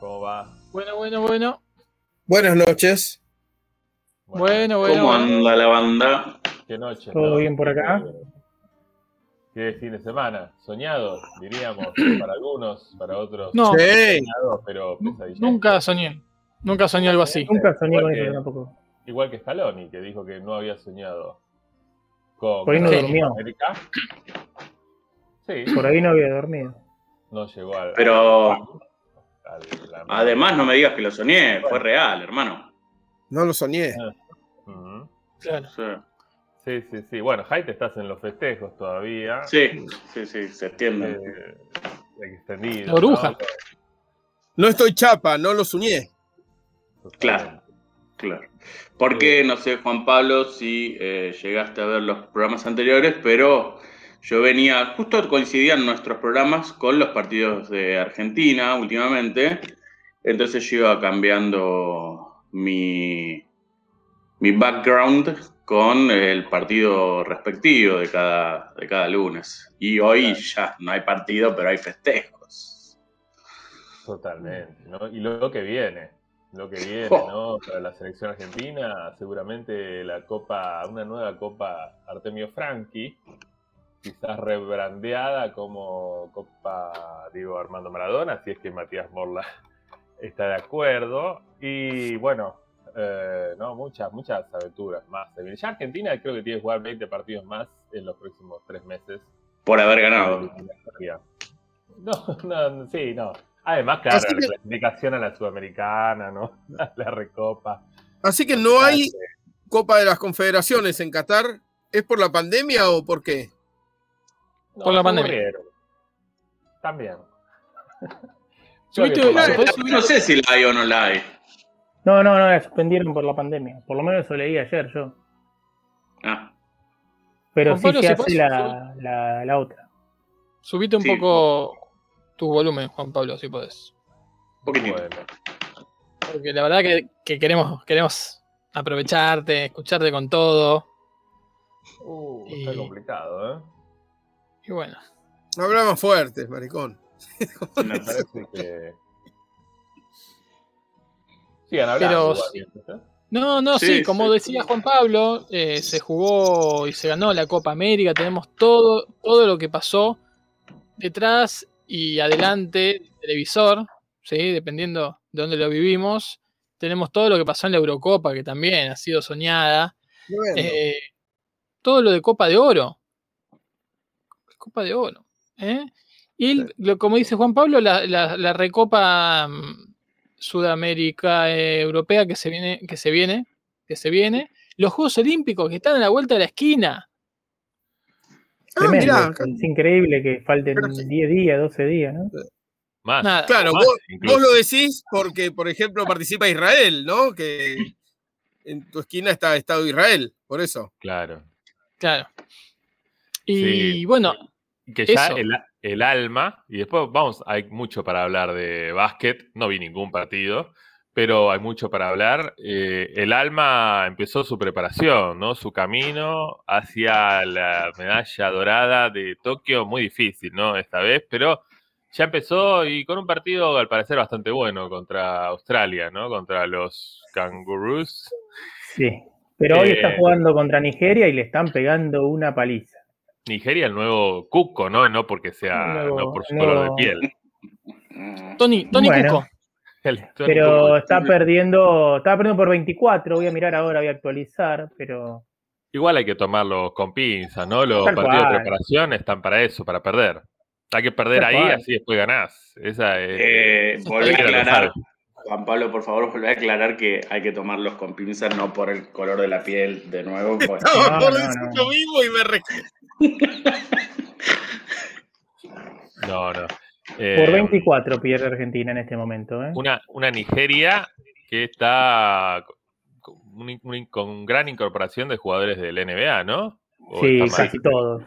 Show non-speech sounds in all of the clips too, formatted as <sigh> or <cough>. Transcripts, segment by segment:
¿Cómo va? Bueno, bueno, bueno. Buenas noches. Bueno, bueno. ¿Cómo bueno. anda la banda? ¿Qué noche? ¿Todo ¿no? bien por acá? ¿Qué fin de semana? Soñado, diríamos, <clears throat> para algunos, para otros. No, Sí. soñado, pero nunca soñé. Nunca soñé algo así. Nunca soñé Igual con que- eso tampoco. Igual que Scaloni, que dijo que no había soñado con Por ahí no. América. Sí, Por ahí no había dormido. no llegó al. Pero al- además no me digas que lo soñé, fue real, hermano. No lo soñé. Ujú. Claro. Sí, Sí, sí, sí. Bueno, Jaite, estás en los festejos todavía. sí, sí, sí, septiembre. Eh, extendido. ¿no? No estoy chapa, no lo soñé. Claro. Claro. Porque, no sé, Juan Pablo, si eh, llegaste a ver los programas anteriores, pero yo venía, justo coincidían nuestros programas con los partidos de Argentina últimamente, entonces yo iba cambiando mi, mi background con el partido respectivo de cada, de cada lunes. Y hoy ya no hay partido, pero hay festejos. Totalmente, ¿no? Y lo que viene, lo que viene, <laughs> Oh. ¿no? Para la selección argentina, seguramente la Copa, una nueva Copa Artemio Franchi, quizás rebrandeada como Copa Diego Armando Maradona, si es que Matías Morla <laughs> está de acuerdo. Y bueno, eh, no, muchas, muchas aventuras más. Ya Argentina creo que tiene que jugar 20 partidos más en los próximos tres meses. Por haber ganado. <laughs> No, no, sí, no. Además, claro, Así la que- clasificación a la Sudamericana, ¿no? <laughs> La Recopa. Así que no hay Copa de las Confederaciones en Qatar. ¿Es por la pandemia o por qué? No, Por la pandemia. También. Que por la-. No sé si la hay o no la hay. No, no, no, la suspendieron por la pandemia. Por lo menos eso leí ayer yo. Ah, Pero Juan sí Pablo, se hace la, la, la otra. Subite un Sí. poco tu volumen, Juan Pablo, si podés. un poquitito. Porque la verdad que, que queremos, queremos aprovecharte, escucharte con todo. uh, está Y- complicado, ¿eh? Y bueno. Habla más fuerte, maricón. No. Me parece que. Sigan hablando. Pero. No, no, sí, Sí, como sí. decía Juan Pablo, eh, se jugó y se ganó la Copa América, tenemos todo, todo lo que pasó detrás y adelante del televisor, ¿sí? dependiendo de dónde lo vivimos. Tenemos todo lo que pasó en la Eurocopa, que también ha sido soñada. Bueno, Eh, todo lo de Copa de Oro. Copa de Oro. ¿eh? Y el- lo- como dice Juan Pablo, la, la- la Recopa mm, Sudamérica eh, Europea que se viene, que se viene, que se viene. Los Juegos Olímpicos que están a la vuelta de la esquina. ah, mirá, es increíble que falten sí. 10 días, 12 días, ¿no? Más. Nada. claro, más vos, lo decís porque, por ejemplo, participa Israel, ¿no? Que en tu esquina está Estado de Israel, por eso. Claro. Claro. Y Sí. bueno, Que ya el, el alma, y después vamos, hay mucho para hablar de básquet, no vi ningún partido, pero hay mucho para hablar. Eh, el alma empezó su preparación, ¿no? Su camino hacia la medalla dorada de Tokio, muy difícil, ¿no? Esta vez, pero ya empezó y con un partido al parecer bastante bueno contra Australia, ¿no? Contra los Kangaroos. Sí. Pero hoy Eh, está jugando contra Nigeria y le están pegando una paliza. Nigeria, el nuevo Cuco, ¿no? No porque sea, Nuevo- no por su color de piel. <laughs> Tony, Tony Bueno. Cuco. El Tony Pero está perdiendo, está perdiendo por 24. Voy a mirar ahora, voy a actualizar, pero Igual hay que tomarlos con pinzas, ¿no? Los Tal partidos de preparación están para eso, para perder. Hay que perder Tal ahí, cual. así después ganás. Esa es. Eh, volví a cualquiera lo aclarar. Juan Pablo, por favor, volví a aclarar que hay que tomarlos con pinzas, no por el color de la piel, de nuevo. pues. Estaba <laughs> No, por no, decir no. lo mismo y me re... <laughs> No, no. por Eh, 24 pierde Argentina en este momento. ¿eh? Una, una Nigeria que está con, un- un- con gran incorporación de jugadores del NBA, ¿no? ¿O Sí, casi todos.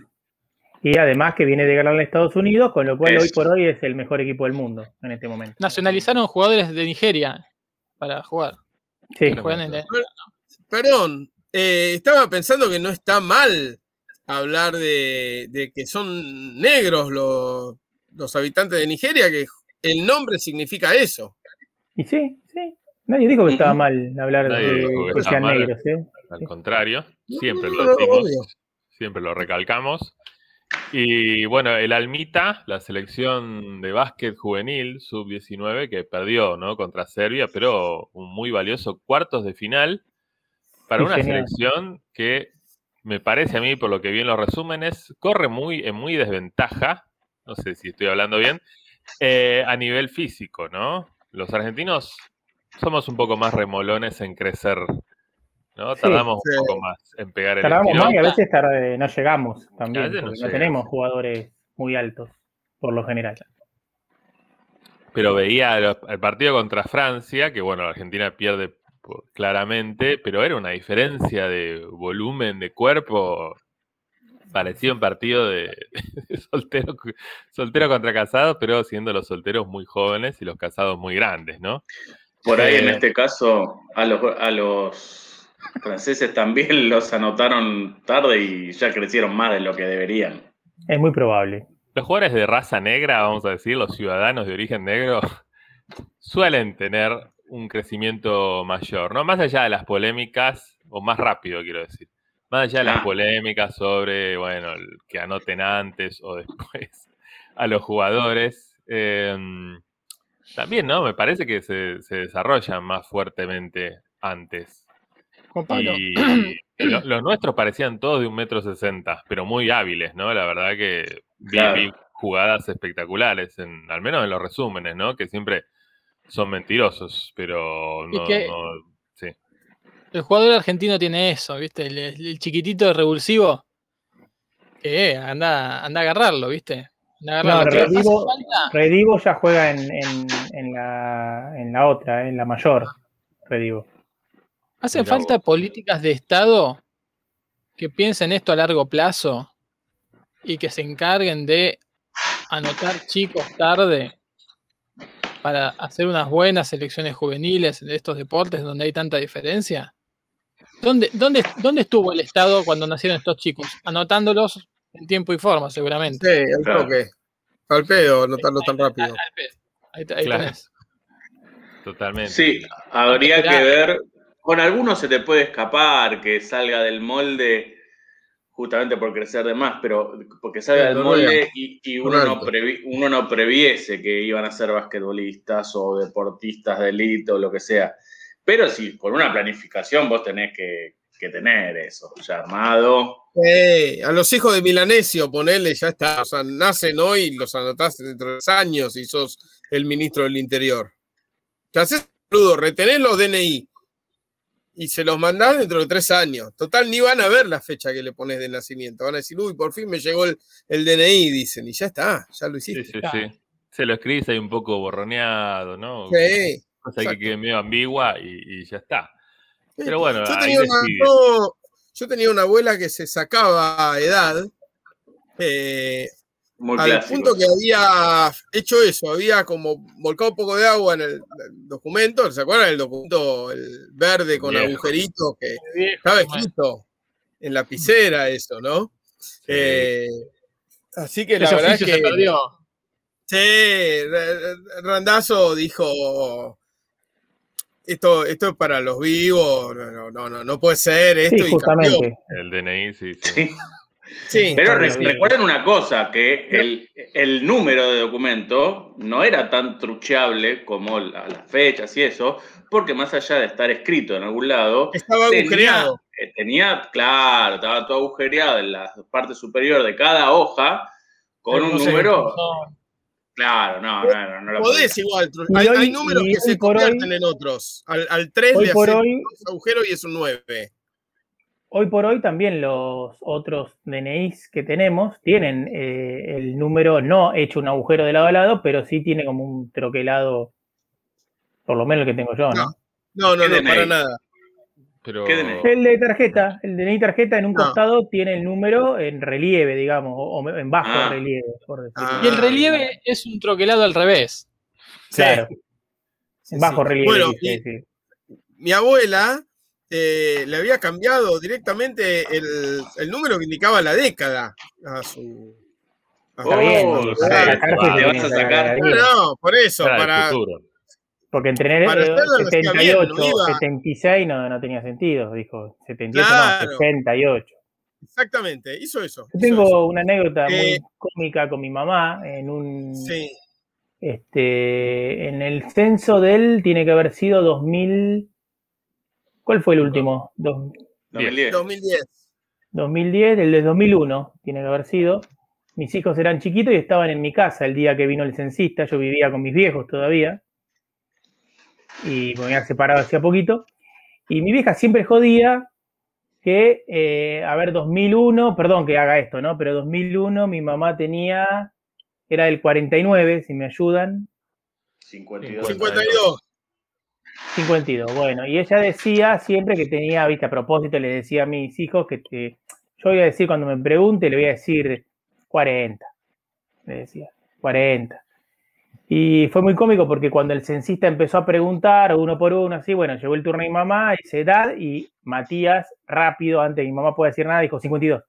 Y además que viene de ganar a Estados Unidos, con lo cual hoy por hoy es el mejor equipo del mundo en este momento. Nacionalizaron jugadores de Nigeria para jugar. Sí, juegan en Perdón, eh, estaba pensando que no está mal hablar de, de que son negros los, los habitantes de Nigeria, que el nombre significa eso. y sí, sí. Nadie dijo que estaba mal hablar Nadie de que sean negros. ¿eh? Al contrario, siempre No, lo no, decimos, obvio. siempre lo recalcamos. Y bueno, el Almita, la selección de básquet juvenil sub-19 que perdió ¿no? contra Serbia, pero un muy valioso cuartos de final para Sí, una genial. selección que me parece a mí, por lo que vi en los resúmenes, corre muy en muy desventaja, no sé si estoy hablando bien, eh, a nivel físico, ¿no? Los argentinos somos un poco más remolones en crecer, ¿no? Tardamos sí. un poco más en pegar el Tardamos estirón. más y a veces tarde- no llegamos también, porque no, llegamos. tenemos jugadores muy altos, por lo general. pero veía los- el partido contra Francia, que bueno, Argentina pierde por- claramente, pero era una diferencia de volumen de cuerpo. Parecía un partido de, <laughs> de soltero, soltero contra casados, pero siendo los solteros muy jóvenes y los casados muy grandes, ¿no? Por ahí, en Eh, este caso, a los, a los franceses también <laughs> los anotaron tarde y ya crecieron más de lo que deberían. Es muy probable. Los jugadores de raza negra, vamos a decir, los ciudadanos de origen negro, <laughs> suelen tener un crecimiento mayor, ¿no? Más allá de las polémicas, o más rápido, quiero decir. Más allá de las Ah. polémicas sobre, bueno, el que anoten antes o <laughs> después a los jugadores. eh, también, ¿no? Me parece que se, se desarrollan más fuertemente antes. Juan Pablo. Y lo- los nuestros parecían todos de un metro sesenta, pero muy hábiles, ¿no? La verdad que vi, Claro. vi jugadas espectaculares, en, al menos en los resúmenes, ¿no? Que siempre son mentirosos, pero no, que- no- sí. El jugador argentino tiene eso, ¿viste? El, el chiquitito revulsivo. Que anda, anda a agarrarlo, ¿viste? Anda a No, agarrarlo. ¿Qué hace Redivo? Redivo ya juega en, en- en la, en la otra, en la mayor. Redivo. ¿Hacen Mirá falta vos. políticas de Estado que piensen esto a largo plazo y que se encarguen de anotar chicos tarde para hacer unas buenas selecciones juveniles de estos deportes donde hay tanta diferencia? ¿Dónde, dónde, dónde estuvo el Estado cuando nacieron estos chicos? Anotándolos en tiempo y forma, seguramente. Sí, al Claro. toque. Al pedo, anotarlo tan rápido. al pedo. Ahí, ahí Claro. tenés. Totalmente. Sí, habría que ver. Con algunos se te puede escapar que salga del molde justamente por crecer de más, pero porque salga del molde y, y Un uno, no alto. previ- uno no previese que iban a ser basquetbolistas o deportistas de élite o lo que sea. Pero sí, por una planificación vos tenés que, que tener eso ya armado. Eh, a los hijos de Milanesio, ponele, ya está. O sea, nacen hoy y los anotás dentro de tres años y sos el ministro del Interior. Te haces saludo, retenés los DNI y se los mandás dentro de tres años. Total, ni van a ver la fecha que le pones de nacimiento. Van a decir, uy, por fin me llegó el, el DNI, dicen, y ya está, ya lo Sí, hiciste. sí, Claro. sí. Se lo escribís ahí un poco borroneado, ¿no? Sí, Cosa que exacto. quede medio ambigua y, y ya está. Pero bueno, yo tenía, una, decide. yo- yo tenía una abuela que se sacaba edad eh, Muy al clásico. punto que había hecho eso, había como volcado un poco de agua en el, el documento, ¿se acuerdan del documento el verde con Viejo. agujeritos que Viejo, estaba escrito en lapicera eso, ¿no? Sí. Eh, así que la Ese verdad es que se perdió. sí, Ra- Randazo dijo esto, esto es para los vivos, no, no, no, puede ser esto Sí, y cambió. justamente. El DNI, sí, sí. Sí. Pero Claro, re- bien. recuerden una cosa, que el, el número de documento no era tan trucheable como la- las fechas y eso, porque más allá de estar escrito en algún lado, estaba tenía, agujereado. eh, tenía, claro, estaba todo agujereado en la parte superior de cada hoja con un No número. Claro, no, no, no, no lo Podés podía. igual. Hay, hoy- hay números y que se hoy- convierten en otros. Al, al 3 Hoy le haces hoy- dos agujeros y es un 9. Hoy por hoy también los otros DNIs que tenemos tienen eh, el número no hecho un agujero de lado a lado, pero sí tiene como un troquelado, por lo menos el que tengo yo, ¿no? No. No, no, para nada. Pero, ¿Qué DNI? El de tarjeta, el DNI tarjeta en un No. costado tiene el número en relieve, digamos, o, en bajo Ah. relieve, por decirlo. Ah. Y el relieve es un troquelado al revés. Claro, Sí, en bajo sí. relieve. Bueno, dice, y sí. mi abuela eh, le había cambiado directamente el, el número que indicaba la década a su. a para vas a sacar. No, no, por eso, para. Porque entre bien, 78, no iba- 76 no, no tenía sentido, dijo 78, Claro. no, 68. Exactamente, hizo eso. Yo hizo tengo eso. una anécdota Eh, muy cómica con mi mamá en un Sí, este en el censo del tiene que haber sido 2000 ¿Cuál fue el último? Dos- 2010. 2010. 2010, el de 2001 tiene que haber sido. Mis hijos eran chiquitos y estaban en mi casa el día que vino el censista. Yo vivía con mis viejos todavía. Y me había separado hacía poquito. Y mi vieja siempre jodía que, eh, a ver, 2001, perdón que haga esto, ¿no? Pero 2001 mi mamá tenía, era del 49, si me ayudan, 52. 52. 52. Bueno, y ella decía siempre que tenía, viste, a propósito le decía a mis hijos que, yo voy a decir cuando me pregunte, le voy a decir 40. Le decía, 40. Y fue muy cómico porque cuando el censista empezó a preguntar uno por uno, así, bueno, llegó el turno de mi mamá, dice edad, y Matías, rápido, antes de que mi mamá pueda decir nada, dijo 52,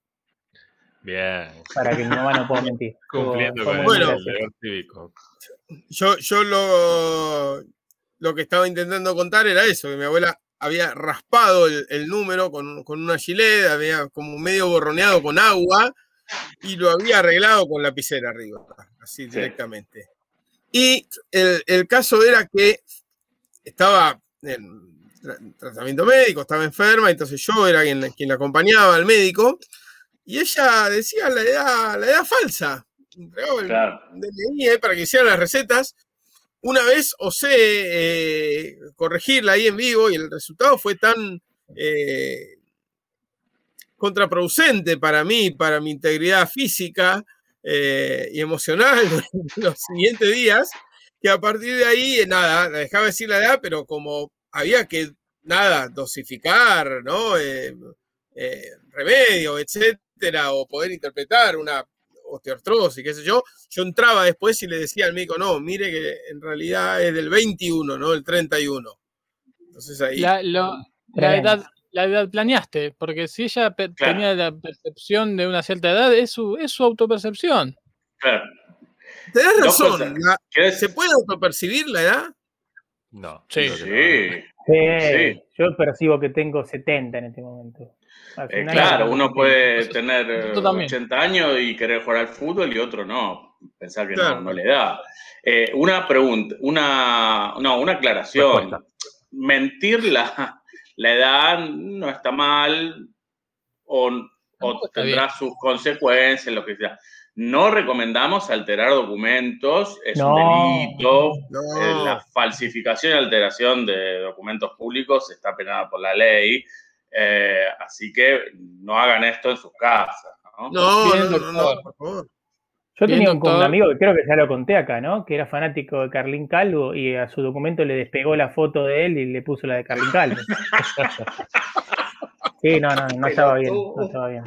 Bien. para que mi mamá no pueda mentir. <laughs> Cumpliendo con el deber cívico. Yo, yo lo, lo que estaba intentando contar era eso, que mi abuela había raspado el, el número con, con una gilet, había como medio borroneado con agua y lo había arreglado con lapicera arriba, así directamente. Y el, el caso era que estaba en tra- tratamiento médico, estaba enferma, entonces yo era quien, quien la acompañaba al médico y ella decía la edad, la edad falsa. Entregaba el Claro. DNI para que hicieran las recetas. Una vez osé eh, corregirla ahí en vivo y el resultado fue tan eh, contraproducente para mí, para mi integridad física eh, y emocional <laughs> los siguientes días, que a partir de ahí, nada, dejaba decir la edad, pero como había que, nada, dosificar, ¿no? Remedio, etcétera, o poder interpretar una osteoartrosis, qué sé yo, yo entraba después y le decía al médico, no, mire que en realidad es del 21, no del 31. Entonces ahí... La, lo- la Tremendo. edad, la edad planeaste, porque si ella Claro. tenía la percepción de una cierta edad, es su, es su autopercepción. Claro. Te das Dos razón, cosas. la- ¿Querés- ¿se puede autopercibir la edad? No. Sí. Sí. Sí, Sí. yo percibo que tengo 70 en este momento. Eh, claro, uno puede Yo tener eh, también. 80 años y querer jugar al fútbol y otro no. Pensar que no- Claro. no, le da. Eh, una pregunta, una, no, una aclaración. Respuesta. Mentir la, la edad no está mal o, o Tampoco está tendrá sus consecuencias, lo que sea. No recomendamos alterar documentos, es No. un delito. No. Eh, la falsificación y alteración de documentos públicos está penada por la ley, eh, así que no hagan esto en sus casas. ¿no? No, Bien, no, no, no, doctor. por favor. Yo Bien, tenía un, amigo que creo que ya lo conté acá, ¿no? Que era fanático de Carlín Calvo y a su documento le despegó la foto de él y le puso la de Carlín Calvo. <laughs> Sí, no, no, no estaba bien, no estaba bien.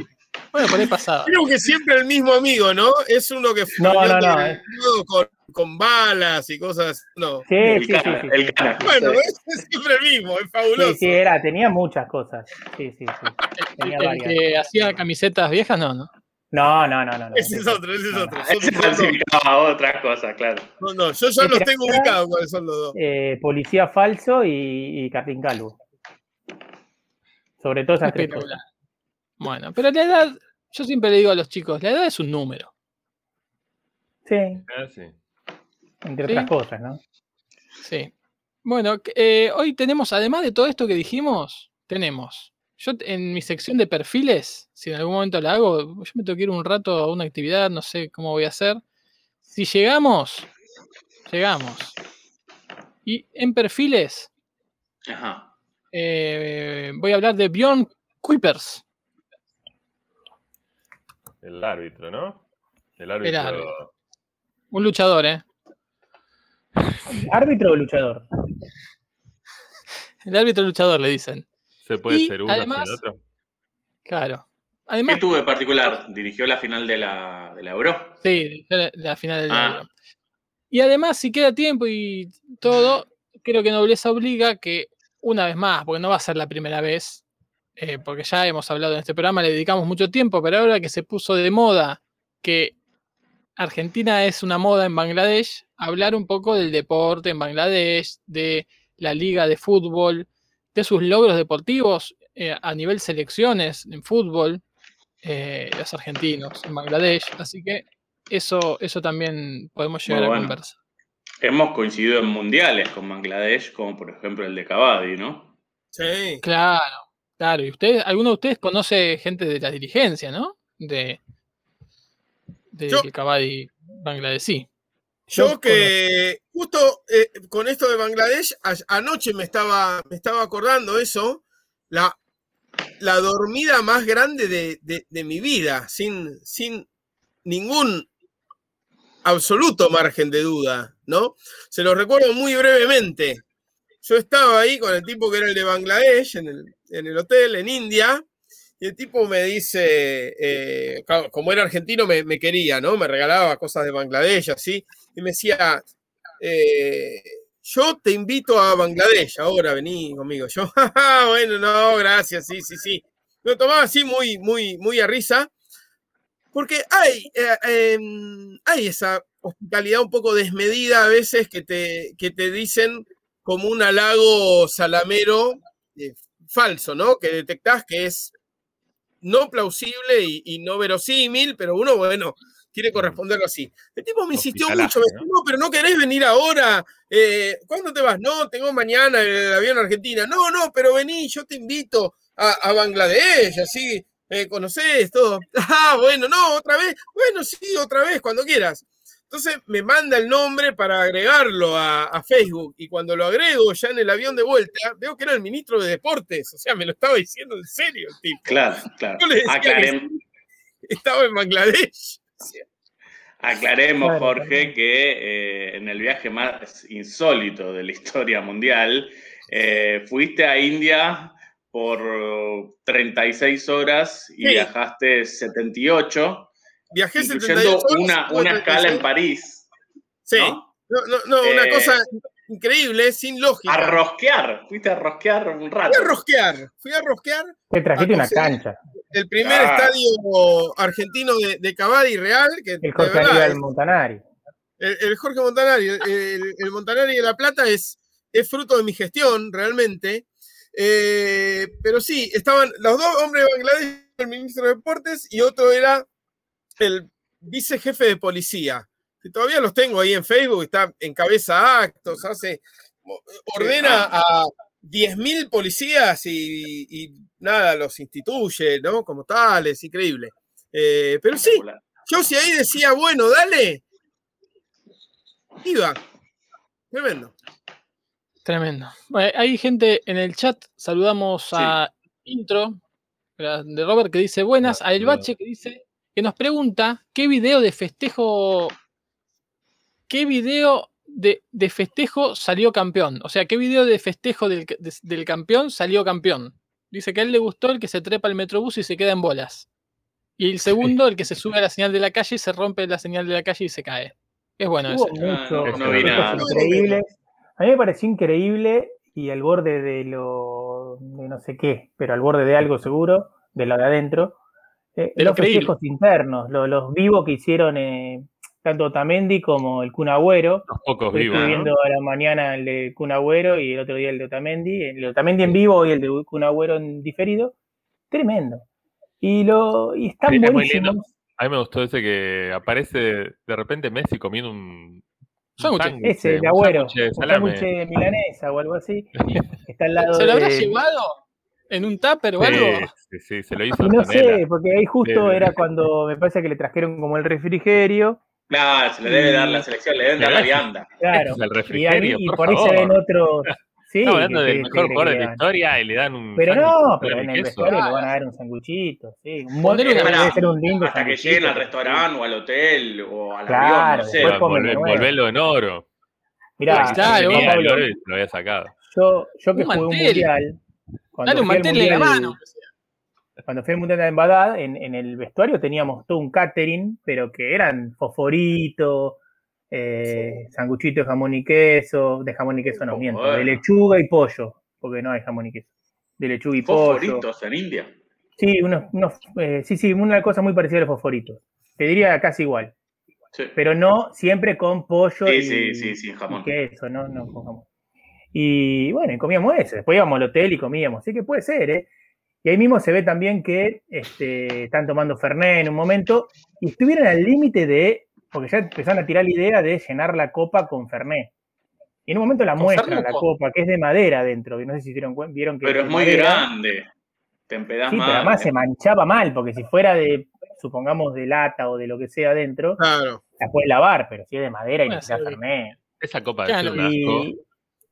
Bueno, por ahí pasaba. Creo que siempre el mismo amigo, ¿no? Es uno que fue No, no, no, con, eh. con, con balas y cosas. No. Sí, El sí, sí, el sí, Bueno, es, es siempre el mismo, es fabuloso. sí, sí, era, tenía muchas cosas. Sí, sí, sí. Tenía el varias. que hacía camisetas viejas, no, ¿no? No, no, no, no. no. Ese es otro, ese es otro. Ese falsificaba otras cosas, claro. No, no, yo ya los tengo ubicados cuáles son los dos. Eh, policía falso y, y Carlín Calvo. Sobre todo esas tres cosas. Bueno, pero la edad, yo siempre le digo a los chicos, la edad es un número. Sí, Ah, sí. entre Sí. otras cosas, ¿no? Sí. Bueno, eh, hoy tenemos, además de todo esto que dijimos, tenemos. Yo en mi sección de perfiles, si en algún momento la hago, yo me tengo que ir un rato a una actividad, no sé cómo voy a hacer. Si llegamos, llegamos. Y en perfiles, Ajá. eh, voy a hablar de Bjorn Kuipers. El árbitro, ¿no? El árbitro. árbitro. Un luchador, ¿eh? <laughs> ¿Árbitro o luchador? El árbitro luchador, le dicen. ¿Se puede Y ser uno además- sin otro? Claro. ¿Qué Además, tuvo de particular? ¿Dirigió la final de la, de la Euro? Sí, la, la final del Ah. Euro. Y además, si queda tiempo y todo, creo que Nobleza obliga que, una vez más, porque no va a ser la primera vez, eh, porque ya hemos hablado en este programa, le dedicamos mucho tiempo, pero ahora que se puso de moda que Argentina es una moda en Bangladesh, hablar un poco del deporte en Bangladesh, de la liga de fútbol, de sus logros deportivos eh, a nivel selecciones en fútbol, eh, los argentinos en Bangladesh. Así que eso, eso también podemos llegar Muy a bueno. conversar. Hemos coincidido en mundiales con Bangladesh, como por ejemplo el de Cavadi, ¿no? Sí. Claro, claro. Y ustedes, alguno de ustedes conoce gente de la dirigencia, ¿no? De, de Yo- el Kabaddi bangladesí. Yo que justo eh, con esto de Bangladesh, a- anoche me estaba, me estaba acordando eso, la, la dormida más grande de, de- de mi vida, sin, sin ningún absoluto margen de duda, ¿no? Se lo recuerdo muy brevemente. Yo estaba ahí con el tipo que era el de Bangladesh, en el, en el hotel, en India, y el tipo me dice, eh, como era argentino, me, quería, ¿no? Me regalaba cosas de Bangladesh, así, y me decía, eh, yo te invito a Bangladesh, ahora vení conmigo. Yo, <laughs> "Ja, bueno, no, gracias, sí, sí, sí. Lo tomaba así muy, muy, muy a risa, porque hay, eh, em, hay esa hospitalidad un poco desmedida a veces que te, que te dicen como un halago salamero eh, falso, ¿no? Que detectás que es no plausible y, y no verosímil, pero uno, bueno, quiere corresponderlo así. El tipo me insistió mucho, me dijo, no, pero no querés venir ahora. Eh, ¿Cuándo te vas? No, tengo mañana el avión a Argentina. No, no, pero vení, yo te invito a, a Bangladesh, así eh, conocés todo. <laughs> Ah, bueno, no, otra vez. Bueno, sí, otra vez, cuando quieras. Entonces me manda el nombre para agregarlo a, a Facebook y cuando lo agrego ya en el avión de vuelta, veo que era el ministro de Deportes, o sea, me lo estaba diciendo en serio el tipo. Claro, claro. Yo le decía que Aclarem- Estaba en Bangladesh. aclaremos, Jorge, que eh, en el viaje más insólito de la <laughs> historia mundial, eh, fuiste a India por 36 horas y Sí. viajaste 78, Viajé incluyendo 78 horas, una, una escala en 36. París. Sí. ¿no? No, no, no, una Eh, cosa increíble, sin lógica. A rosquear, fuiste a rosquear un rato. Fui a rosquear, fui a rosquear Te trajiste una cancha. el primer Ah. estadio argentino de, de Cavadi real, que El de Jorge verdad, Aníbal es- Montanari. el, el Jorge Montanari, el, el- el Montanari de La Plata es, es fruto de mi gestión, realmente. Eh, pero sí, estaban los dos hombres de Bangladesh, el ministro de Deportes, y otro era el vicejefe de policía. Que todavía los tengo ahí en Facebook, está encabeza actos, hace, ordena a 10.000 policías y, y nada, los instituye, ¿no? Como tales, increíble. Eh, pero sí, yo si ahí decía, bueno, dale, iba. Tremendo. Tremendo. Bueno, hay gente en el chat, saludamos a Intro de Robert que dice buenas, a El Bache que dice que nos pregunta qué video de festejo, qué video de, de festejo salió campeón. O sea, qué video de festejo del, de- del campeón salió campeón. Dice que a él le gustó el que se trepa al metrobús y se queda en bolas. Y el segundo, el que se sube a la señal de la calle y se rompe la señal de la calle y se cae. Es bueno ese. Ah, no- no vi cosas nada. increíbles. A mí me pareció increíble y al borde de lo de no sé qué, pero al borde de algo seguro, de lo de adentro, eh, los festejos internos, lo- los vivos que hicieron eh, tanto Tamendi como el Kun Agüero. Los pocos vivos, Estuve ¿no? viendo a la mañana el de Kun Agüero y el otro día el de Otamendi. El de Otamendi en vivo y el de Kun Agüero en diferido. Tremendo. Y, lo, y están Sí, es muy buenísimos. lindo. A mí me gustó ese que aparece de repente Messi comiendo un. Sándwich. Ese, el un agüero, un sándwich de milanesa o algo así. <laughs> Está al lado ¿Se lo habrá de- llevado en un tupper o algo? Sí, sí, sí, se lo hizo Y no Antonella. sé, porque ahí justo era cuando me parece que le trajeron como el refrigerio. Claro, se le debe dar la selección, le deben dar la vianda. <laughs> Claro. Ese es el Y, ahí, refrigerio, y por, por ahí se ven otros. <laughs> Sí, Estamos hablando que- del que- mejor que jugador de la historia y le dan un. Pero no, pero en el vestuario le van a dar un sanguchito, sí. Un Ponele una debe ser un lindo Hasta que lleguen al restaurante o al hotel o al Claro, avión, no sé. volverlo en oro. Mirá, Claro, Pablo, lo había sacado. yo, yo que Un jugué un mundial. Cuando Dale un mantel en la mundial- mano. Cuando fui al mundial de Embadad, en, en el vestuario teníamos todo un catering, pero que eran fosforito, eh, sanguchito de jamón y queso, de jamón y queso no Oh, miento, bueno. de lechuga y pollo, porque no hay jamón y queso. De lechuga y pollo. Fosforitos en India. Sí, unos, unos, eh, sí, sí, una cosa muy parecida a los fosforitos. Te diría casi igual, Sí, pero no siempre con pollo sí, y, sí, sí, sí, y jamón. queso, no, no con jamón. Y bueno, y comíamos eso. Después íbamos al hotel y comíamos. Así que puede ser, ¿eh? Y ahí mismo se ve también que este, están tomando Fernet en un momento y estuvieron al límite de, porque ya empezaron a tirar la idea de llenar la copa con Fernet. Y en un momento la ¿Con muestran, la copa, que es de madera dentro. No sé si dieron vieron que Pero es muy madera. grande. Te empedás Sí, pero además se manchaba mal, porque si fuera de, supongamos, de lata o de lo que sea adentro, Claro. la puedes lavar, pero si es de madera y necesitas. Fernet. Esa copa de Claro. Y,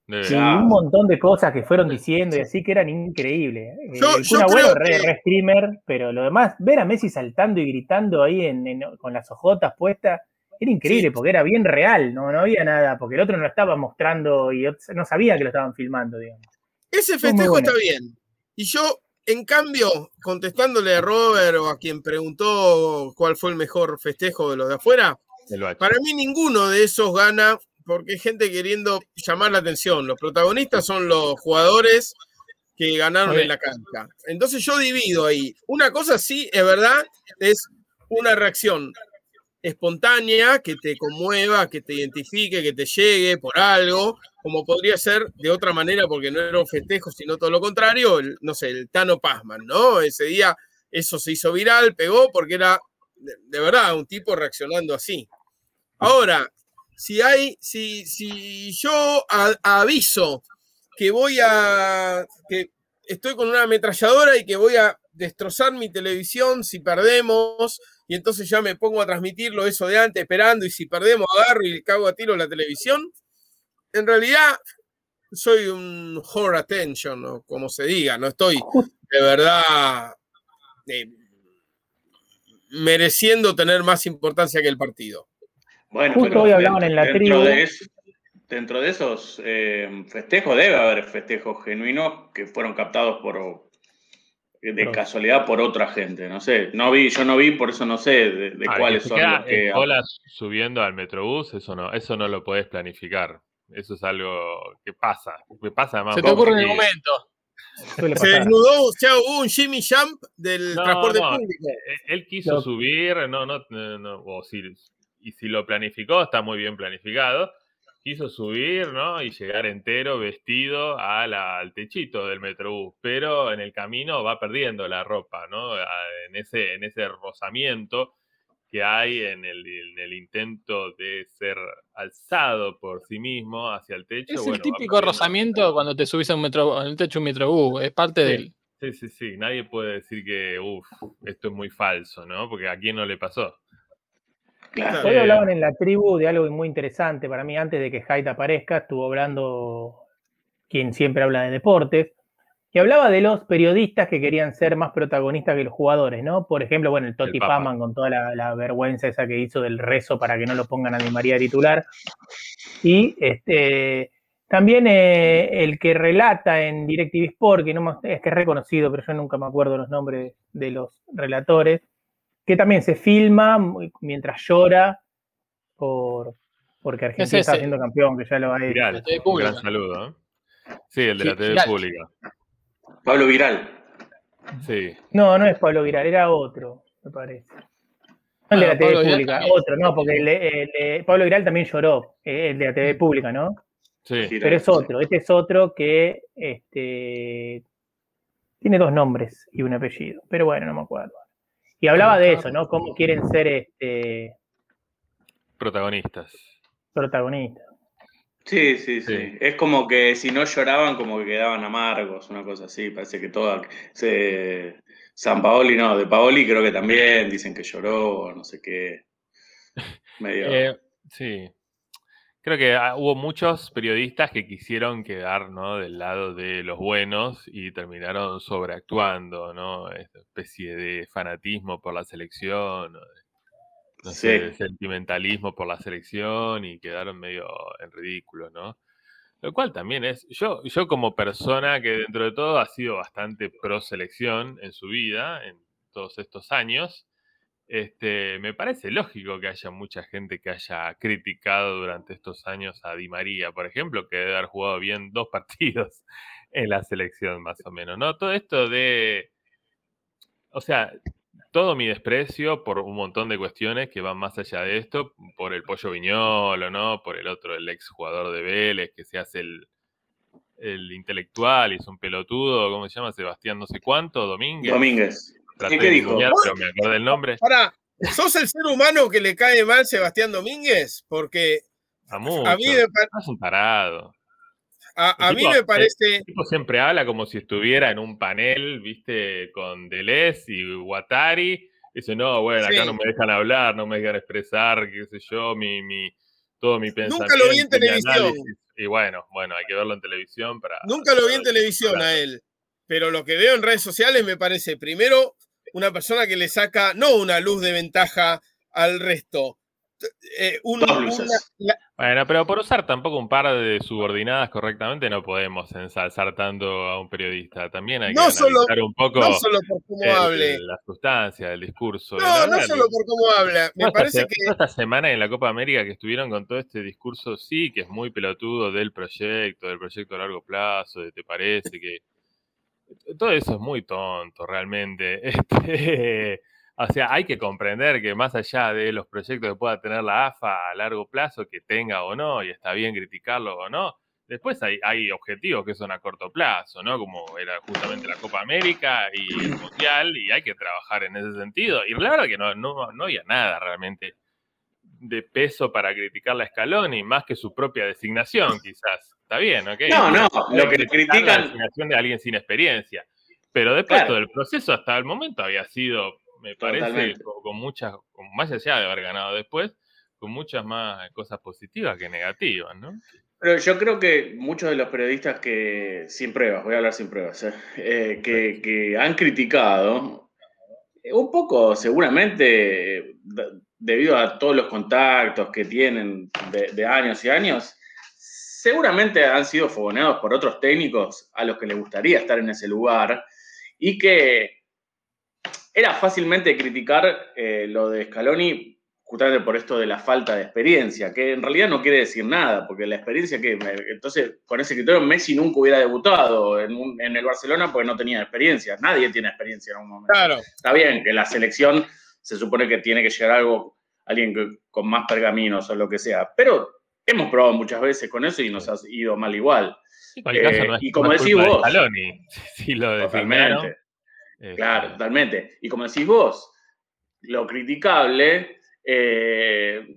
y un montón de cosas que fueron diciendo y así que eran increíbles. Eh, Yo- el yo Kun Agüero, re, que- re streamer, pero lo demás, ver a Messi saltando y gritando ahí en- en- con las ojotas puestas, era increíble Sí. porque era bien real, no, no había nada, porque el otro no lo estaba mostrando y no sabía que lo estaban filmando, digamos. Ese festejo está bien. Y yo, en cambio, contestándole a Robert o a quien preguntó cuál fue el mejor festejo de los de afuera, para mí ninguno de esos gana porque hay gente queriendo llamar la atención. Los protagonistas son los jugadores que ganaron en la cancha. Entonces yo divido ahí. Una cosa sí, es verdad, es una reacción espontánea que te conmueva, que te identifique, que te llegue por algo, como podría ser de otra manera, porque no era un festejo, sino todo lo contrario, el, no sé, el Tano Pazman, ¿no? Ese día eso se hizo viral, pegó, porque era de, de verdad un tipo reaccionando así. Ahora, si hay, si, si yo aviso que voy a, que estoy con una ametralladora y que voy a destrozar mi televisión si perdemos, y entonces ya me pongo a transmitirlo eso de antes, esperando, y si perdemos agarro y cago a tiro la televisión, en realidad soy un horror attention, o como se diga, no estoy de verdad eh, mereciendo tener más importancia que el partido. Bueno, Justo pero hoy hablaban en la dentro tribu. De eso- dentro de esos eh, festejos debe haber festejos genuinos que fueron captados por de Pero- casualidad por otra gente. No sé, no vi, yo no vi, por eso no sé de, de Ah, cuáles se son queda los que. subiendo al metrobús, eso no, eso no lo podés planificar. Eso es algo que pasa. Que pasa además Se te ocurre en el momento. Se desnudó, hubo un Jimmy Jump del No, transporte no, público. Eh, Él quiso subir, no, no, no, no, o si, y si lo planificó, está muy bien planificado. Quiso subir, ¿no? Y llegar entero, vestido a la- al techito del Metrobús, pero en el camino va perdiendo la ropa, ¿no? En ese, en ese rozamiento que hay en el, en el intento de ser alzado por sí mismo hacia el techo. Es bueno, el típico rozamiento cuando te subís a un metro, en el techo de un metrobús. Es parte Sí. del. Sí, sí, sí. Nadie puede decir que, uff, esto es muy falso, ¿no? Porque a quién no le pasó. Claro. Hoy Eh, hablaban en la tribu de algo muy interesante para mí, antes de que Hyde aparezca, estuvo hablando quien siempre habla de deportes, que hablaba de los periodistas que querían ser más protagonistas que los jugadores, ¿no? Por ejemplo, bueno, el Toti. Paman con toda la, la vergüenza esa que hizo del rezo para que no lo pongan a Di María titular. Y este también eh, el que relata en DirecTV Sport, que no es que es reconocido, pero yo nunca me acuerdo los nombres de los relatores, que también se filma mientras llora por porque Argentina está ese. siendo campeón, que ya lo ha hecho. Viral, TV un pública. gran saludo. ¿eh? Sí, el de Sí, la TV viral. pública. Pablo Viral. Sí. No, no es Pablo Viral, era otro, me parece. No el de Ah, la TV Pablo pública, otro, no, porque el de- el de- Pablo Viral también lloró, eh, el de la TV pública, ¿no? Sí. Pero es otro, este es otro que este, Tiene dos nombres y un apellido, pero bueno, no me acuerdo. Y hablaba de eso, ¿no? Cómo quieren ser este, Protagonistas. protagonistas. Sí, sí, sí, Sí. Es como que si no lloraban, como que quedaban amargos, una cosa así. Parece que todo. Se, San Paoli no, de Paoli creo que también dicen que lloró, no sé qué. <laughs> Medio. Eh, sí. Creo que ah, hubo muchos periodistas que quisieron quedar ¿no? del lado de los buenos y terminaron sobreactuando, ¿no? Esta especie de fanatismo por la selección, no sé, Sí. de sentimentalismo por la selección y quedaron medio en ridículo, ¿no? Lo cual también es, yo, yo como persona que dentro de todo ha sido bastante pro selección en su vida, en todos estos años, este, me parece lógico que haya mucha gente que haya criticado durante estos años a Di María, por ejemplo, que debe haber jugado bien dos <laughs> partidos en la selección, más o menos, ¿no? Todo esto de, o sea, todo mi desprecio por un montón de cuestiones que van más allá de esto, por el Pollo Viñolo, ¿no? Por el otro, el ex jugador de Vélez, que se hace el, el intelectual y es un pelotudo, ¿cómo se llama? Sebastián no sé cuánto, Domínguez. Domínguez. ¿Qué dijo? ningunear, pero me acordé el nombre. Ahora, ¿sos el ser humano que le cae mal Sebastián Domínguez? Porque A mucho. a mí me, pa- Es un tarado. a, mí me parece. El tipo siempre habla como si estuviera en un panel, viste, con Deleuze y Guattari. Dice, no, bueno, acá Sí. no me dejan hablar, no me dejan expresar, qué sé yo, mi, mi, todo mi pensamiento. Nunca lo vi en televisión. Y bueno, bueno, hay que verlo en televisión para... Nunca lo vi en para- televisión a él, pero lo que veo en redes sociales me parece, primero, una persona que le saca no una luz de ventaja al resto. eh, un- una- la- Bueno, pero por usar tampoco un par de subordinadas correctamente no podemos ensalzar tanto a un periodista. También hay que No solo- analizar un poco no solo por cómo el- hable. la sustancia del discurso. No, no solo por cómo habla. Me esta parece se- que esta semana en la Copa América que estuvieron con todo este discurso, sí, que es muy pelotudo del proyecto, del proyecto a largo plazo, de te parece que. Todo eso es muy tonto, realmente. <laughs> Este, o sea, hay que comprender que más allá de los proyectos que pueda tener la AFA a largo plazo, que tenga o no, y está bien criticarlo o no, después hay, hay objetivos que son a corto plazo, ¿no? Como era justamente la Copa América y el Mundial, y hay que trabajar en ese sentido. Y la verdad que no, no, no había nada realmente de peso para criticar la Scaloni, más que su propia designación, quizás. Está bien, ¿ok? No, no, lo que criticar La critican. designación de alguien sin experiencia. Pero después Claro. todo el proceso hasta el momento había sido, me parece, con, con muchas, con- más allá de haber ganado después, con muchas más cosas positivas que negativas, ¿no? Pero yo creo que muchos de los periodistas que, sin pruebas, voy a hablar sin pruebas, eh, eh, que, que han criticado, un poco seguramente debido a todos los contactos que tienen de, de años y años, seguramente han sido fogoneados por otros técnicos a los que les gustaría estar en ese lugar y que era fácilmente criticar eh, lo de Scaloni justamente por esto de la falta de experiencia, que en realidad no quiere decir nada, porque la experiencia que, entonces, con ese criterio, Messi nunca hubiera debutado en, un- en el Barcelona porque no tenía experiencia, nadie tiene experiencia en un momento. claro, Está bien que la selección se supone que tiene que llegar algo, alguien que- con más pergaminos o lo que sea, pero hemos probado muchas veces con eso y nos ha ido mal igual. Eh, no y como decís de vos. <laughs> Si lo Totalmente. este, Claro, totalmente. Y como decís vos, lo criticable eh,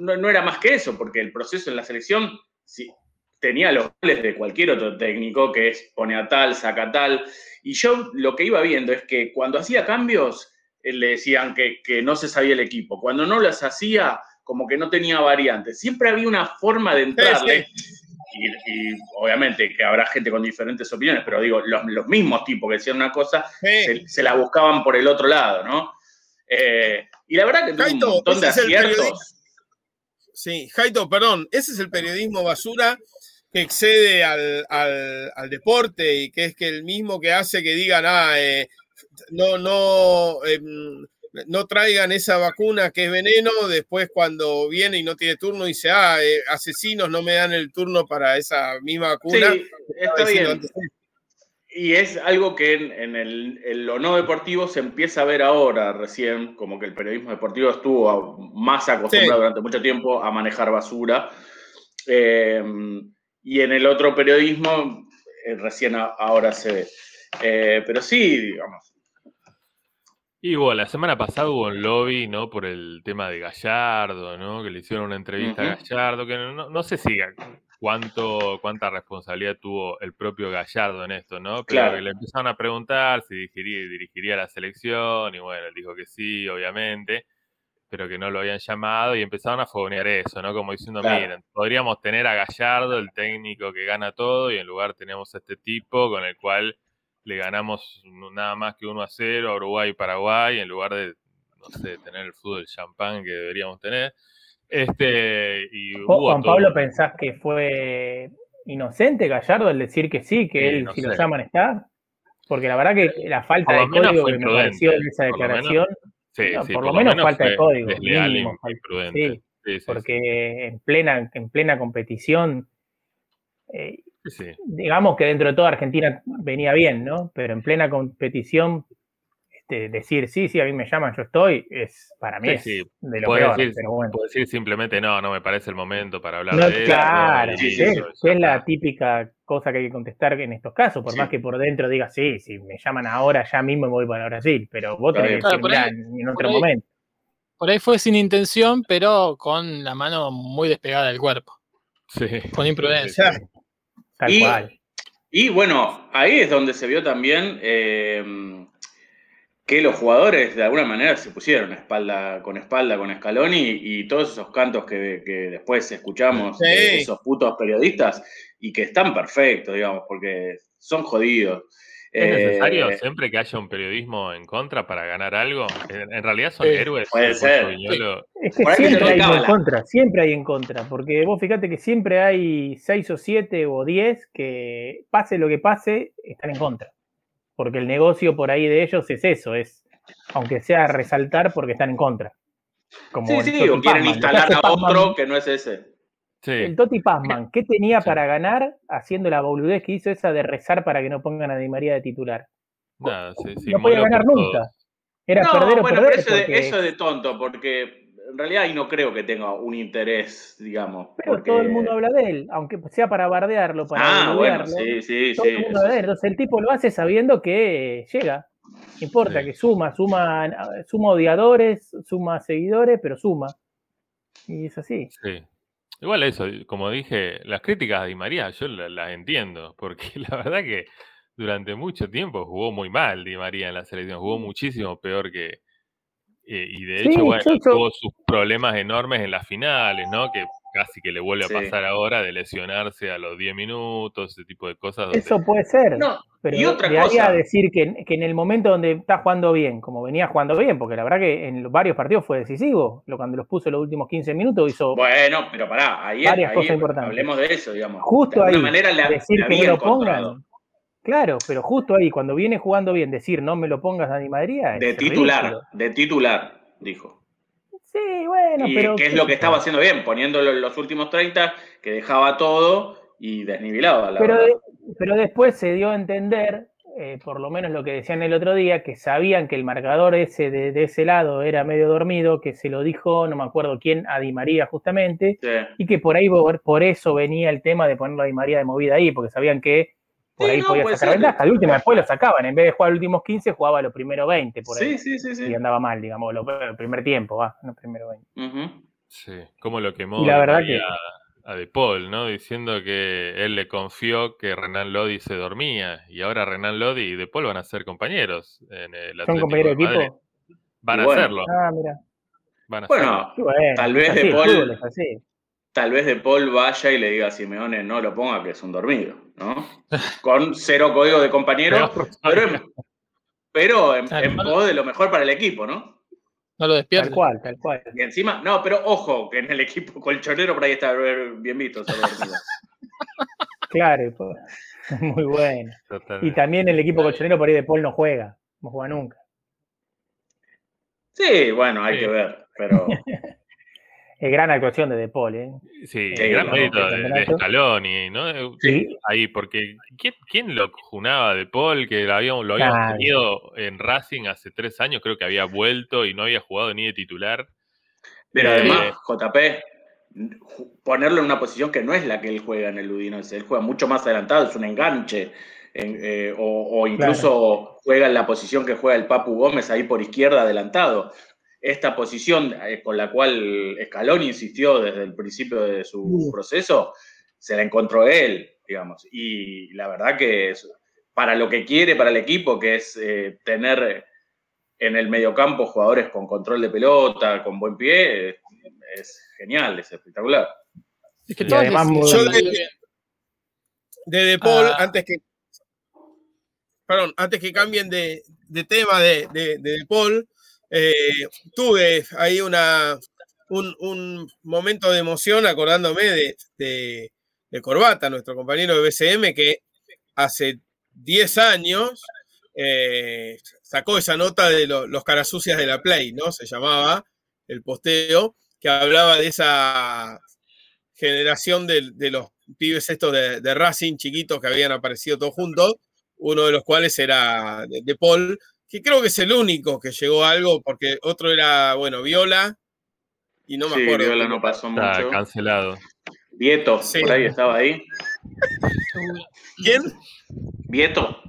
no, no era más que eso, porque el proceso en la selección sí, tenía los goles de cualquier otro técnico, que es pone a tal, saca a tal. Y yo lo que iba viendo es que cuando hacía cambios, le decían que, que no se sabía el equipo. Cuando no las hacía, como que no tenía variantes. Siempre había una forma de entrarle. Y, y obviamente que habrá gente con diferentes opiniones, pero digo, los, los mismos tipos que decían una cosa sí. se, se la buscaban por el otro lado, ¿no? Eh, y la verdad que tuvo un montón de aciertos. Sí, Jaito, perdón, ese es el periodismo basura que excede al, al- al deporte y que es que el mismo que hace que digan, ah, eh, no, no, em, no traigan esa vacuna que es veneno, después cuando viene y no tiene turno dice, ah, eh, asesinos no me dan el turno para esa misma vacuna. Sí, está bien. Y es algo que en, en el, en lo no deportivo se empieza a ver ahora recién, como que el periodismo deportivo estuvo a- más acostumbrado Sí. durante mucho tiempo a manejar basura. Eh, y en el otro periodismo eh, recién a- ahora se ve. Eh, pero sí, digamos. Y bueno, la semana pasada hubo un lobby, ¿no? Por el tema de Gallardo, ¿no? Que le hicieron una entrevista a. Gallardo, que no, no sé si cuánto, cuánta responsabilidad tuvo el propio Gallardo en esto, ¿no? Pero Claro. que le empezaron a preguntar si dirigiría, dirigiría la selección, y bueno, él dijo que sí, obviamente, pero que no lo habían llamado, y empezaron a fogonear eso, ¿no? Como diciendo, Claro. miren, podríamos tener a Gallardo, el técnico que gana todo, y en lugar tenemos a este tipo con el cual le ganamos nada más que 1 a 0 a Uruguay y Paraguay, en lugar de, no sé, tener el fútbol champán que deberíamos tener. Este, y Juan todo- Pablo, ¿pensás que fue inocente Gallardo al decir que sí, que Sí, él, no si lo llaman, está? Porque la verdad que la falta de código que me pareció en esa por lo menos- declaración, Sí, No, sí, por lo menos falta de código, desleal mínimo imprudente. Porque en plena, en plena competición, eh, digamos que dentro de toda Argentina venía bien, ¿no? Pero en plena competición, este, decir sí, sí, a mí me llaman, yo estoy, es para mí Sí, es sí. de lo Puede peor, decir, pero bueno. puede decir simplemente, no, no me parece el momento para hablar No, de eso. claro, que sí, es, que es la típica cosa que hay que contestar en estos casos, por Sí. más que por dentro diga sí, si me llaman ahora, ya mismo me voy para Brasil, pero vos tenés que decir, Claro, mirá, ahí- en otro ahí- momento. Por ahí fue sin intención, pero con la mano muy despegada del cuerpo. Sí. Con imprudencia. Tal Y- cual. Y bueno, ahí es donde se vio también eh, que los jugadores de alguna manera se pusieron espalda con espalda con Scaloni y todos esos cantos que, que después escuchamos Sí. de esos putos periodistas y que están perfectos, digamos, porque son jodidos. ¿Es Eh, necesario siempre que haya un periodismo en contra para ganar algo? En, en realidad son héroes. puede ser. Viñolo. Es que por siempre hay en contra, siempre hay en contra, porque vos fíjate que siempre hay seis o siete o diez que pase lo que pase, están en contra. Porque el negocio por ahí de ellos es eso, es, aunque sea resaltar porque están en contra. Como Sí, sí, o quieren instalar a otro que no es ese. Sí, El Toti Pazman, ¿qué tenía Sí. para ganar haciendo la boludez que hizo esa de rezar para que no pongan a Di María de titular? nada, sí, sí, no podía ganar nunca. todos. Era no, perder o bueno, perder. pero eso, porque- de, eso es de tonto, porque en realidad ahí no creo que tenga un interés, digamos. Pero porque- todo el mundo habla de él, aunque sea para bardearlo, para Ah, bueno, sí, sí, todo sí. el mundo habla de él. Entonces el tipo lo hace sabiendo que llega. No importa, Sí. que suma, suma, suma odiadores, suma seguidores, pero suma. Y es así. Sí. Igual eso, como dije, las críticas a Di María yo la- las entiendo, porque <laughs> la verdad que durante mucho tiempo jugó muy mal Di María en la selección, jugó muchísimo peor que... eh, y de Sí, hecho, bueno, yo- yo- tuvo sus problemas enormes en las finales, ¿no? Que casi que le vuelve Sí. a pasar ahora de lesionarse a los 10 minutos, ese tipo de cosas. donde- Eso puede ser. No, pero y otra de ahí cosa. a decir que, que en el momento donde está jugando bien, como venía jugando bien, porque la verdad que en varios partidos fue decisivo, lo cuando los puso los últimos 15 minutos hizo Bueno, pero pará, ahí, Varias ahí cosas importantes. hablemos de eso, digamos. justo de ahí manera le, decir le que lo pongan. Claro, pero justo ahí, cuando viene jugando bien, decir no me lo pongas a Di María. De titular, ridículo. de titular, dijo. Sí, bueno, y pero. qué es lo que estaba haciendo bien, poniéndolo en los últimos 30, que dejaba todo y desnivelaba, la Pero, de- pero después se dio a entender, eh, por lo menos lo que decían el otro día, que sabían que el marcador ese de, de ese lado era medio dormido, que se lo dijo, no me acuerdo quién, a Di María justamente, Sí. y que por ahí por eso venía el tema de ponerlo a Di María de movida ahí, porque sabían que por Sí, ahí no, podía puede sacar ser. ventaja. El último después lo sacaban, en vez de jugar los últimos 15, jugaba los primeros 20 por ahí. sí, sí, sí, sí. Y andaba mal, digamos, el primer tiempo, va, no el primero 20. Ujú. Sí, como lo quemó Y la verdad María a De Paul, ¿no? Diciendo que él le confió que Renan Lodi se dormía y ahora Renan Lodi y De Paul van a ser compañeros en el ¿Son compañeros de equipo? Van a bueno. hacerlo, Ah, mira. van a Bueno, hacerlo. Qué bueno, Tal vez De Paul- así. Tal vez De Paul vaya y le diga a Simeone no lo ponga que es un dormido, ¿no? Con cero código de compañero, pero en, pero en, Claro, en pos de lo mejor para el equipo, ¿no? No lo Tal despierta. cual, tal cual. Y encima, no, pero ojo, que en el equipo colchonero por ahí está bien visto. Claro, pues, <laughs> muy bueno. Y también el equipo colchonero por ahí de Paul no juega, no juega nunca. Sí, bueno, hay Sí. que ver, pero <laughs> Es gran actuación de De Paul, ¿eh? Sí, Sí, gran no, mérito de, de. Scaloni, ¿no? Sí. Ahí, porque ¿quién, quién lo junaba de Paul? Que lo habíamos, lo habíamos tenido en Racing hace tres años, creo que había vuelto y no había jugado ni de titular. Pero Eh, además, JP, ponerlo en una posición que no es la que él juega en el Udinese, él juega mucho más adelantado, es un enganche. eh, o, incluso juega en la posición que juega el Papu Gómez ahí por izquierda adelantado. Esta posición eh, con la cual Scaloni insistió desde el principio de su proceso, se la encontró él, digamos. Y la verdad que para lo que quiere, para el equipo, que es eh, tener en el mediocampo jugadores con control de pelota, con buen pie, es genial, es espectacular. Es que además, yo de, de, Paul, ah. antes que perdón, antes que cambien de, tema de, de, Paul, eh, tuve ahí una, un, momento de emoción acordándome de, Corbata, nuestro compañero de BCM, que hace 10 años eh, sacó esa nota de los carasucias de la Play, ¿no? Se llamaba el posteo, que hablaba de esa generación de, los pibes estos de, de Racing chiquitos que habían aparecido todos juntos uno de los cuales era de, Paul, que creo que es el único que llegó a algo, porque otro era, bueno, Viola, y no me acuerdo. Viola no pasó Está cancelado. Vieto, por ahí estaba ahí. ¿Quién? Vieto.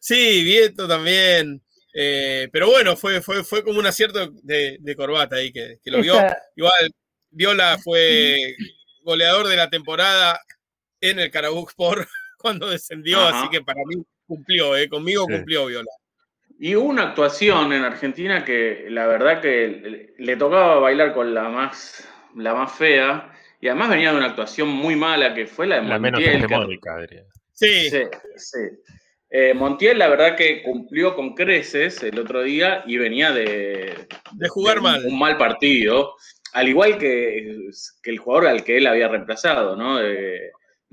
Sí, Vieto también. Eh, pero bueno, fue, fue, fue como un acierto de, corbata ahí que, lo vio. Igual, Viola fue goleador de la temporada en el Carabuc por <laughs> cuando descendió, así que para mí cumplió, ¿eh? conmigo cumplió Viola. Y hubo una actuación en Argentina que la verdad que le tocaba bailar con la más, la más fea, y además venía de una actuación muy mala que fue la de la Montiel. Menos hegemónica, Sí. Sí, sí. Eh, Montiel, la verdad que cumplió con creces el otro día y venía de, de jugar mal. Un mal partido, al igual que, que, el jugador al que él había reemplazado, ¿no?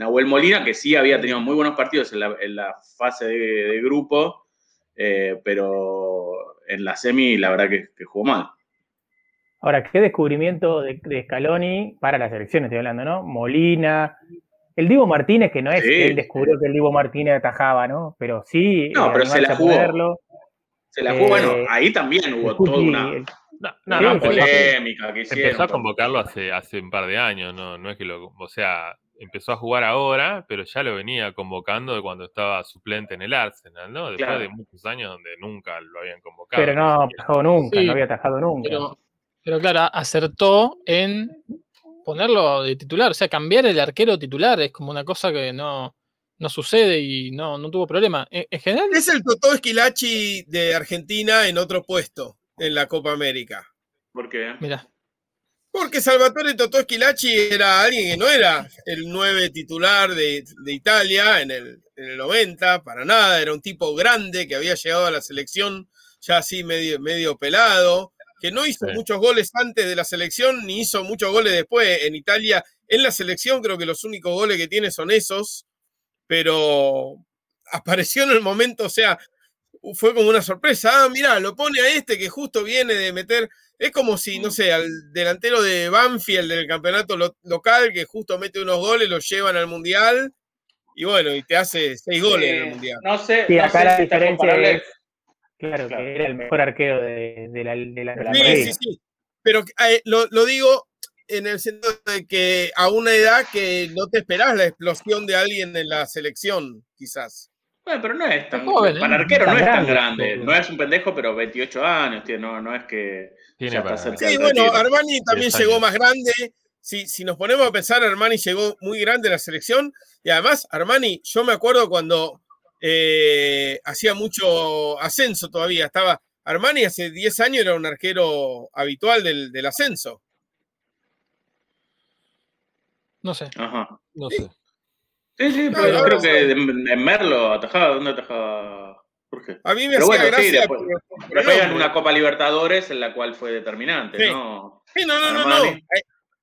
Nahuel Molina, que sí había tenido muy buenos partidos en la, fase de, grupo, eh, pero en la semi la verdad que, jugó mal. Ahora, qué descubrimiento de, Scaloni para las elecciones, estoy hablando, ¿no? Molina, el Divo Martínez, que no es que él descubrió que el Divo Martínez atajaba, ¿no? Pero sí. No, pero se la jugó. Se la jugó, bueno, eh, ahí también hubo toda una, no, polémica que Empezó a convocarlo hace, hace un par de años, no, no es que lo. O sea, empezó a jugar ahora, pero ya lo venía convocando de cuando estaba suplente en el Arsenal, ¿no? Después de muchos años donde nunca lo habían convocado. Pero no atajado nunca, no había atajado nunca. Pero, claro, acertó en ponerlo de titular, o sea, cambiar el arquero titular es como una cosa que no, no sucede y no, no tuvo problema. En, general. Es el Totó Esquilachi de Argentina en otro puesto en la Copa América. ¿Por qué? Mira. Porque Salvatore Totò Esquilachi era alguien que no era el 9 titular de, Italia en el, en el, 90, para nada, era un tipo grande que había llegado a la selección ya así medio, medio pelado, que no hizo muchos goles antes de la selección ni hizo muchos goles después en Italia. En la selección creo que los únicos goles que tiene son esos, pero apareció en el momento, o sea, fue como una sorpresa. Ah, mira, lo pone a este que justo viene de meter es como si, no sé, al delantero de Banfield del campeonato local, que justo mete unos goles, los llevan al Mundial, y bueno, y te hace seis goles en el Mundial. No sé, sí, acá la diferencia es, claro, que era el mejor arquero de, la, de la, Sí, sí, sí. Pero eh, lo, lo, digo en el sentido de que a una edad que no te esperás la explosión de alguien en la selección, quizás. Bueno, pero no es tan. Joven, para ¿eh? arquero no es tan grande. No es un pendejo, pero 28 años, tío, no, no es que. sí, bueno, Armani también llegó más grande. Si, si nos ponemos a pensar, Armani llegó muy grande a la selección. Y además, Armani, yo me acuerdo cuando eh, hacía mucho ascenso todavía. Estaba. Armani hace 10 años era un arquero habitual del, del ascenso. No sé. Ajá. No sé. Sí, sí, pero yo creo que en Merlo atajaba, ¿dónde atajaba Jorge? A mí me pero hacía gracia. Sí, después, pero una Copa Libertadores en la cual fue determinante, ¿no? Sí, no, no, no, no.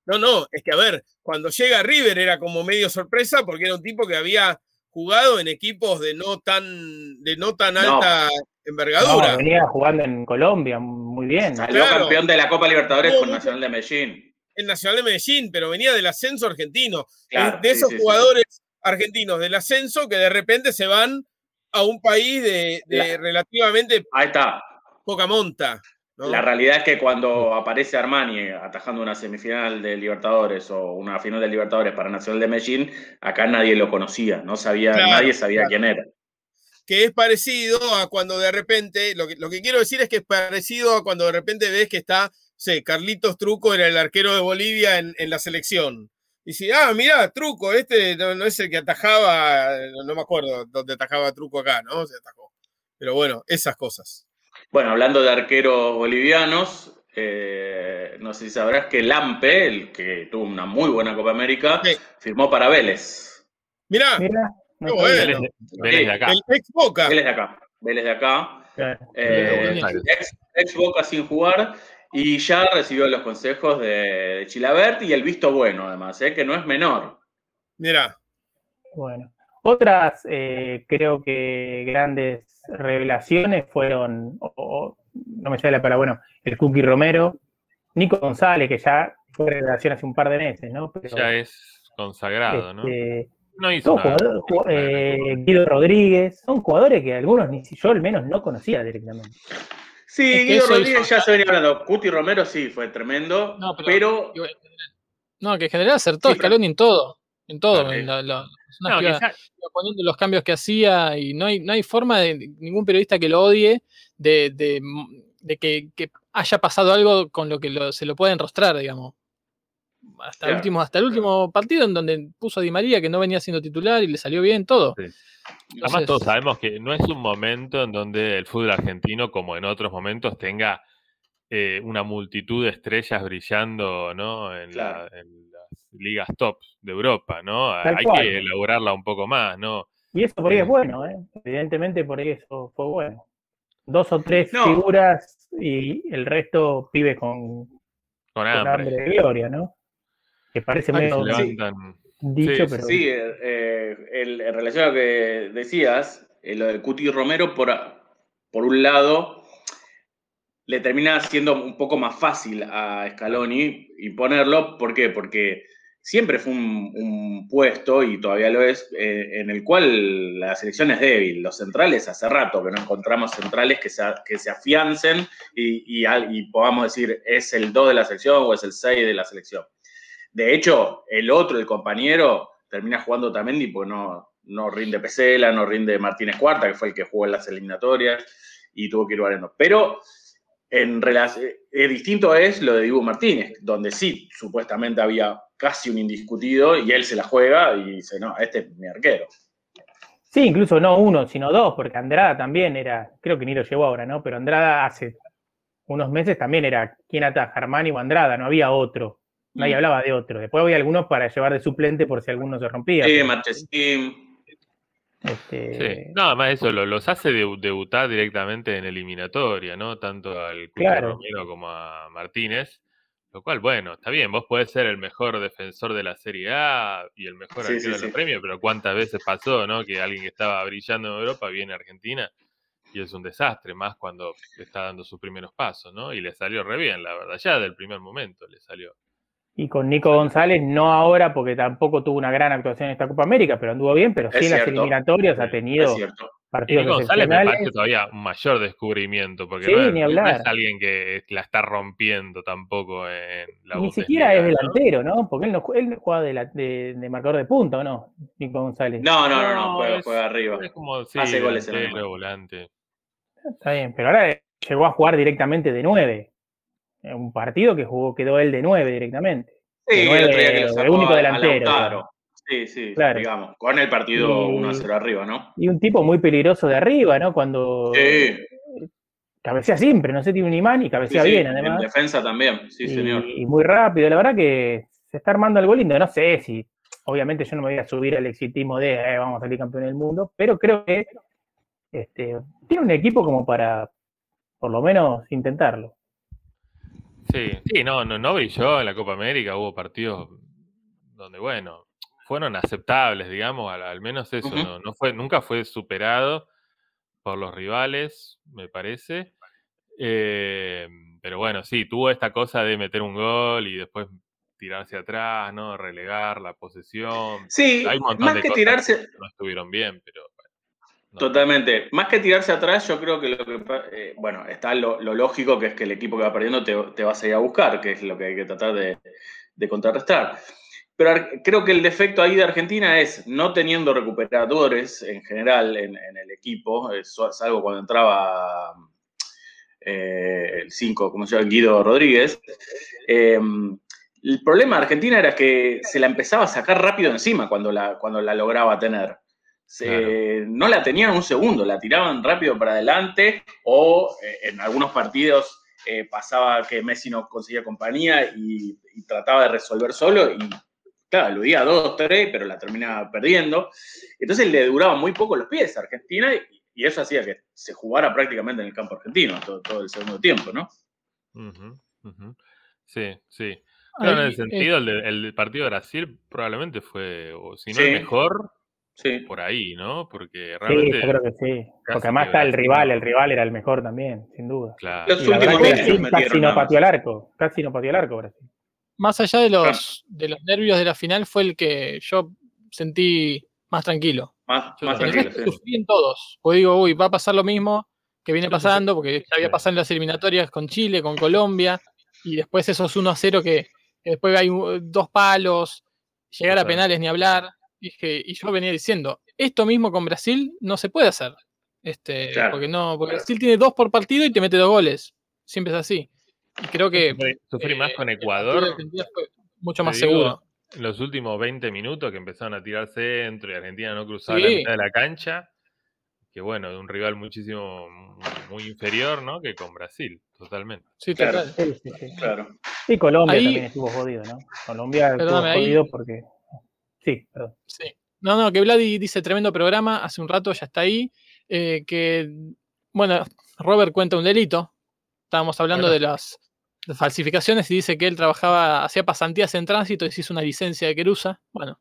No, no, es que a ver, cuando llega River era como medio sorpresa porque era un tipo que había jugado en equipos de no tan, de no tan alta envergadura. No, venía jugando en Colombia muy bien. Salió campeón de la Copa Libertadores con Nacional de Medellín. El Nacional de Medellín, pero venía del ascenso argentino. de esos jugadores argentinos del ascenso que de repente se van a un país de, relativamente Ahí está. poca monta. La realidad es que cuando aparece Armani atajando una semifinal de Libertadores o una final de Libertadores para Nacional de Medellín, acá nadie lo conocía, no sabía, nadie sabía quién era. que es parecido a cuando de repente, lo que, lo que quiero decir es que es parecido a cuando de repente ves que está, sé, Carlitos Truco era el arquero de Bolivia en, en la selección. Y si, ah, mira, Truco, este no, no es el que atajaba, no, no me acuerdo dónde atajaba Truco acá, ¿no? Se atajó. Pero bueno, esas cosas. Bueno, hablando de arqueros bolivianos, eh, no sé si sabrás que Lampe, el que tuvo una muy buena Copa América, Sí. firmó para Vélez. Mirá, Mira, no. Vélez, bueno. de- Vélez de acá. el ex Boca. Vélez de acá. Vélez de acá. Eh, ex Boca sin jugar y ya recibió los consejos de, de Chilabert y el visto bueno, además, eh, que no es menor. Mirá, Bueno, otras eh, creo que grandes revelaciones fueron, o- o- no me sale la palabra, bueno, el Cookie Romero, Nico González, que ya fue revelación hace un par de meses, ¿no? Pero, Ya es consagrado, ¿no? este, No hizo son nada. jugadores- ju- eh, Guido Rodríguez, son jugadores que algunos, ni si yo al menos no conocía directamente. Sí, Es que Guido eso Rodríguez ya se venía hablando. Cuti Romero sí, fue tremendo, No, pero, pero- No, que en general acertó Sí, pero- en todo. En todo. Claro, en la- No, iba poniendo los cambios que hacía y no hay, no hay forma de ningún periodista que lo odie de, de- de que, que haya pasado algo con lo que lo- se lo puede enrostrar, digamos. Hasta, el último, hasta el último partido en donde puso a Di María que no venía siendo titular y le salió bien todo. Sí. Además, todos sabemos que no es un momento en donde el fútbol argentino, como en otros momentos, tenga eh, una multitud de estrellas brillando ¿no? en, la- Claro. en las ligas top de Europa, ¿no? Tal Hay cual. que elaborarla un poco más, ¿no? Y eso por ahí es Eh. bueno, ¿eh? Evidentemente por ahí eso fue bueno. Dos o tres No. figuras y el resto pibes con, Con con hambre de gloria, ¿no? Que parece Ah, medio dicho, sí, pero sí, eh, eh, el- en relación a lo que decías, eh, lo de Cuti Romero, por, a- por un lado, le termina siendo un poco más fácil a Scaloni imponerlo. ¿Por qué? Porque siempre fue un, un puesto, y todavía lo es, eh, en el cual la selección es débil. Los centrales, hace rato que no encontramos centrales que se, que se afiancen y, y y podamos decir, es el 2 de la selección o es el 6 de la selección. De hecho, el otro, el compañero, termina jugando también y pues no, no rinde Pesela, no rinde Martínez Cuarta, que fue el que jugó en las eliminatorias y tuvo que ir variando. Pero en relación, es distinto es lo de Dibu Martínez, donde sí, supuestamente había casi un indiscutido y él se la juega y dice, no, este es mi arquero. Sí, incluso no uno, sino dos, porque Andrada también era, creo que ni lo llevó ahora, ¿no? Pero Andrada hace unos meses también era quién ataja, Armani o Andrada, no había otro. Nadie Mm. hablaba de otro. Después había algunos para llevar de suplente por si alguno se rompía. Sí, pero, Marchesín. este, Sí. No, además eso lo- los hace debu- debutar directamente en eliminatoria, ¿no? Tanto al Claro. Romero como a Martínez. Lo cual, bueno, está bien, vos podés ser el mejor defensor de la Serie A y el mejor Sí, arquero sí, de los sí. premios, pero ¿cuántas veces pasó, no? Que alguien que estaba brillando en Europa viene a Argentina y es un desastre, más cuando está dando sus primeros pasos, ¿no? Y le salió re bien, la verdad, ya del primer momento le salió. Y con Nico González, no ahora, porque tampoco tuvo una gran actuación en esta Copa América, pero anduvo bien, pero sí Es en las cierto. eliminatorias ha Sí, tenido Es cierto. Y partidos Nico González me parece todavía un mayor descubrimiento, porque Sí, no, es, ni no hablar. es alguien que la está rompiendo tampoco en la Ni siquiera es ¿no? delantero, ¿no? Porque él no, él no juega de, la- de- de marcador de punta, ¿o no? Nico González. No, no, no, no, No, juega, es- juega arriba. Es como, sí, Hace goles en el volante. Está bien, pero ahora llegó a jugar directamente de 9. En un partido que jugó, quedó él de 9 directamente. Sí, de el otro día que nueve, lo de sacó único a- a delantero, Lautaro. Sí, sí, Claro. digamos. Con el partido Y- 1 a 0 arriba, ¿no? Y un tipo muy peligroso de arriba, ¿no? Cuando Sí, cabecea siempre, no sé, tiene un imán y cabecea sí, bien, En además. defensa también, sí, y, señor. y muy rápido. La verdad que se está armando algo lindo. No sé si, obviamente, yo no me voy a subir al exitismo de eh, vamos a salir campeón del mundo, pero creo que este, tiene un equipo como para, por lo menos, intentarlo. Sí, sí, no, no, no brilló en la Copa América, hubo partidos donde, bueno, fueron aceptables, digamos, al, al menos eso, no, no fue, nunca fue superado por los rivales, me parece. Eh, pero bueno, sí, tuvo esta cosa de meter un gol y después tirarse atrás, ¿no? Relegar la posesión. Sí, Hay un montón más de que cosas tirarse, que no estuvieron bien, pero Totalmente. Más que tirarse atrás, yo creo que lo que. eh, bueno, está lo, lógico que es que el equipo que va perdiendo te, te va a salir a buscar, que es lo que hay que tratar de, de contrarrestar. pero creo que el defecto ahí de Argentina es no teniendo recuperadores en general en, el equipo, eh, salvo cuando entraba eh, el 5, como se llama, Guido Rodríguez. eh, el problema de Argentina era que se la empezaba a sacar rápido encima cuando la, cuando la lograba tener. Se- Claro. No la tenían un segundo, la tiraban rápido para adelante o eh, en algunos partidos eh, pasaba que Messi no conseguía compañía y, y trataba de resolver solo y claro, aludía a dos, tres, pero la terminaba perdiendo. Entonces le duraba muy poco los pies a Argentina y, y eso hacía que se jugara prácticamente en el campo argentino todo, todo el segundo tiempo, ¿no? Sí, sí. Pero en el sentido, el, el partido de Brasil probablemente fue, o si no Sí. el mejor, Sí. por ahí, ¿no? Porque Sí, realmente. yo creo que sí. Porque además está el rival, el rival era el mejor también, sin duda. Claro. Los Y la verdad últimos que 20 Brasil metieron casi no pateó al arco, casi no pateó al arco Brasil. más allá de los, de los nervios de la final, fue el que yo sentí más tranquilo. Más, Yo el tranquilo, sí. sufrí en todos. Pues digo, uy, va a pasar lo mismo que viene pasando, porque ya había Sí. pasado en las eliminatorias con Chile, con Colombia, y después esos 1 a 0 que, que después hay dos palos, llegar a penales ni hablar. Dije, y yo venía diciendo, esto mismo con Brasil no se puede hacer. Este, Claro, porque no, porque claro. Brasil tiene dos por partido y te mete dos goles. Siempre es así. Y creo que Sufrí, más eh, con Ecuador. Fue mucho más digo, seguro. en los últimos 20 minutos que empezaron a tirar centro y Argentina no cruzaba la mitad de la cancha. Que bueno, de un rival muchísimo, muy inferior, ¿no? Que con Brasil, totalmente. Sí, Claro. total. Sí, sí, sí. Claro. Y Colombia Ahí- también estuvo jodido, ¿no? Colombia Perdóname, estuvo ahí- jodido porque. Sí, perdón. Sí. No, no, que Vladi dice tremendo programa, hace un rato ya está ahí. eh, que, bueno, Robert cuenta un delito. Estábamos hablando Bueno. de las de falsificaciones y dice que él trabajaba, hacía pasantías en tránsito y se hizo una licencia de querusa. Bueno,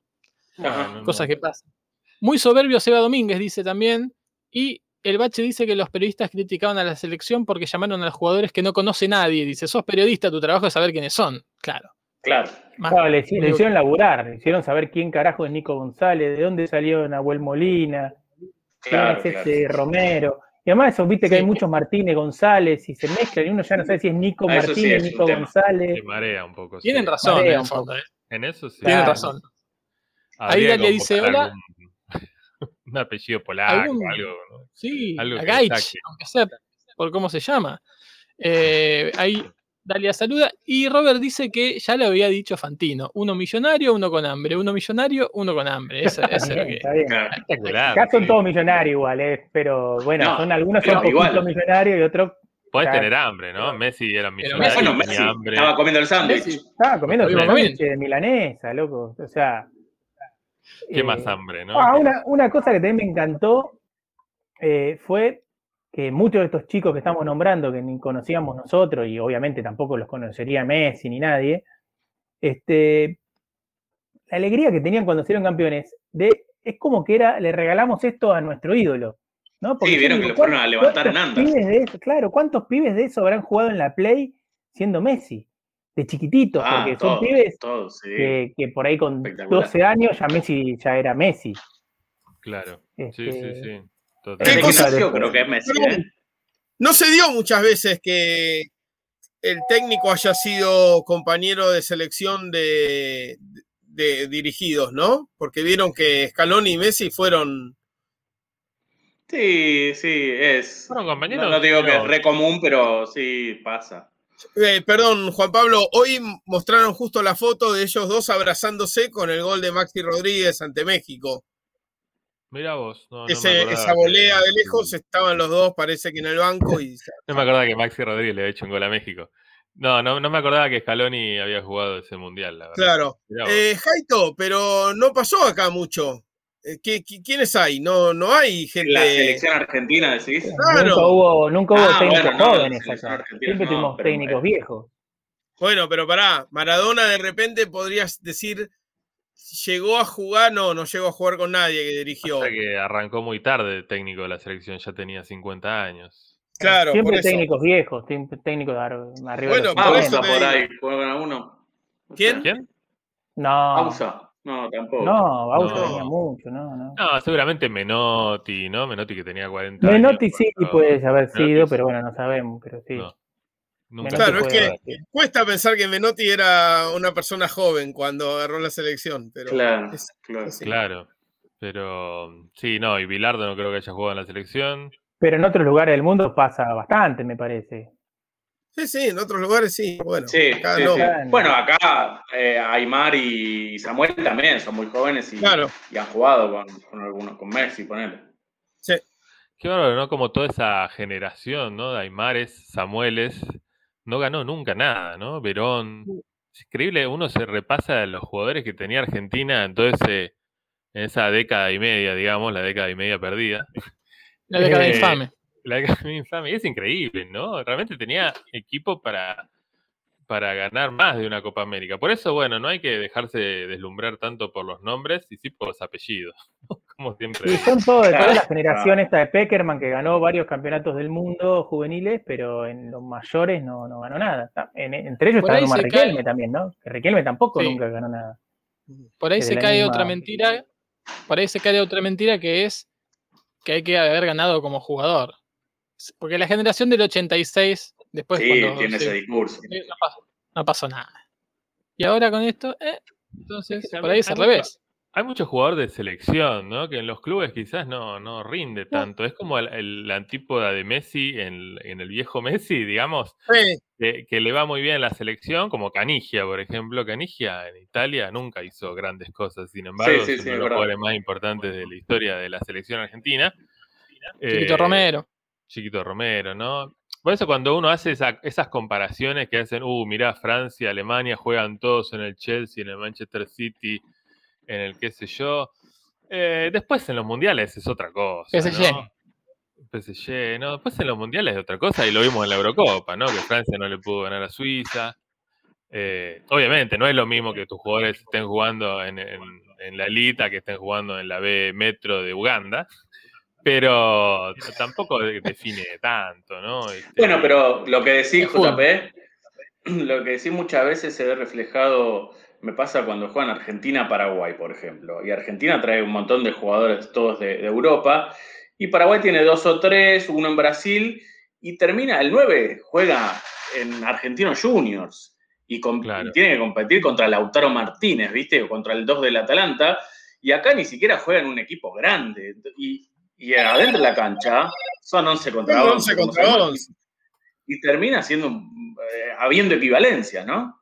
Ajá. Cosas no. que pasan. Muy soberbio Seba Domínguez dice también. Y el Bache dice que los periodistas criticaban a la selección porque llamaron a los jugadores que no conoce nadie. Dice, sos periodista, tu trabajo es saber quiénes son. Claro. Claro. Más- Claro, le, hicieron laburar, le hicieron saber quién carajo es Nico González, de dónde salió Nahuel Molina, quién Claro, es claro. ese Romero. Y además eso, viste que Sí. hay muchos Martínez González y se mezclan y uno ya no sabe si es Nico Ah, sí Martínez, es un Nico. González. Te marea un poco. Tienen sí. razón, en fondo. ¿eh? En eso sí. Tienen Claro. razón. Habría que Dalia dice, "Hola". algún- <laughs> un apellido polaco, Algún- algo. ¿no? Sí, Algo a que Gaich, aunque sea por cómo se llama. Eh, ahí Dalia saluda. Y Robert dice que ya le había dicho Fantino: uno millonario, uno con hambre. Uno millonario, uno con hambre. <laughs> Ese, ese es lo Bien, que- está bien. Espectacular. Acá son todos millonarios igual, eh, pero bueno, No, son algunos son poquito igual. millonarios y otros Podés Claro. tener hambre, ¿no? Messi era Pero millonario, tenía hambre. estaba comiendo el sándwich. Messi, estaban comiendo un sándwich de milanesa, loco. O sea. ¿Qué eh, más hambre, no? Ah, una, una cosa que también me encantó eh, fue que muchos de estos chicos que estamos nombrando, que ni conocíamos nosotros, y obviamente tampoco los conocería Messi ni nadie, este, la alegría que tenían cuando fueron campeones, de, es como que era, le regalamos esto a nuestro ídolo. ¿no? Sí, vieron digo, que lo fueron a ¿cuántos- levantar en andas. pibes de eso- claro, ¿cuántos pibes de eso habrán jugado en la Play siendo Messi? De chiquititos, Ah, porque son todos, pibes todos, sí. que, que por ahí con Espectacular. 12 años ya Messi ya era Messi. Claro. Sí, Este, sí, sí. Desde Totalmente. ¿Qué que cosa- nació creo que es Messi, ¿eh? No se dio muchas veces que el técnico haya sido compañero de selección de, de dirigidos, ¿no? Porque vieron que Scaloni y Messi fueron. Sí, sí, es. Fueron compañeros, No, no digo que es re común, pero sí pasa. Eh, perdón, Juan Pablo, hoy mostraron justo la foto de ellos dos abrazándose con el gol de Maxi Rodríguez ante México. Mirá vos. No, no Ese- esa que- volea de lejos estaban los dos, parece que en el banco. Y, <laughs> No me acordaba que Maxi Rodríguez le había hecho un gol a México. No, no, no me acordaba que Scaloni había jugado ese mundial, la verdad. claro. Eh, Jaito, pero no pasó acá mucho. Eh, ¿qué- qué- ¿Quiénes hay? No, no hay gente. La selección argentina, decís. Claro. Nunca hubo, nunca hubo Ah, técnicos bueno, no, jóvenes selección acá. argentina Siempre no, tuvimos técnicos viejos. Bueno, pero pará, Maradona de repente podrías decir, llegó a jugar, no, no llegó a jugar con nadie que dirigió. Que arrancó muy tarde el técnico de la selección, ya tenía 50 años. Claro, por Siempre eso. técnicos viejos, siempre técnicos de ar- arriba Bueno, de por Pausa eso 50. te por ahí, juegan alguno. No ¿Quién? ¿Quién? No, Pausa. No, tampoco. no, Bausa No. tenía mucho, no, no. No, seguramente Menotti, ¿no? Menotti que tenía 40 Menotti años. sí puede haber Menotti sido, sí. pero bueno, no sabemos, pero sí. No. Nunca Claro, es que cuesta pensar que Menotti era una persona joven cuando agarró la selección, pero Claro, es- claro. es- Claro. Pero sí, no, y Bilardo no creo que haya jugado en la selección. Pero en otros lugares del mundo pasa bastante, me parece. sí, sí, en otros lugares sí, bueno, Sí, acá sí, no. sí. Bueno, acá eh, Aymar y Samuel también son muy jóvenes y, Claro, y han jugado con, con algunos, con Messi, ponele. Qué bárbaro, ¿no? Como toda esa generación, ¿no? De Aymares, Samueles, no ganó nunca nada, ¿no? Verón. Es increíble, uno se repasa los jugadores que tenía Argentina en todo ese, en esa década y media, digamos, la década y media perdida. La década <laughs> Eh, infame. La década <laughs> infame. Es increíble, ¿no? Realmente tenía equipo para, para ganar más de una Copa América. Por eso, bueno, no hay que dejarse deslumbrar tanto por los nombres y sí por los apellidos. <laughs> Como siempre. Y son todos de toda la <laughs> generación esta de Peckerman que ganó varios campeonatos del mundo juveniles, pero en los mayores no, no ganó nada. En- entre ellos Por está Omar Riquelme cae- también, ¿no? Que Riquelme tampoco Sí. nunca ganó nada. Por ahí se cae misma- otra mentira. Por ahí se cae otra mentira que es que hay que haber ganado como jugador. Porque la generación del 86, después sí, cuando tiene se- ese discurso. no, pasó, no pasó nada. Y ahora con esto, eh, entonces, por ahí es al revés. Hay muchos jugadores de selección, ¿no? Que en los clubes quizás no, no rinde tanto. Es como el, el- la antípoda de Messi en, en el viejo <laughs> Messi, digamos, sí, que, que le va muy bien en la selección, como Canigia, por ejemplo. Canigia en Italia nunca hizo grandes cosas, sin embargo, sí, es uno de los jugadores más importantes de la historia de la selección argentina. Chiquito Eh, Romero. Chiquito Romero, ¿no? Por eso cuando uno hace esa- esas comparaciones que hacen, uh, mirá, Francia, Alemania juegan todos en el Chelsea, en el Manchester City, en el qué sé yo. eh, después en los mundiales es otra cosa. PSG. ¿no? PSG, no, después en los mundiales es otra cosa y lo vimos en la Eurocopa, ¿no? Que Francia no le pudo ganar a Suiza. Eh, obviamente, no es lo mismo que tus jugadores estén jugando en, en- en la Elita, que estén jugando en la B Metro de Uganda, pero tampoco de- define tanto, ¿no? Este, Bueno, pero lo que decís. JP, lo que decís muchas veces se ve reflejado, me pasa cuando juegan Argentina-Paraguay, por ejemplo. Y Argentina trae un montón de jugadores todos de, de Europa. Y Paraguay tiene dos o tres, uno en Brasil. Y termina, el 9 juega en Argentinos Juniors. Y, com- Claro. y tiene que competir contra Lautaro Martínez, ¿viste? O contra el 2 del Atalanta. Y acá ni siquiera juegan un equipo grande. Y, y adentro de la cancha son 11 contra Son 11. 11 como contra se llama. 11. y termina siendo eh, habiendo equivalencia, ¿no?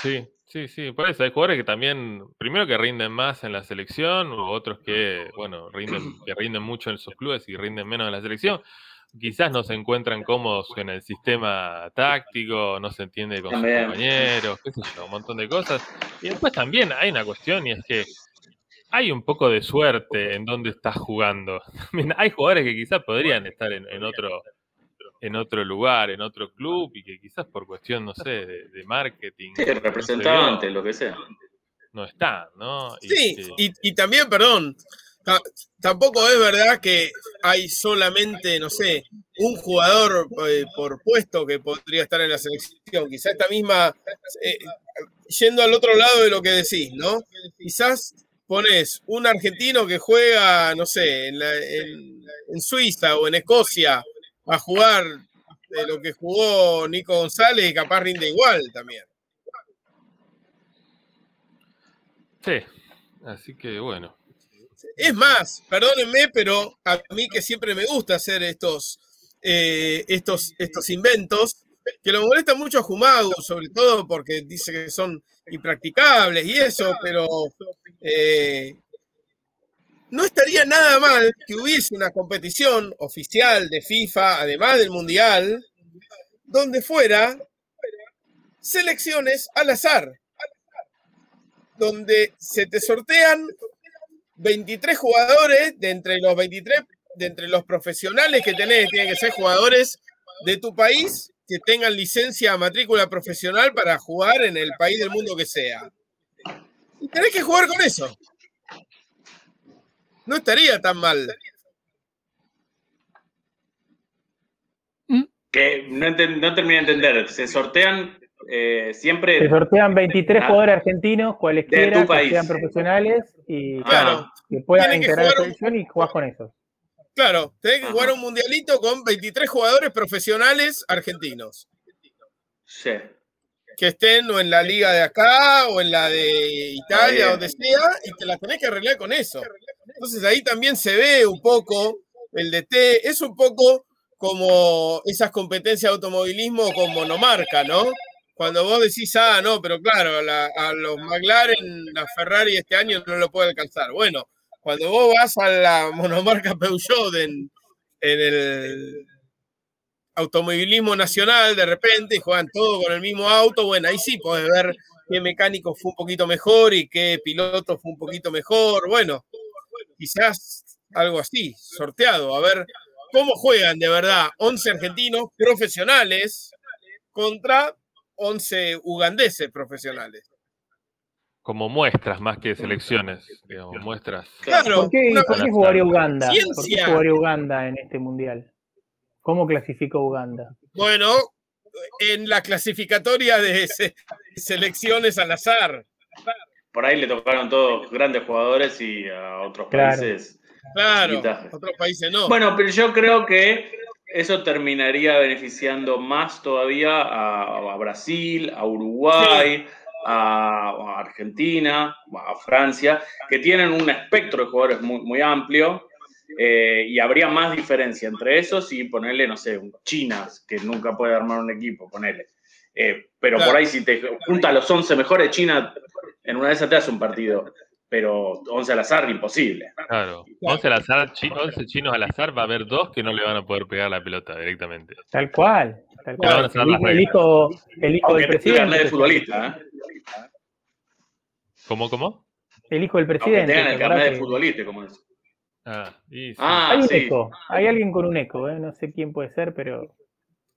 Sí, sí, sí. Por eso hay jugadores que también, primero que rinden más en la selección, o otros que, bueno, rinden, que rinden mucho en sus clubes y rinden menos en la selección. Quizás no se encuentran cómodos en el sistema táctico, no se entiende con También. sus compañeros, qué sé yo, un montón de cosas. Y después también hay una cuestión y es que hay un poco de suerte en dónde estás jugando. <laughs> Hay jugadores que quizás podrían estar en, en otro en otro lugar, en otro club, y que quizás por cuestión, no sé, de, de marketing. Sí, no se representante, vio, lo que sea. No están, ¿no? Y Sí, que- y, y también, perdón, ta- tampoco es verdad que hay solamente, no sé, un jugador eh, por puesto que podría estar en la selección. Quizás esta misma, eh, yendo al otro lado de lo que decís, ¿no? Quizás pones un argentino que juega, no sé, en, la- en- en Suiza o en Escocia a jugar de lo que jugó Nico González y capaz rinde igual también. Sí, así que bueno. Es más, perdónenme, pero a mí que siempre me gusta hacer estos, eh, estos, estos inventos, que lo molesta mucho a Jumagu, sobre todo porque dice que son impracticables y eso, pero eh, no estaría nada mal que hubiese una competición oficial de FIFA, además del Mundial, donde fuera selecciones al azar, donde se te sortean 23 jugadores de entre los 23, de entre los profesionales que tenés, tienen que ser jugadores de tu país que tengan licencia matrícula profesional para jugar en el país del mundo que sea. Y tenés que jugar con eso. No estaría tan mal. Que no, no terminé de entender. Se sortean eh, Se siempre. sortean 23 Ah. jugadores argentinos, cualesquiera, que país. sean profesionales y Claro. que puedan integrar la selección y jugás con esos. Claro, tenés que Ajá. jugar un mundialito con 23 jugadores profesionales argentinos. Sí. Que estén o en la liga de acá o en la de Italia, donde sea, y te la tenés que arreglar con eso. Entonces ahí también se ve un poco el DT, es un poco como esas competencias de automovilismo con monomarca, ¿no? Cuando vos decís, ah, no, pero claro, a, la- a los McLaren, la Ferrari este año no lo puede alcanzar. Bueno, cuando vos vas a la monomarca Peugeot en, en el automovilismo nacional de repente y juegan todo con el mismo auto, bueno, ahí sí podés ver qué mecánico fue un poquito mejor y qué piloto fue un poquito mejor. Bueno, quizás algo así, sorteado, a ver cómo juegan de verdad 11 argentinos profesionales contra 11 ugandeses profesionales. Como muestras más que selecciones, digamos, muestras. Claro, ¿Por qué, por jugaría Uganda? ¿Por qué jugaría Uganda en este mundial? ¿Cómo clasificó Uganda? Bueno, en la clasificatoria de se- selecciones al azar. Por ahí le tocaron todos grandes jugadores y a otros Claro. países. Claro, otros países no. Bueno, pero yo creo que eso terminaría beneficiando más todavía a, a Brasil, a Uruguay, a, a Argentina, a Francia, que tienen un espectro de jugadores muy, muy amplio. Eh, y habría más diferencia entre esos y ponerle, no sé, un China, que nunca puede armar un equipo, ponerle. Eh, pero Claro. por ahí, si te junta a los 11 mejores, China en una de esas te hace un partido. Pero 11 al azar, imposible. Claro. 11, al azar, chi- 11 chinos al azar, va a haber dos que no le van a poder pegar la pelota directamente. Tal cual. Tal Pero van a cual. El, hijo, el hijo Aunque del te presidente. carnet de ¿te futbolista, ¿eh? ¿Cómo, cómo? El hijo del Aunque presidente. tengan ¿te el carnet de futbolista, como es. Ah, sí. Ah, Hay un sí. eco. Hay alguien con un eco, ¿eh? No sé quién puede ser, pero.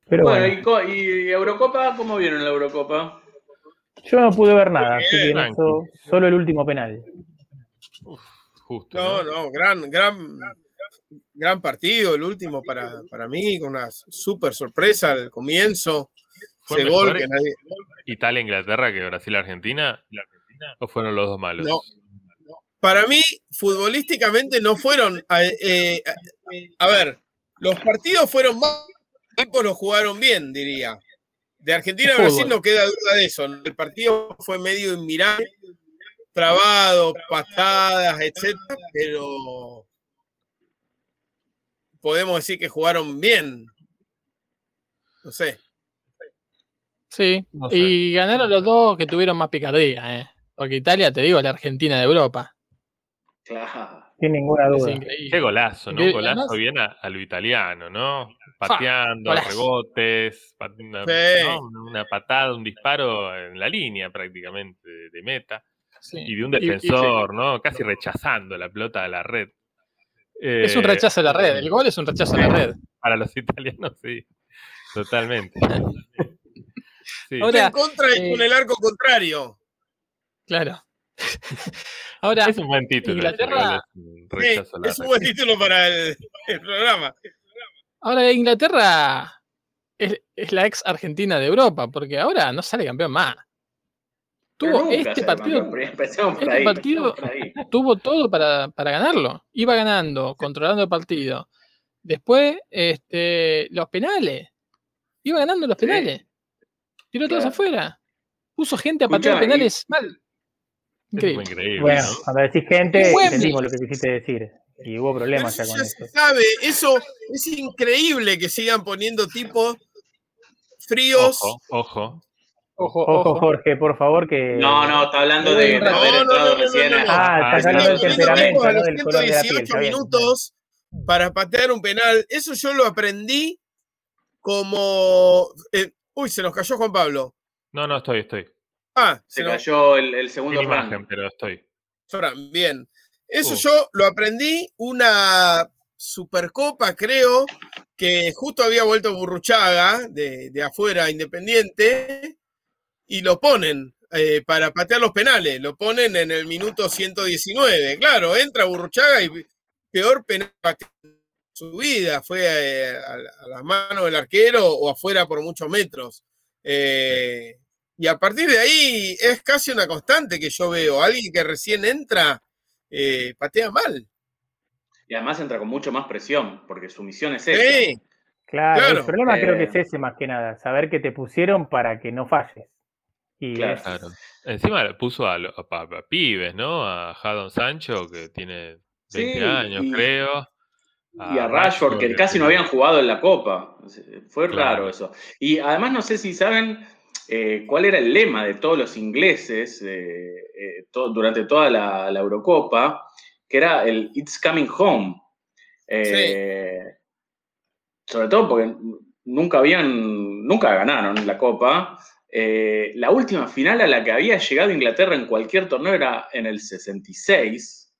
Pero Bueno, bueno. y, co- y Eurocopa, ¿cómo vieron la Eurocopa? Yo no pude ver nada, así que en Tranqui. eso, solo el último penal. Justo. No, ¿no? no, gran, gran, gran partido, el último para, para mí, con una súper sorpresa al comienzo. ¿Fue Ese gol que nadie. Italia, Inglaterra que Brasil, Argentina. ¿O fueron los dos malos? No. Para mí, futbolísticamente no fueron. A, eh, a- ver, los partidos fueron más. Los equipos los jugaron bien, diría. De Argentina a. Brasil no queda duda de eso. El partido fue medio inmirable, trabado, patadas, etcétera, pero podemos decir que jugaron bien. No sé. Sí, No sé. y ganaron los dos que tuvieron más picardía, ¿eh? Porque Italia, te digo, es la Argentina de Europa. Claro. Sin ninguna duda. Qué golazo, ¿no? Un golazo además- bien a, a lo italiano, ¿no? Pateando, rebotes, pat- una, Sí. ¿no? una patada, un disparo en la línea prácticamente de, de meta. Sí. Y de un Y- y- defensor, ¿no? Casi rechazando la pelota a la red. Es un Eh, rechazo a la red. El gol es un rechazo a la red. Para los italianos, sí. Totalmente. <laughs> Sí. Ahora- en contra y eh, con el arco contrario. Claro. <laughs> Ahora, es un buen título. Inglaterra- es un Sí, es buen título para el, el programa. ahora Inglaterra es, es la ex Argentina de Europa, porque ahora no sale campeón más. Tuvo este partido, por este ahí. partido- <laughs> tuvo todo para, para ganarlo. Iba ganando, controlando el partido. Después, este, los penales. Iba ganando los Sí. penales. Tiró todos Claro. afuera. Puso gente a patear penales mal. Eso Increíble. fue increíble, Bueno, ¿no? cuando decís gente, entendimos lo que quisiste decir. Y hubo problemas eso ya con ya eso. se sabe, eso es increíble que sigan poniendo tipos fríos. Ojo, ojo. Ojo, Ojo, ojo. Jorge, por favor, que. No, no, está hablando de, No, haber no, entrado no, no, recién no, a- no. Ah, sí. hablando del temperamento, ¿no? los Del color de la piel. 118 está bien. minutos para patear un penal. Eso yo lo aprendí como. eh, uy, se nos cayó Juan Pablo. No, no, estoy, estoy. Ah, Se cayó el, el Sin segundo imagen, pero estoy. Fran, bien. Eso Uh. yo lo aprendí una Supercopa, creo, que justo había vuelto Burruchaga de, de afuera, Independiente, y lo ponen eh, para patear los penales. Lo ponen en el minuto 119. Claro, entra Burruchaga y peor penal su vida. Fue eh, a, a las manos del arquero o afuera por muchos metros. Eh, y a partir de ahí es casi una constante que yo veo. Alguien que recién entra eh, patea mal. Y además entra con mucho más presión, porque su misión es esa. Sí, Claro, Claro. el problema creo que Eh. es ese más que nada, saber que te pusieron para que no falles. Y Claro. es- Claro. Encima le puso a, pibes, ¿no? A Jadon Sancho, que tiene 20 Sí, años, y- creo. Y a Rashford, que casi no habían jugado en la Copa. Fue Claro. raro eso. Y además no sé si saben eh, cuál era el lema de todos los ingleses eh, eh, to- durante toda la, la Eurocopa, que era el It's Coming Home. Eh, Sobre todo porque nunca habían, nunca ganaron la Copa. Eh, la última final a la que había llegado Inglaterra en cualquier torneo era en el 66.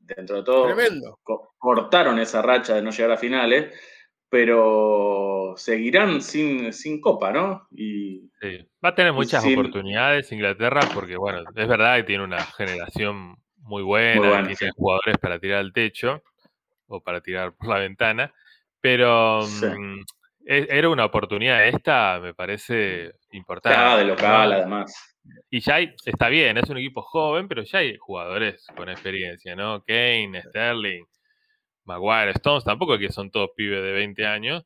Dentro de todo, Tremendo. co- cortaron esa racha de no llegar a finales, pero seguirán sin, sin copa, ¿no? Y Sí. Va a tener muchas oportunidades Inglaterra porque, bueno, es verdad que tiene una generación muy buena, Muy buena, tiene sí. jugadores para tirar al techo o para tirar por la ventana, pero Sí. mm, e- era una oportunidad esta, me parece importante. está de local, además. Y ya hay, está bien, es un equipo joven, pero ya hay jugadores con experiencia, ¿no? Kane, Sterling, Maguire, Stones, tampoco es que son todos pibes de 20 años.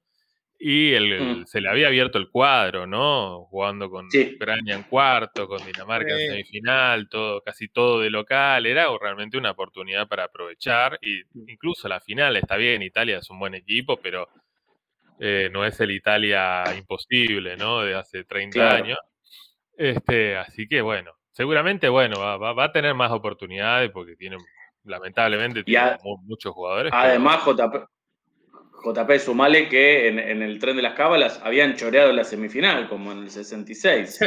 Y el, el- Mm. se le había abierto el cuadro, ¿no? Jugando con Sí. Ucrania en cuarto, con Dinamarca Sí. en semifinal, todo, casi todo de local. Era realmente una oportunidad para aprovechar. Y incluso la final está bien, Italia es un buen equipo, pero eh, no es el Italia imposible, ¿no? De hace 30 Claro. años. Este, así que bueno, seguramente bueno, va, va- va a tener más oportunidades porque tiene, lamentablemente, tiene a- muchos jugadores. pero- Además, JP, JP sumale que en, en el tren de las cábalas habían choreado la semifinal, como en el 66.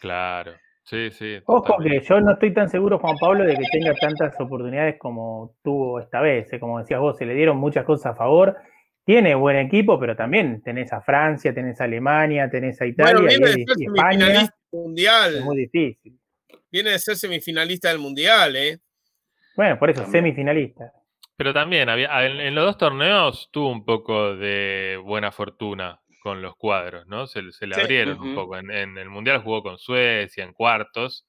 claro, sí, sí. Ojo que yo no estoy tan seguro, Juan Pablo, de que tenga tantas oportunidades como tuvo esta vez. eh. Como decías vos, se le dieron muchas cosas a favor. Tiene buen equipo, pero también tenés a Francia, tenés a Alemania, tenés a Italia Bueno, y, viene de ser España. mundial. Es muy difícil. Viene de ser semifinalista del mundial, ¿eh? Bueno, por eso, También. semifinalista. Pero también había, en, en los dos torneos tuvo un poco de buena fortuna con los cuadros, ¿no? Se, se le Sí. abrieron un poco. En, en el Mundial jugó con Suecia en cuartos.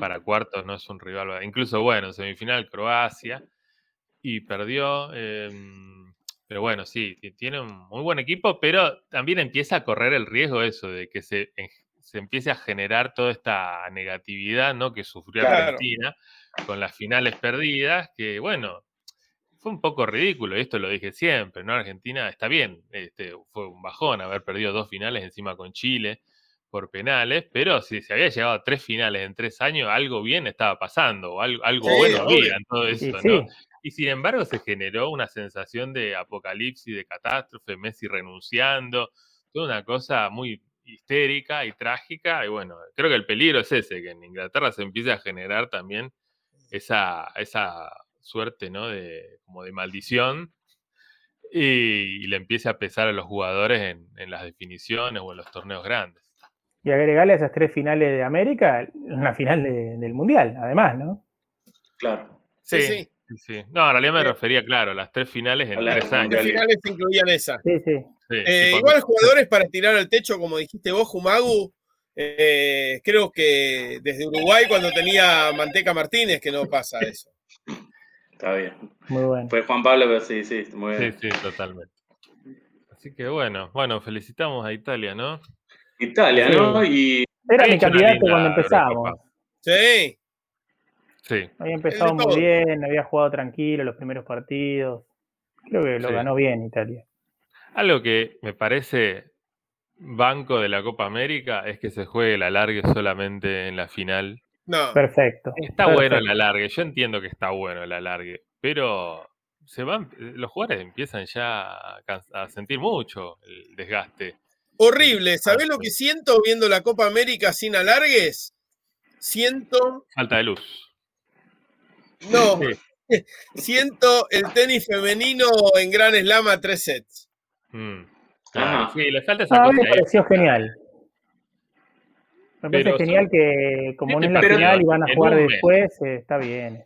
Para cuartos no es un rival. Incluso, bueno, en semifinal Croacia. Y perdió. eh, pero bueno, sí, ti- tiene un muy buen equipo, pero también empieza a correr el riesgo eso de que se, en- se empiece a generar toda esta negatividad ¿no? que sufrió Claro. Argentina con las finales perdidas, que bueno, fue un poco ridículo, y esto lo dije siempre, ¿no? Argentina está bien, este, fue un bajón haber perdido dos finales encima con Chile por penales, pero si se había llegado a tres finales en tres años, algo bien estaba pasando, o algo, algo Sí, bueno había en todo Y eso, sí, ¿no? Y sin embargo se generó una sensación de apocalipsis, de catástrofe, Messi renunciando, toda una cosa muy histérica y trágica. Y bueno, creo que el peligro es ese, que en Inglaterra se empiece a generar también esa, esa suerte, ¿no? De, como de maldición y, y le empiece a pesar a los jugadores en, en las definiciones o en los torneos grandes. y agregarle a esas tres finales de América, una final de- del Mundial, además, ¿no? Claro. Sí, sí. sí, sí. No, en realidad me Sí. refería, claro, a las tres finales en tres años. Las Mundial. finales incluían esa. Sí, sí. Sí, Eh, igual jugadores para tirar al techo, como dijiste vos, Jumagu. Eh, creo que desde Uruguay, cuando tenía Manteca Martínez, que no pasa eso. Está bien. Muy bueno. Fue Juan Pablo, pero sí, sí, muy Sí, bien. sí, totalmente. Así que bueno, bueno, felicitamos a Italia, ¿no? Italia, ¿no? Y Era mi candidato cuando empezamos. Sí, Sí, Había empezado todo. muy bien, había jugado tranquilo los primeros partidos. Creo que lo Sí. ganó bien Italia. Algo que me parece banco de la Copa América es que se juegue el alargue solamente en la final. no. Perfecto. Está perfecto. bueno el alargue, yo entiendo que está bueno el alargue, pero se van, los jugadores empiezan ya a, a sentir mucho el desgaste. Horrible. ¿Sabés lo que siento viendo la Copa América sin alargues? Siento, Falta de luz. no, Sí. <laughs> siento el tenis femenino en Gran Slam a tres sets. Mm, sí, le falta esa Ah, a mí cosa me ahí. pareció genial. Me parece Pero genial que como no es la final y van a jugar después, eh, está bien.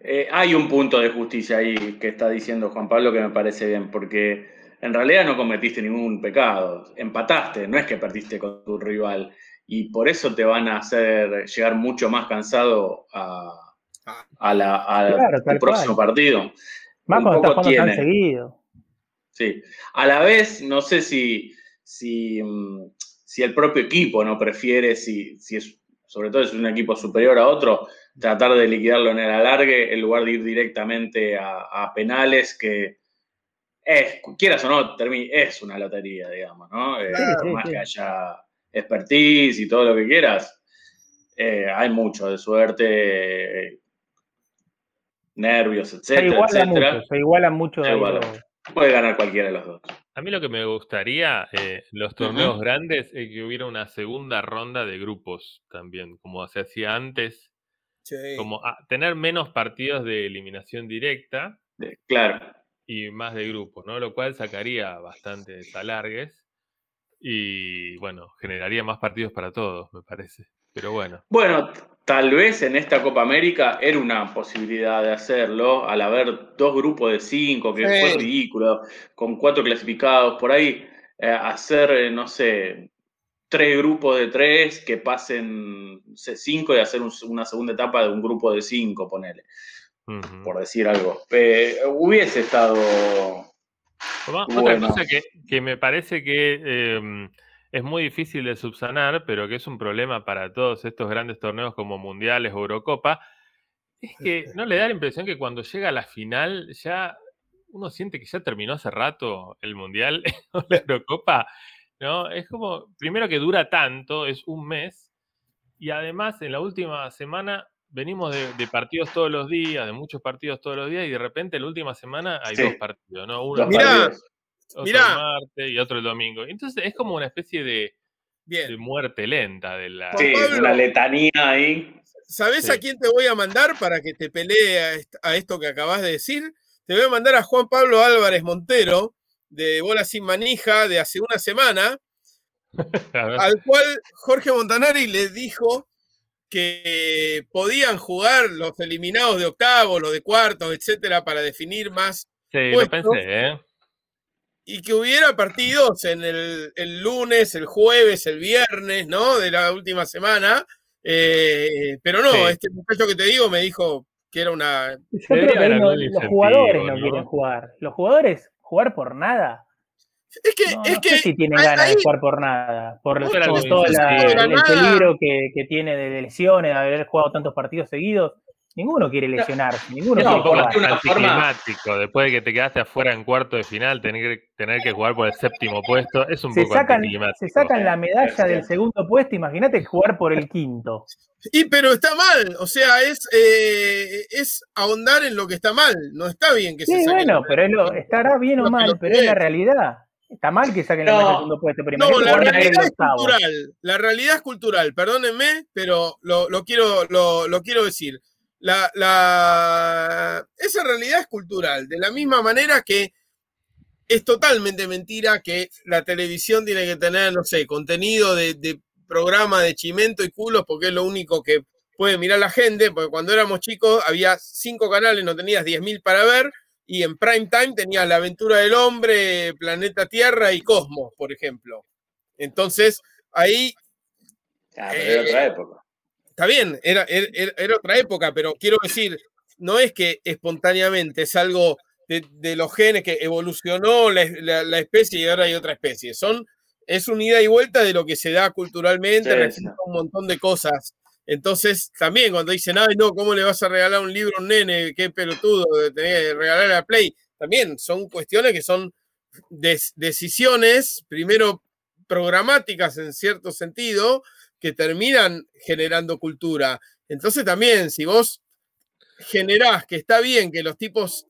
eh, hay un punto de justicia ahí que está diciendo Juan Pablo que me parece bien, porque en realidad no cometiste ningún pecado. Empataste, no es que perdiste con tu rival. Y por eso te van a hacer llegar mucho más cansado a, a la, a Claro, tu próximo cual. partido. Más Un cuando estás poco tan tiene. seguido. Sí. A la vez, no sé si, si, mm, si el propio equipo no prefiere, si, si es, sobre todo si es un equipo superior a otro, tratar de liquidarlo en el alargue en lugar de ir directamente a, penales que es, quieras o no, es una lotería, digamos, ¿no? Eh, más que haya expertise y todo lo que quieras, eh, hay mucho de suerte, nervios, etcétera, se iguala Mucho, se igualan mucho. Puede ganar cualquiera de los dos. A mí lo que me gustaría, eh, los torneos grandes, es que hubiera una segunda ronda de grupos también, como se hacía antes. Como tener menos partidos de eliminación directa. claro. Y más de grupos, ¿no? Lo cual sacaría bastantes alargues. Y bueno, generaría más partidos para todos, me parece. Pero bueno. Bueno, tal vez en esta Copa América era una posibilidad de hacerlo, al haber dos grupos de cinco, que fue ridículo, con cuatro clasificados, por ahí eh, hacer, eh, no sé, tres grupos de tres que pasen cinco y hacer una segunda etapa de un grupo de cinco, ponele. Por decir algo. Eh, hubiese estado. Otra cosa que, me parece que em, es muy difícil de subsanar, pero que es un problema para todos estos grandes torneos como Mundiales o Eurocopa, es que <laughs> no le da la impresión que cuando llega a la final ya uno siente que ya terminó hace rato el Mundial <laughs> o la Eurocopa, ¿no? Es como, primero que dura tanto, es un mes, y además en la última semana venimos de, partidos todos los días, de muchos partidos todos los días, y de repente en la última semana hay dos partidos, ¿no? Uno otro el martes y otro el domingo. Entonces es como una especie de, muerte lenta de la. Sí, una letanía ahí. ¿Sabes a quién te voy a mandar para que te pelee a esto que acabas de decir? Te voy a mandar a Juan Pablo Álvarez Montero, de Bola Sin Manija, de hace una semana, <laughs> al cual Jorge Montanari le dijo que podían jugar los eliminados de octavos, los de cuartos, etcétera, para definir más. Sí, lo pensé, ¿eh? y que hubiera partidos en el, lunes, el jueves, el viernes, ¿no? De la última semana. Eh, pero no, este muchacho que te digo me dijo que era una. Yo creo que los jugadores no, quieren jugar. Los jugadores, jugar por nada. Es que, es que sé si tienen ganas de jugar por nada, por, todo el, peligro que, que, tiene de lesiones, de haber jugado tantos partidos seguidos. Ninguno quiere lesionarse, ninguno quiere jugar. Una climático, después de que te quedaste afuera en cuarto de final, tener, tener que jugar por el séptimo puesto, es un se poco sacan, Se sacan la medalla del segundo puesto, imagínate jugar por el quinto. Y pero está mal, o sea, es, eh, es ahondar en lo que está mal, no está bien que sí, se bueno, pero lo, estará bien o mal, pero es la realidad. Está mal que saquen la medalla del segundo puesto. Pero no, la realidad es cultural, la realidad es cultural, perdónenme, pero lo, lo quiero, lo, lo quiero decir la, esa realidad es cultural, de la misma manera que es totalmente mentira que la televisión tiene que tener, no sé, contenido de, programa de chimento y culos, porque es lo único que puede mirar la gente, porque cuando éramos chicos había cinco canales, no tenías diez mil para ver, y en prime time tenías La aventura del hombre, Planeta Tierra y Cosmos, por ejemplo. Entonces, ahí... Ah, otra época está bien, era, era, otra época, pero quiero decir, no es que espontáneamente es algo de, los genes que evolucionó la, especie y ahora hay otra especie. Son, es un ida y vuelta de lo que se da culturalmente, un montón de cosas. Entonces, también cuando dicen, ay, no, ¿cómo le vas a regalar un libro a un nene? Qué pelotudo de que regalar a Play. También son cuestiones que son decisiones, primero programáticas en cierto sentido, que terminan generando cultura. Entonces también, si vos generás que está bien que los tipos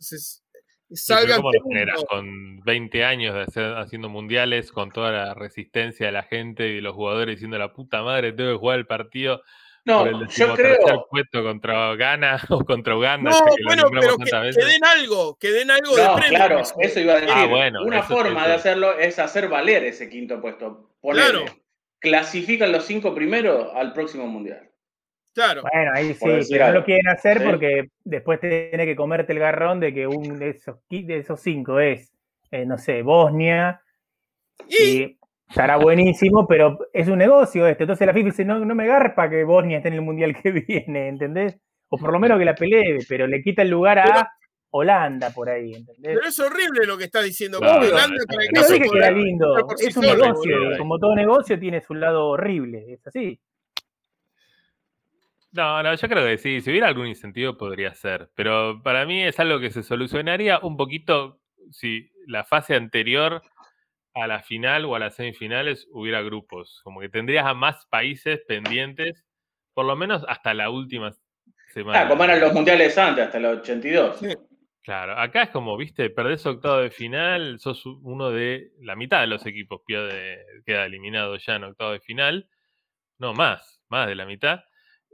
salgan... ¿Cómo lo generás? Con 20 años de hacer, haciendo mundiales, con toda la resistencia de la gente y de los jugadores diciendo la puta madre, tengo que jugar el partido no, yo creo. puesto contra Ghana <laughs> o contra Uganda. No, bueno, pero que, den algo, que den algo de premio. Claro, eso iba a decir. Ah, bueno, Una forma de hacerlo es hacer valer ese quinto puesto. Claro clasifican los cinco primeros al próximo mundial. Claro. Bueno, ahí sí, no lo quieren hacer porque después tiene que comerte el garrón de que uno de esos, de esos cinco es, eh, no sé, Bosnia. Y estará buenísimo, pero es un negocio este. Entonces la FIFA dice, no, no me garpa que Bosnia esté en el mundial que <laughs> viene, ¿entendés? O por lo menos que la pelee, pero le quita el lugar a Holanda por ahí, ¿entendés? Pero es horrible lo que está diciendo. No, Holanda no, dije que era lindo, es un solo, negocio, boludo. como todo negocio tiene su lado horrible, es así. No, no, yo creo que sí. Si hubiera algún incentivo podría ser. Pero para mí es algo que se solucionaría un poquito si la fase anterior a la final o a las semifinales hubiera grupos. Como que tendrías a más países pendientes, por lo menos hasta la última semana. Ah, como eran los mundiales antes, hasta los 82. Sí. Claro, acá es como, viste, perdés octavo de final, sos uno de la mitad de los equipos pierde, queda eliminado ya en octavo de final. No, más, más de la mitad.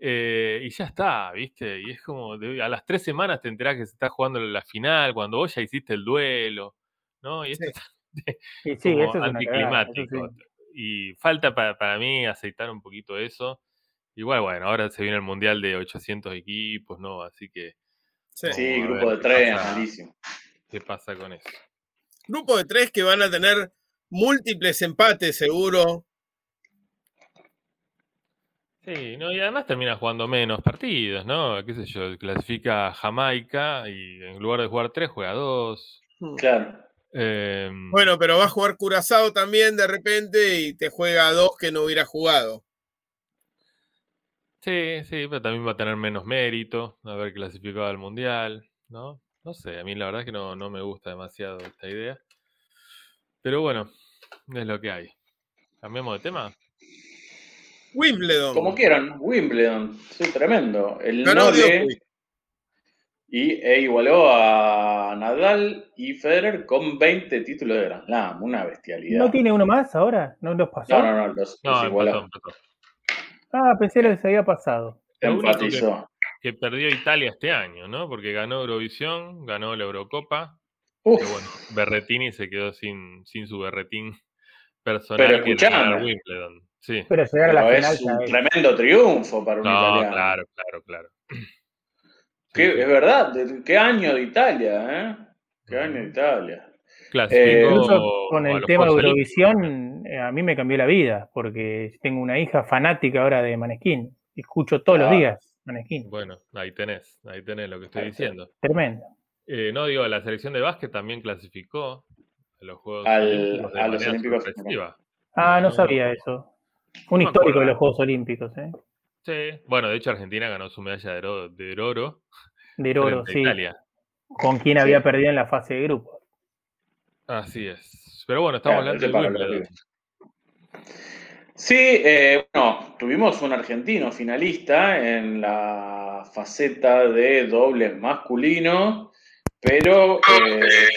Eh, y ya está, viste, y es como, de- a las tres semanas te enterás que se está jugando la final, cuando vos ya hiciste el duelo, ¿no? Y esto Sí. Es Sí, sí, como eso es una cagada, eso anticlimático. sí. Y falta para, para mí aceitar un poquito eso. Igual, bueno, ahora se viene el mundial de 800 equipos, ¿no? Así que Sí. Grupo de tres, pasa. malísimo. ¿qué pasa con eso? Grupo de tres que van a tener múltiples empates, seguro. Sí, no, y además termina jugando menos partidos, ¿no? ¿Qué sé yo? Clasifica Jamaica y en lugar de jugar tres, juega dos. Claro. Eh, Bueno, pero va a jugar Curazao también de repente y te juega dos que no hubiera jugado. sí, sí, pero también va a tener menos mérito haber clasificado al Mundial, ¿no? No sé, a mí la verdad es que no, no me gusta demasiado esta idea. Pero bueno, es lo que hay. ¿Cambiamos de tema? Wimbledon. Como quieran, Wimbledon. Sí, tremendo. El Djokovic. Y e igualó a Nadal y Federer con 20 títulos de Grand Slam. Una bestialidad. ¿No tiene uno más ahora? ¿No los pasó? no, no, no, los, los No, igualó. empató, empató. Ah, pensé que les había pasado. Que- Enfatizó. Que perdió Italia este año, ¿no? Porque ganó Eurovisión, ganó la Eurocopa, Uf, Pero bueno, Berretini se quedó sin, sin su berretín personal Pero escuchame. Wimbledon. Sí. Pero llegar a la pero final es un tremendo triunfo para un No, italiano. claro, claro, claro. ¿Qué- Sí, sí. Es verdad, de- qué año de Italia, ¿eh? Qué año de Italia. Eh, Incluso con el tema de. Eurovisión, eh, a mí me cambió la vida, porque tengo una hija fanática ahora de Maneskin. Escucho todos los Ah. días Maneskin. Bueno, ahí tenés, ahí tenés lo que estoy Ahí está. diciendo. Tremendo. Eh, no, digo, la selección de básquet también clasificó a los Juegos Al- Olímpicos de a los Olímpicos. Ah, no No, sabía eso. Un histórico de los Juegos Olímpicos, ¿eh? Sí. Bueno, de hecho Argentina ganó su medalla de oro, de oro De sí. Italia. Con quien había perdido en la fase de grupo. Así es. Pero bueno, estamos Claro, hablando ese de. Sí, eh, bueno, tuvimos un argentino finalista en la faceta de dobles masculino, pero. eh,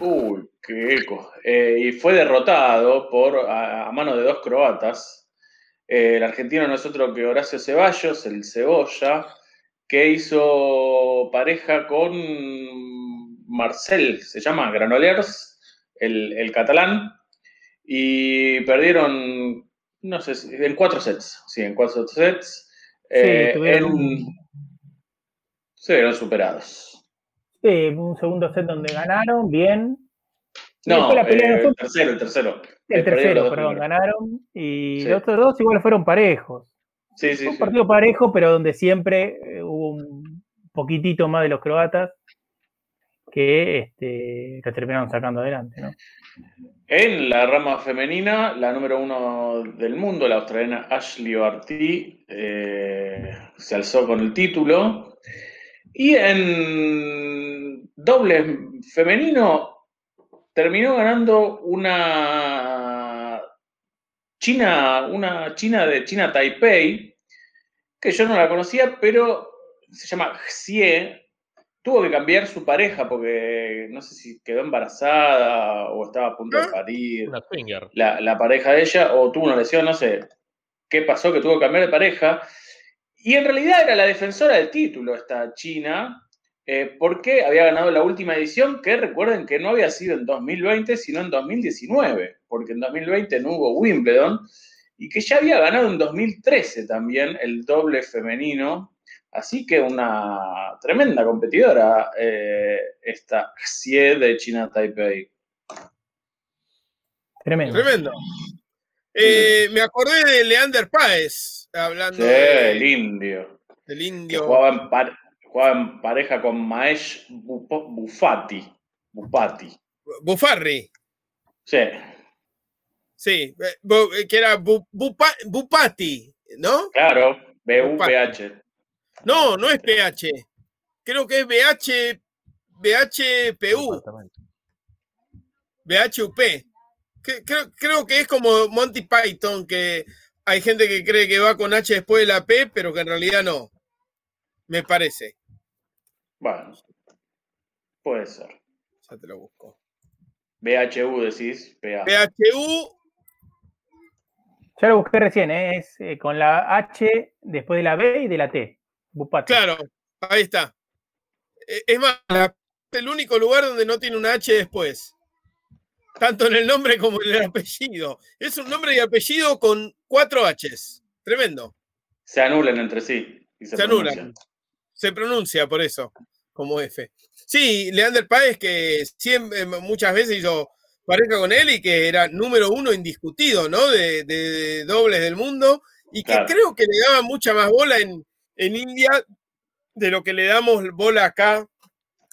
uy, qué eco. Eh, y fue derrotado por, a, a mano de dos croatas. Eh, el argentino no es otro que Horacio Ceballos, el Cebolla, que hizo pareja con Marcel, se llama Granollers, el, el catalán y perdieron, no sé, en cuatro sets. Sí, en cuatro sets. Eh, tuvieron en- un- Se vieron superados. Sí, un segundo set donde ganaron, bien. No, después la pelea eh, el tercero, el tercero. El tercero, perdón, primeros. ganaron. Y Sí. los otros dos igual fueron parejos. Sí, sí, Fue un partido parejo, pero donde siempre eh, hubo un poquitito más de los croatas que este, terminaron sacando adelante, ¿no? En la rama femenina, la número uno del mundo, la australiana Ashley Barty, eh, se alzó con el título. Y en dobles femenino terminó ganando una China, una China de China Taipei, que yo no la conocía, pero se llama Xie. Tuvo que cambiar su pareja porque no sé si quedó embarazada o estaba a punto de parir Una finger. la, la pareja de ella o tuvo una lesión, no sé qué pasó, que tuvo que cambiar de pareja. Y en realidad era la defensora del título esta China, eh, porque había ganado la última edición, que recuerden que no había sido en 2020, sino en 2019, porque en 2020 no hubo Wimbledon, y que ya había ganado en 2013 también el doble femenino. Así que una tremenda competidora eh, esta Xie de China Taipei. Tremendo. Tremendo. Eh, me acordé de Leander Páez, hablando Sí, el de- indio. del que indio. jugaba en, par- Jugaba en pareja con Maesh Buffati. Buffati. Buffarri. Sí, Sí, eh, eh, que era Bu- Bupa- Bupati, ¿no? claro. BUPH. No, no es PH. Creo que es BH, BHPU. BHUP. Creo, creo que es como Monty Python, que hay gente que cree que va con H después de la P, pero que en realidad no. Me parece. Bueno, puede ser. Ya te lo busco. BHU decís, PA. BHU, Ya lo busqué recién, ¿eh? es eh, con la H después de la B y de la T. Bupati. claro, ahí está. Eh, Es más, es el único lugar donde no tiene una H después. Tanto en el nombre como en el apellido. Es un nombre y apellido con cuatro Hs. Tremendo. Se anulan entre sí. y se, Se anulan. Se pronuncia por eso, como F. Sí, Leander Páez, que siempre, muchas veces hizo pareja con él y que era número uno indiscutido, ¿no? De, de- de dobles del mundo y que Claro. creo que le daba mucha más bola en, en India de lo que le damos bola acá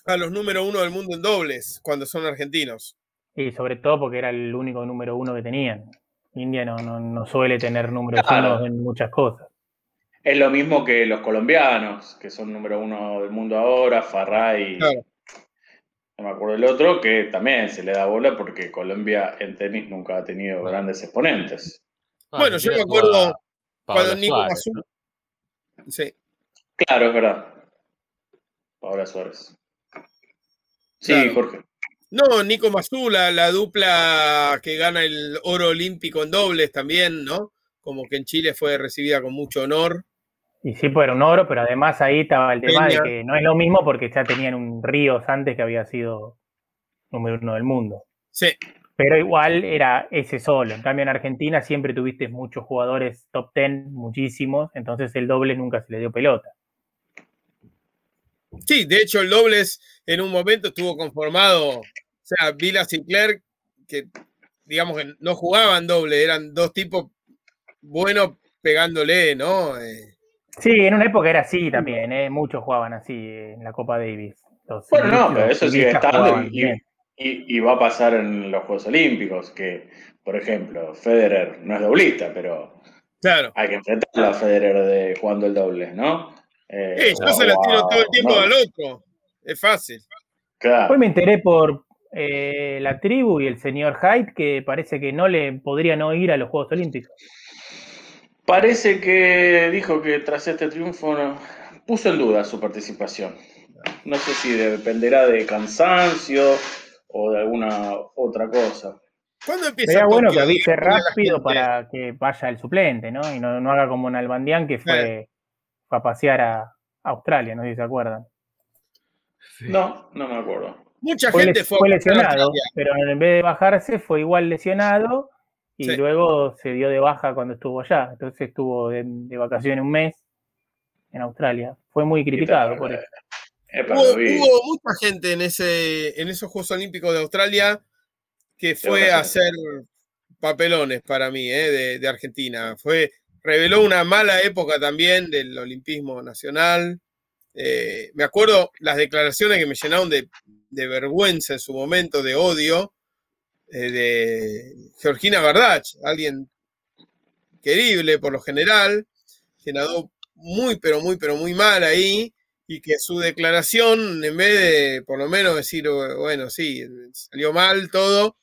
a los número uno del mundo en dobles cuando son argentinos. Y sobre todo porque era el único número uno que tenían. India no, no, no suele tener números Claro. uno en muchas cosas. Es lo mismo que los colombianos, que son número uno del mundo ahora, Farray, Claro. no me acuerdo el otro, que también se le da bola porque Colombia en tenis nunca ha tenido grandes exponentes. Ah, Bueno, yo me acuerdo Cuando Nico Suárez, Mazú- ¿no? Sí. Claro, es verdad. Paola Suárez. Sí, Claro. Jorge. No, Nico Mazula, la dupla que gana el oro olímpico en dobles también, ¿no? Como que en Chile fue recibida con mucho honor. Y sí, pues era un oro, pero además ahí estaba el tema de que no es lo mismo porque ya tenían un Ríos antes que había sido número uno del mundo. Sí, Pero igual era ese solo. En cambio, en Argentina siempre tuviste muchos jugadores top ten, muchísimos, entonces el doble nunca se le dio pelota. sí, de hecho el dobles en un momento estuvo conformado, o sea, Vilas y Clerc, que digamos que no jugaban doble, eran dos tipos buenos pegándole, ¿no? Eh, Sí, en una época era así también, ¿eh? muchos jugaban así en la Copa Davis. Los Bueno, no, pero eso sigue estando y-. Y, y va a pasar en los Juegos Olímpicos, que, por ejemplo, Federer no es doblista, pero claro. hay que enfrentarlo a Federer de jugando el doble, ¿no? Eh, Eh, yo o se la a- tiro todo el tiempo no, al otro. Es fácil. Claro. Hoy me enteré por eh, la tribu y el señor Hyde que parece que no le podría no ir a los Juegos Olímpicos. Parece que dijo que tras este triunfo no- puso en duda su participación. No sé si dependerá de cansancio o de alguna otra cosa. ¿Cuándo empieza Sería bueno que avise rápido para que vaya el suplente, ¿no? Y no, no haga como un Albandián que fue, fue a pasear a Australia, no sé si se acuerdan. Sí. No, no me acuerdo. Mucha Fue, gente fue, fue lesionado, pero en vez de bajarse fue igual lesionado y Sí. luego se dio de baja cuando estuvo allá. Entonces estuvo de, de vacaciones un mes en Australia. Fue muy criticado por eso. Hubo, mucha gente en, ese, en esos Juegos Olímpicos de Australia que fue a hacer papelones para mí, eh, de, de Argentina. Fue, reveló una mala época también del olimpismo nacional. Eh, me acuerdo las declaraciones que me llenaron de, de vergüenza en su momento, de odio, eh, de Georgina Bardach, alguien querible por lo general, que nadó muy, pero muy, pero muy mal ahí, y que su declaración, en vez de por lo menos decir, bueno, sí, salió mal todo,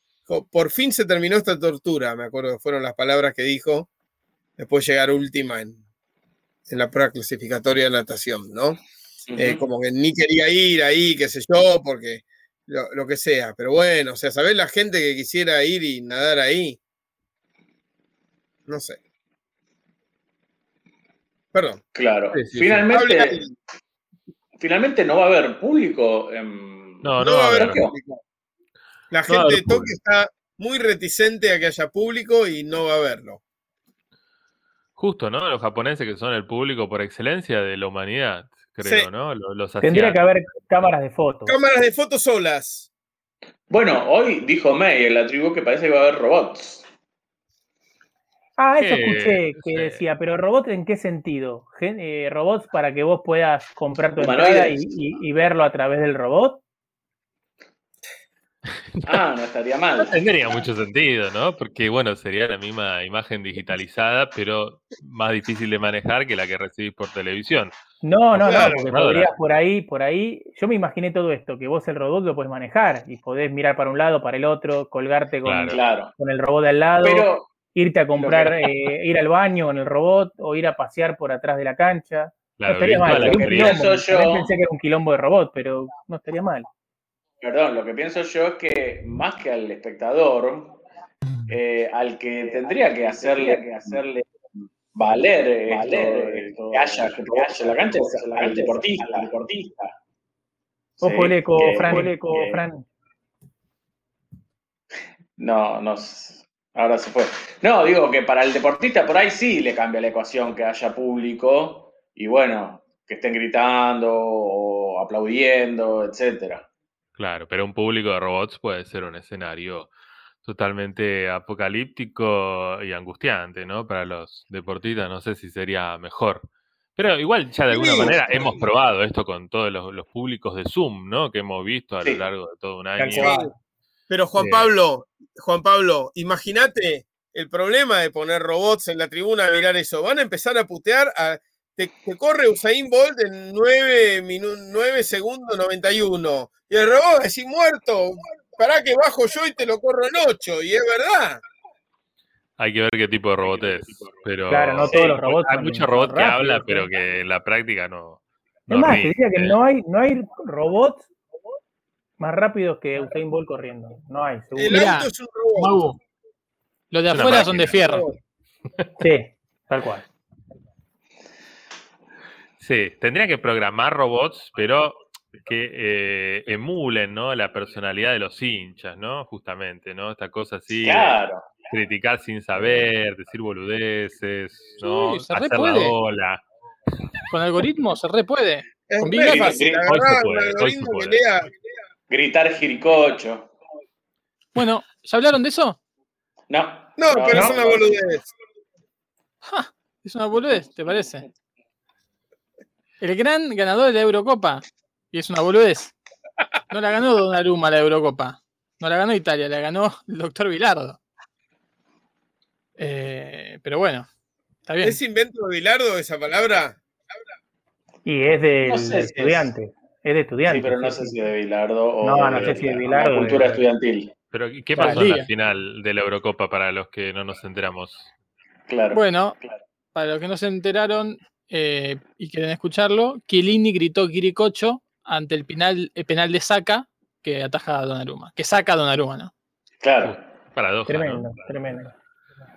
por fin se terminó esta tortura, me acuerdo que fueron las palabras que dijo, después llegar última en, en la prueba clasificatoria de natación, ¿no? Eh, como que ni quería ir ahí, qué sé yo, porque lo, lo que sea. Pero bueno, o sea, ¿sabés la gente que quisiera ir y nadar ahí? No sé. Perdón. Claro. Sí, sí, sí. finalmente, finalmente no va a haber público en No, No va a haber público. La No gente de Tokio público. está muy reticente a que haya público y no va a haberlo. Justo, ¿no? Los japoneses que son el público por excelencia de la humanidad, creo, Sí. ¿no? Los, los Tendría que haber cámaras de fotos. Cámaras de fotos solas. Bueno, hoy dijo May en la tribu que parece que va a haber robots. Ah, eso ¿Qué? escuché que decía, pero robot en qué sentido? Gen- eh, robots para que vos puedas comprar tu entrada y, y- y verlo a través del robot. <laughs> Ah, no estaría No mal. tendría mucho sentido, ¿no? Porque, bueno, sería la misma imagen digitalizada, pero más difícil de manejar que la que recibís por televisión. No, no, Claro, no, porque podrías por ahí, por ahí. Yo me imaginé todo esto, que vos el robot lo podés manejar y podés mirar para un lado, para el otro, colgarte con, Claro. Claro. con el robot de al lado, Pero, irte a comprar, eh, ir al baño con el robot o ir a pasear por atrás de la cancha. Claro, no estaría mal. Pienso yo- pensé que era un quilombo de robot, pero no estaría mal. Perdón, lo que pienso yo es que más que al espectador, eh, al que tendría que hacerle, que hacerle valer, esto, esto, que haya, que haya la cancha es al deportista. Al deportista. Ojo Sí, el eco, que- Fran, eco, que- Fran. No, no. Ahora se fue. No, digo que para el deportista por ahí sí le cambia la ecuación que haya público y bueno, que estén gritando o aplaudiendo, etcétera. Claro, pero un público de robots puede ser un escenario totalmente apocalíptico y angustiante, ¿no? Para los deportistas, no sé si sería mejor. Pero igual ya de alguna Sí, manera sí. hemos probado esto con todos los, los públicos de Zoom, ¿no? Que hemos visto a Sí. lo largo de todo un año. Pero Juan Bien. Pablo, Juan Pablo, imagínate el problema de poner robots en la tribuna a mirar eso. Van a empezar a putear a. Te, te corre Usain Bolt en 9, 9 segundos 91. Y el robot va a decir muerto. Pará que bajo yo y te lo corro en 8. Y es verdad. Hay que ver qué tipo de robot es. Pero Claro, no todos los robots Hay muchos robots que rápidos, hablan, ¿eh? pero que en la práctica no. Es no más, te diría que no hay, no hay robots más rápidos que Usain Bolt corriendo. No hay, seguro. El Mirá, auto es un robot. Los de Es afuera son de fierro. Sí, tal cual. Sí, tendría que programar robots, pero que eh, emulen, ¿no? La personalidad de los hinchas, ¿no? Justamente, ¿no? Esta cosa así, de Claro. criticar sin saber, decir boludeces, ¿no? Sí, se re Hacer la puede. ola. Con algoritmos se re puede. Es Con Big Data. fácil, Hoy se agarrá puede, un hoy se algoritmo que puede. lea. Gritar jiricocho. Bueno, ¿ya hablaron de eso? No. No, pero es una boludez. Ja, es una boludez, ¿te parece? El gran ganador de la Eurocopa. Y es una boludez. No la ganó Donnarumma la Eurocopa. No la ganó Italia, la ganó el doctor Vilardo. Eh, pero bueno, está bien. ¿Es invento de Bilardo esa palabra? Y es del No sé si estudiante. Es de estudiante. Sí, pero no sé si de Bilardo o No, no de sé si de la- Bilardo de- cultura estudiantil. Pero, ¿qué pasó en la final de la Eurocopa para los que no nos enteramos? Claro. Bueno, Claro. para los que no se enteraron eh, y quieren escucharlo, Chiellini gritó Quiricocho ante el penal, el penal de Saca que ataja a Donnarumma. Que saca a Donnarumma, ¿no? Claro. Paradoja, Tremendo, ¿no? tremendo.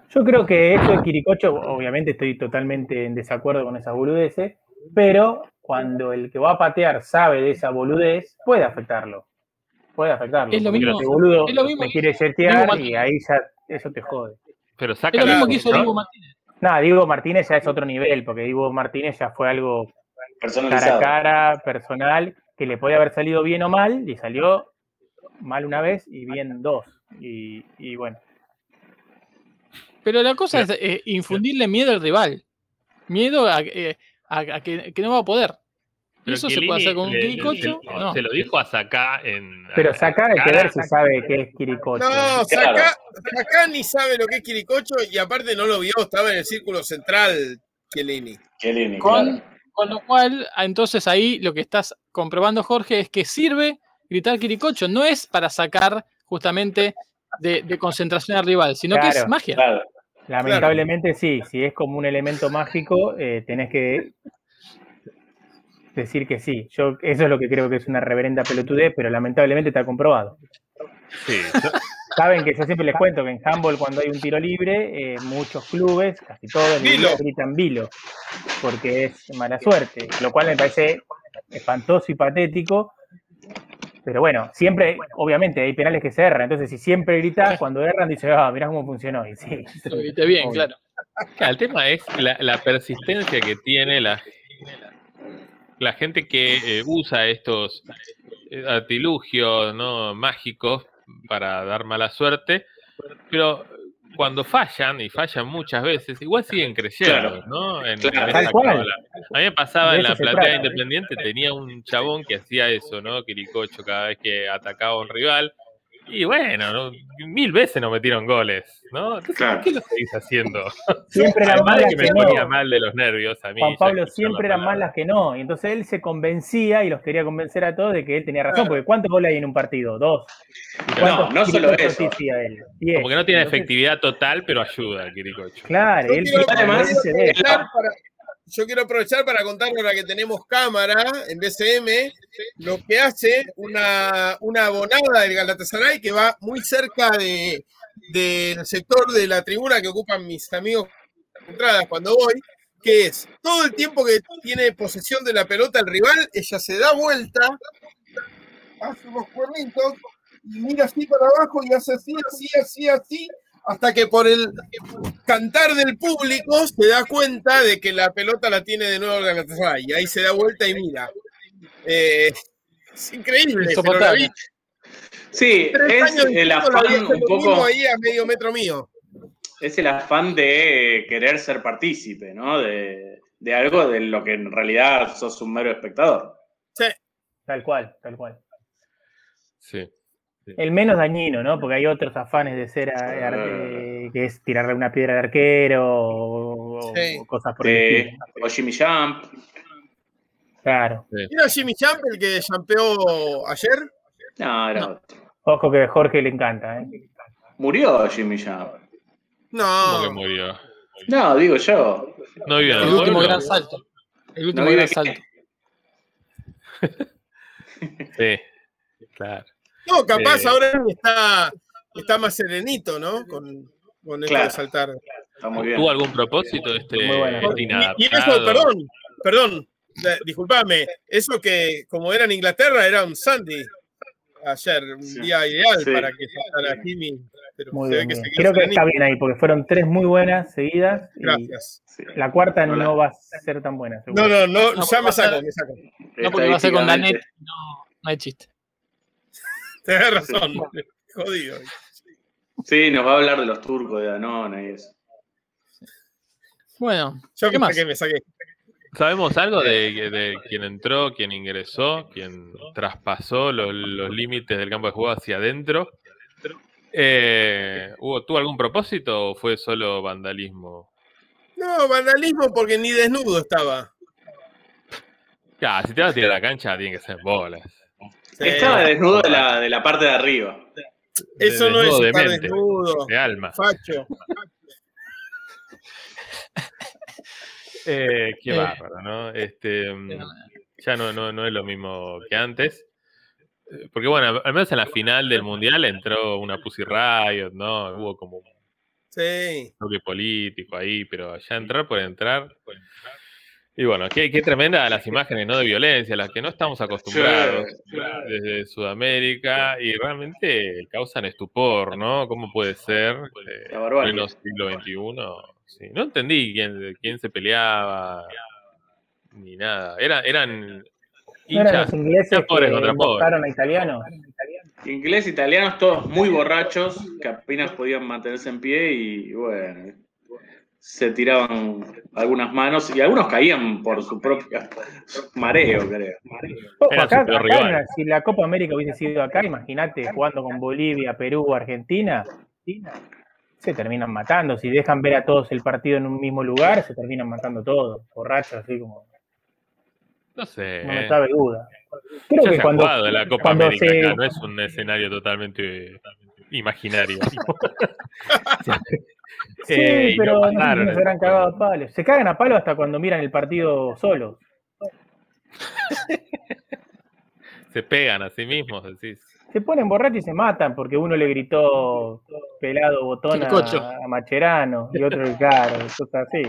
Yo creo que eso de Quiricocho, obviamente estoy totalmente en desacuerdo con esas boludeces, pero cuando el que va a patear sabe de esa boludez, puede afectarlo. Puede afectarlo. Es lo mismo- boludo es lo mismo me que quiere Dibu y ahí ya eso te jode. Pero Es saca lo la- mismo que hizo ¿no? Dibu Martínez. Nada, Diego Martínez ya es otro nivel, porque Diego Martínez ya fue algo cara a cara, personal, que le puede haber salido bien o mal, y salió mal una vez y bien dos. Y, y bueno, Pero la cosa es eh, infundirle miedo al rival. Miedo a, eh, a- a que, que no va a poder. Eso se puede hacer con un le- Quiricocho se, no. se lo dijo a Sacá en. pero hay que ver si sabe qué es Quiricocho. No, Claro. Sacá, Sacá ni sabe lo que es Quiricocho y aparte no lo vio, estaba en el círculo central, Chiellini. Chiellini, Con, claro. con lo cual, ah, entonces ahí lo que estás comprobando, Jorge, es que sirve gritar Quiricocho. No es para sacar justamente de, de concentración al rival, sino que es Claro, magia. Claro. Lamentablemente sí, si es como un elemento mágico, eh, tenés que decir que sí. Yo eso es lo que creo que es una reverenda pelotudez, pero lamentablemente está comprobado. Sí, Saben que yo siempre les cuento que en handball cuando hay un tiro libre, eh, muchos clubes, casi todos, Vilo. gritan vilo, porque es mala suerte, lo cual me parece espantoso y patético. Pero bueno, siempre, obviamente, hay penales que se erran, entonces si siempre gritas, cuando erran, dices, ah, mirá cómo funcionó. Y sí, Lo grité bien, obvio. Claro, el tema es la, la persistencia que tiene la, la gente que eh, usa estos eh, artilugios ¿no? mágicos para dar mala suerte, pero cuando fallan, y fallan muchas veces, igual siguen creciendo, Claro. ¿no? En, Claro. en esa. A mí me pasaba en la platea trata. independiente, tenía un chabón que hacía eso, ¿no? Quiricocho cada vez que atacaba a un rival. Y bueno, ¿no? mil veces nos metieron goles, ¿no? Entonces, Claro. ¿por qué lo seguís haciendo? <laughs> Siempre eran Además más de las que que me ponía no. mal de los nervios a mí. Juan Pablo siempre eran más palabra. las que no. Y entonces él se convencía y los quería convencer a todos de que él tenía razón. Porque ¿cuántos goles hay en un partido? Dos. ¿Y No, no solo eso. él? Como que no tiene Entonces, efectividad total, pero ayuda, Quiricocho. Claro, él además- para, yo quiero aprovechar para contarle ahora que tenemos cámara en BCM, lo que hace una, una abonada del Galatasaray que va muy cerca de, del sector de la tribuna que ocupan mis amigos entradas cuando voy, que es todo el tiempo que tiene posesión de la pelota el rival, ella se da vuelta, hace unos cuernitos y mira así para abajo y hace así, así, así, así, hasta que por el cantar del público se da cuenta de que la pelota la tiene de nuevo Galatasaray y ahí se da vuelta y mira. Eh, es increíble. Sí, tres es el afán un poco, ahí a medio metro mío. es el afán de querer ser partícipe, ¿no? De, de algo de lo que en realidad sos un mero espectador. Sí, Tal cual, tal cual. Sí. El menos dañino, ¿no? Porque hay otros afanes de ser, a- eh, que es tirarle una piedra al arquero o, Sí. o cosas por el Eh, estilo. o Jimmy Jump. Claro. ¿Mira Jimmy Champ el que champeó ayer? No, era No. otro. Ojo que a Jorge le encanta, ¿eh? Murió Jimmy Jump. ¿Cómo que No. murió? No, digo yo. No vive El último gran salto. El último No gran salto. <laughs> Sí, claro. No, capaz Eh. ahora está, está más serenito, ¿no? Con, con esto Claro. de saltar. Está muy bien. ¿Tuvo algún propósito este, Muy bueno. este Y, y eso, perdón, perdón, disculpame, eso que como era en Inglaterra era un Sunday ayer, un Sí. día ideal Sí. para que saltara Jimmy, pero Muy bien. que Creo que está bien ahí, porque fueron tres muy buenas seguidas. Y Gracias. Sí. la cuarta Hola. no va a ser tan buena. seguro. No, no, no, ya me saco, me saco. No, porque va a ser con Danet. No hay chiste. Tenés razón, <laughs> jodido. Sí, nos va a hablar de los turcos de Danone y eso. Bueno, Yo ¿qué me más? saqué, me saqué. ¿Sabemos algo de, de quién entró, quién ingresó, quién traspasó los, los límites del campo de juego hacia adentro? Eh, ¿hubo, ¿Tuvo algún propósito o fue solo vandalismo? No, vandalismo porque ni desnudo estaba. Ya, si te vas a tirar a la cancha, tiene que ser bolas. Sí. Estaba desnudo de la, de la parte de arriba. Eso no es Desnudo de estar mente, desnudo. De alma. Facho. <laughs> Eh, qué Eh. bárbaro, ¿no? Este, mm, ya no, no, no es lo mismo que antes. Eh, Porque bueno, al menos en la final del Mundial entró una Pussy Riot, ¿no? Hubo como un Sí. toque político ahí, pero ya entrar por entrar. Y bueno, qué, qué tremenda las imágenes ¿no? de violencia, a las que no estamos acostumbrados Sí. desde Sudamérica y realmente causan estupor, ¿no? ¿Cómo puede ser? eh, en pleno siglo XXI. Sí, No entendí quién, quién se peleaba ni nada. Era, eran ¿No eran los ingleses pobres que contra a italianos? Inglés, italianos, todos muy borrachos, que apenas podían mantenerse en pie y bueno, se tiraban algunas manos y algunos caían por su propio mareo, creo. Acá, acá rival. en la- si la Copa América hubiese sido acá, imagínate jugando con Bolivia, Perú, Argentina, se terminan matando. Si dejan ver a todos el partido en un mismo lugar, se terminan matando todos, borrachos, así como, No sé. no me cabe duda. Creo Ya que se ha cuando, jugado la Copa cuando América se- acá, no es un escenario totalmente imaginario. <laughs> <laughs> Sí, Eh, pero no, pasaron se habrán cagado a palo. Se cagan a palo hasta cuando miran el partido solos. <laughs> Se pegan a sí mismos, decís. Se ponen borrachos y se matan porque uno le gritó pelado botón a, Macherano y otro, claro, cosas así.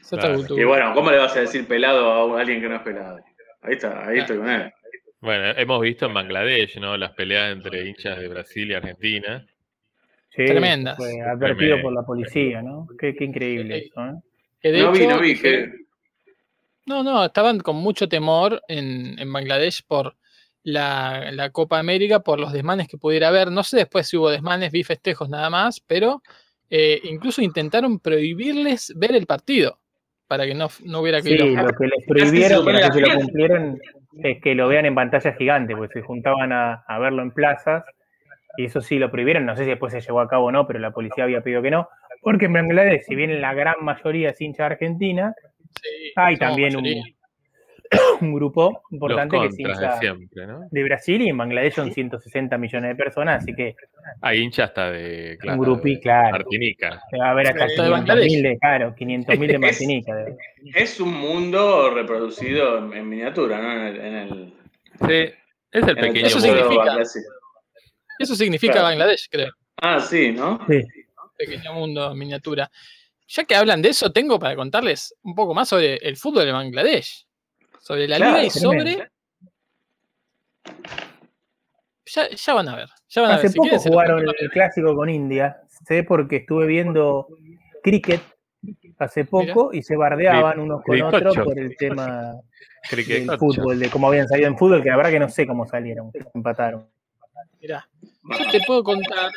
Es otra Claro. Y bueno, ¿cómo le vas a decir pelado a alguien que no es pelado? Ahí está, ahí estoy con él. Bueno, hemos visto en Bangladesh, ¿no? Las peleas entre hinchas de Brasil y Argentina. Sí, Tremendas. Fue advertido Tremendo. por la policía, ¿no? Qué, qué increíble eso, ¿eh? Que de No vi, no vi, que No, no, estaban con mucho temor en, en Bangladesh por la, la Copa América, por los desmanes que pudiera haber. No sé después si hubo desmanes, vi festejos nada más, pero eh, incluso intentaron prohibirles ver el partido para que no, no hubiera Sí, quilombo. lo que les prohibieron, que no sé si lo cumplieron, es que lo vean en pantalla gigante, porque se juntaban a, a verlo en plazas, y eso sí lo prohibieron, no sé si después se llevó a cabo o no, pero la policía había pedido que no, porque en Bangladesh, si bien la gran mayoría es hincha de Argentina, Sí, hay también <coughs> un, grupo importante que es de hincha siempre, ¿no? de Brasil, y en Bangladesh son 160 millones de personas, así que Hay hinchas hasta de. un grupi, de claro. Martinica. a ver de 500.000 Bangladesh. de, claro, 500.000 de Martinica. Es un mundo reproducido en, miniatura, ¿no? En el, en el, Sí, es el en el pequeño Eso significa-. Eso significa Claro. Bangladesh, creo. Ah, sí, ¿no? Sí. Pequeño mundo miniatura. Ya que hablan de eso, tengo para contarles un poco más sobre el fútbol de Bangladesh. Sobre la Claro, liga y sobre. Ya, ya van a ver. Ya van a Hace ver. Si poco quieren, jugaron el clásico con India. Sé porque estuve viendo cricket hace poco y se bardeaban unos con Cricocho. otros por el tema del fútbol, de cómo habían salido en fútbol, que la verdad que no sé cómo salieron, empataron. Mirá, yo te puedo contar,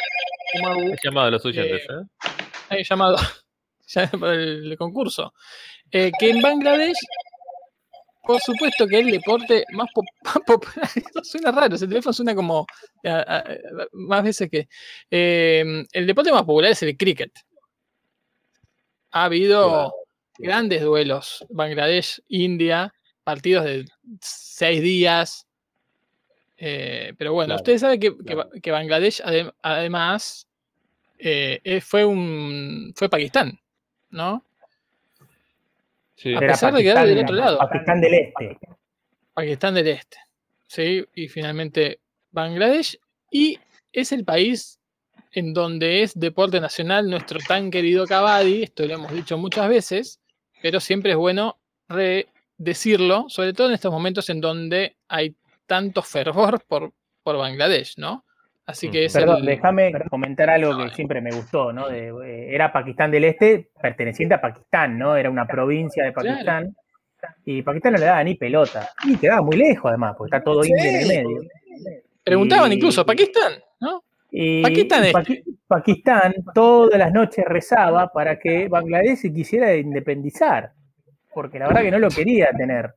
He llamado a los oyentes, Eh, ¿eh? hay llamado <laughs> ya para el concurso, eh, que en Bangladesh, por supuesto que el deporte más, pop- <laughs> más popular, <laughs> esto suena raro, ese teléfono suena como a- a- a- más veces que... eh, el deporte más popular es el cricket. Ha habido grandes duelos, Bangladesh-India, partidos de seis días. Eh, pero bueno, Claro, ustedes saben que, que claro. Ba- que Bangladesh adem- además eh, eh, fue un fue Pakistán, ¿no? Sí. A pesar de quedar del otro lado. Pakistán del Este. Pakistán del Este. ¿sí? Y finalmente Bangladesh. Y es el país en donde es deporte nacional nuestro tan querido Kabaddi. Esto lo hemos dicho muchas veces, pero siempre es bueno re- decirlo, sobre todo en estos momentos en donde hay tanto fervor por, por Bangladesh, ¿no? Así que es Perdón, el- déjame comentar algo que siempre me gustó, ¿no? De, eh, era Pakistán del Este, perteneciente a Pakistán, ¿no? Era una provincia de Pakistán. Y Pakistán no le daba ni pelota. Y quedaba muy lejos, además, porque está todo India en el medio. preguntaban y- incluso, ¿Pakistán? ¿no? Y Pakistán este. Paqui- Pakistán todas las noches rezaba para que Bangladesh se quisiera independizar, porque la verdad que no lo quería tener.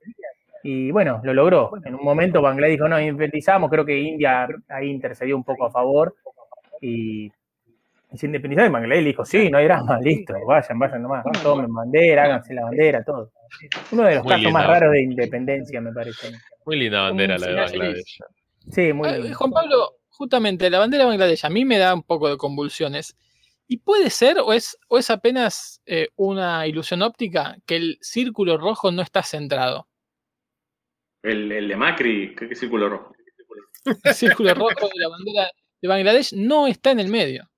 Y bueno, lo logró. En un momento Bangladesh dijo, no, independizamos, creo que India ahí intercedió un poco a favor y, y se independizó y Bangladesh dijo, sí, no hay drama, listo, vayan, vayan nomás, tomen bandera, háganse la bandera, todo. Uno de los Muy casos más raros de independencia, me parece. Muy linda bandera la de Bangladesh. Sí, muy Ah, lindo. Juan Pablo, justamente la bandera de Bangladesh a mí me da un poco de convulsiones. ¿Y puede ser o es, o es apenas eh, una ilusión óptica que el círculo rojo no está centrado? El, el de Macri, ¿qué, qué círculo rojo? El <laughs> círculo rojo de la bandera de Bangladesh no está en el medio.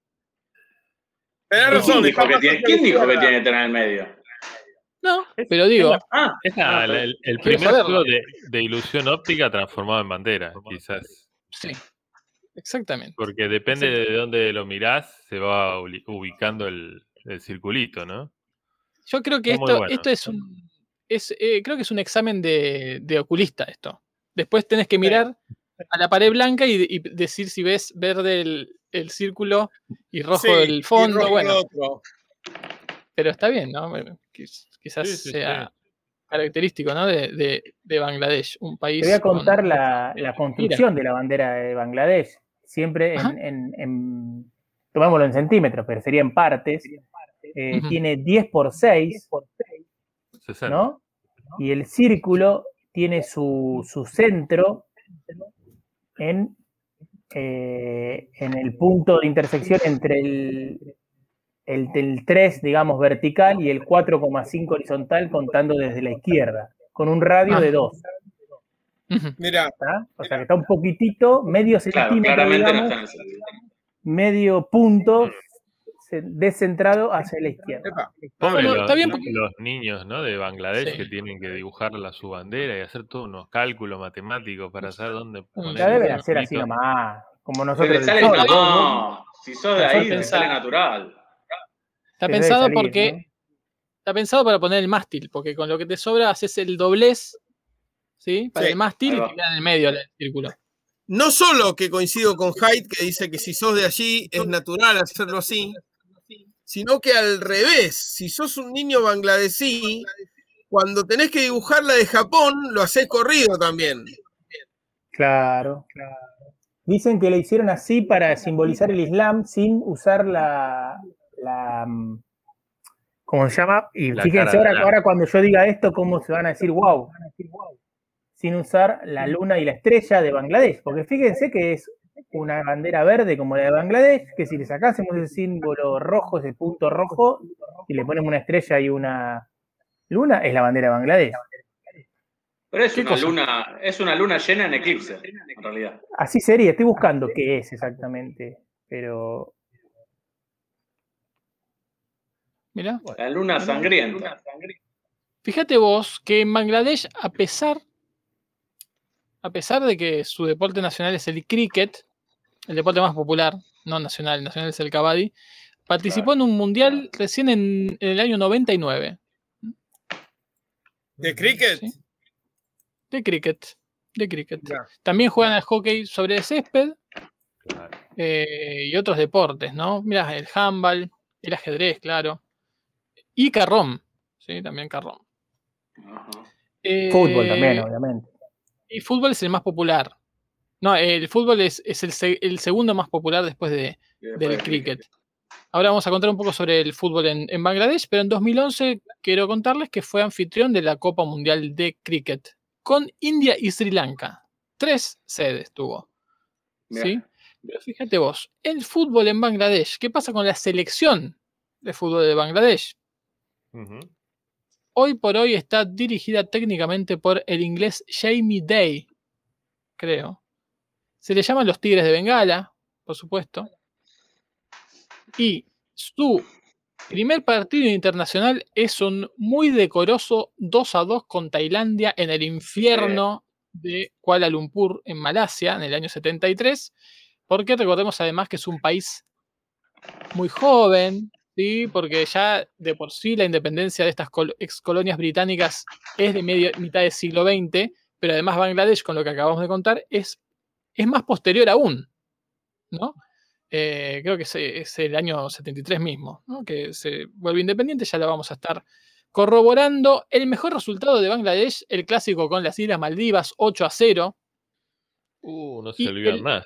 Tenés ¿Quién razón, dijo, que tiene, ¿quién dijo que tiene que tener en el medio? No, pero digo, Ah, Es la- Ah, la- el, primer saberlo. de, de ilusión óptica transformado en bandera, quizás. sí, exactamente. Porque depende de dónde lo mirás, se va ubicando el, el circulito, ¿no? Yo creo que esto, bueno. esto es un. Es, eh, creo que es un examen de, de oculista esto. Después tenés que mirar a la pared blanca y, y decir si ves verde el, el círculo y rojo Sí, el fondo. rojo bueno, otro. pero está bien, ¿no? Bueno, quizás Sí, sí, sea característico, ¿no? De, de- de Bangladesh, un país. Te voy a con- contar la, la construcción de la bandera de Bangladesh. Siempre en, en- en- tomémoslo en centímetros, pero sería en partes. Eh. Tiene 10 por 6, 60. ¿No? Y el círculo tiene su, su centro en, eh, en el punto de intersección entre el, el, el 3, digamos, vertical y el 4,5 horizontal, contando desde la izquierda, con un radio Ah. de 2. Ujú. Mirá, ¿tá? O sea que está un poquitito, medio claro, centímetro, no digamos, está en el centro. medio punto descentrado hacia la izquierda. epa. Pobre Bueno, los, está bien los- porque- los niños ¿no? de Bangladesh Sí. que tienen que dibujar la, su bandera y hacer todos unos cálculos matemáticos para saber dónde poner. Ya deben hacer así nomás, como nosotros sale, sol. no, si sos de ahí, te sale natural. Está pensado salir, porque. ¿no? Está pensado para poner el mástil, porque con lo que te sobra haces el doblez, ¿sí? Para Sí, el mástil y te queda en el medio el círculo. No solo que coincido con Hyde, que dice que si sos de allí es natural hacerlo así, sino que al revés. Si sos un niño bangladesí, cuando tenés que dibujar la de Japón, lo haces corrido también. Claro, claro. Dicen que lo hicieron así para simbolizar el Islam sin usar la, la mm, ¿cómo se llama? Y La fíjense ahora, ahora cuando yo diga esto, cómo se van a decir wow, sin usar la luna y la estrella de Bangladesh, porque fíjense que es una bandera verde como la de Bangladesh, que si le sacásemos ese símbolo rojo, ese punto rojo, y le ponemos una estrella y una luna, es la bandera de Bangladesh. Pero es ¿Qué una cosa? luna, es una luna llena en eclipse, en realidad. Así sería, estoy buscando qué es exactamente, pero Mirá. La luna sangrienta. Fíjate vos que en Bangladesh, a pesar, a pesar de que su deporte nacional es el cricket, el deporte más popular, no nacional, el nacional es el kabaddi, participó en un mundial recién en, en el año 99 ¿De cricket? Sí. de cricket. De cricket. También juegan al hockey sobre césped Claro. eh, y otros deportes, ¿no? Mira, el handball, el ajedrez, claro. Y carrón, sí, también carrón. Ajá. fútbol Eh, también, obviamente. Y fútbol es el más popular. No, el fútbol es, es el, se- el segundo más popular después de, después del el cricket. Ahora vamos a contar un poco sobre el fútbol en, en Bangladesh, pero en 2011 quiero contarles que fue anfitrión de la Copa Mundial de Cricket con India y Sri Lanka. Tres sedes tuvo. ¿sí? Pero fíjate vos, el fútbol en Bangladesh, ¿qué pasa con la selección de fútbol de Bangladesh? Hoy por hoy está dirigida técnicamente por el inglés Jamie Day, creo. Se le llaman los Tigres de Bengala, por supuesto. Y su primer partido internacional es un muy decoroso 2 a 2 con Tailandia en el infierno de Kuala Lumpur, en Malasia, en el año 73. Porque recordemos además que es un país muy joven, ¿sí? porque ya de por sí la independencia de estas col- excolonias británicas es de medio, mitad del siglo XX, pero además Bangladesh, con lo que acabamos de contar, es, es más posterior aún, ¿no? Eh, creo que es, es el año 73 mismo, ¿no? que se vuelve independiente, ya lo vamos a estar corroborando. El mejor resultado de Bangladesh, el clásico con las Islas Maldivas, 8 a 0, Uh, no Y se olvidan el- más.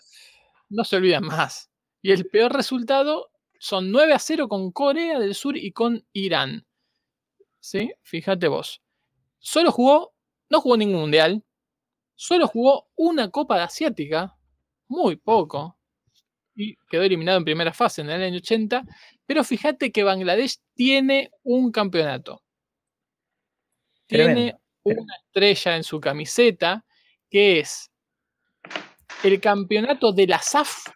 no se olvidan más. Y el peor resultado son 9 a 0 con Corea del Sur y con Irán. ¿Sí? Fíjate vos. Solo jugó, no jugó ningún mundial, solo jugó una Copa de Asiática, muy poco, y quedó eliminado en primera fase en el año 80. Pero fíjate que Bangladesh tiene un campeonato. Tiene Tremendo. una estrella en su camiseta que es el campeonato de la SAF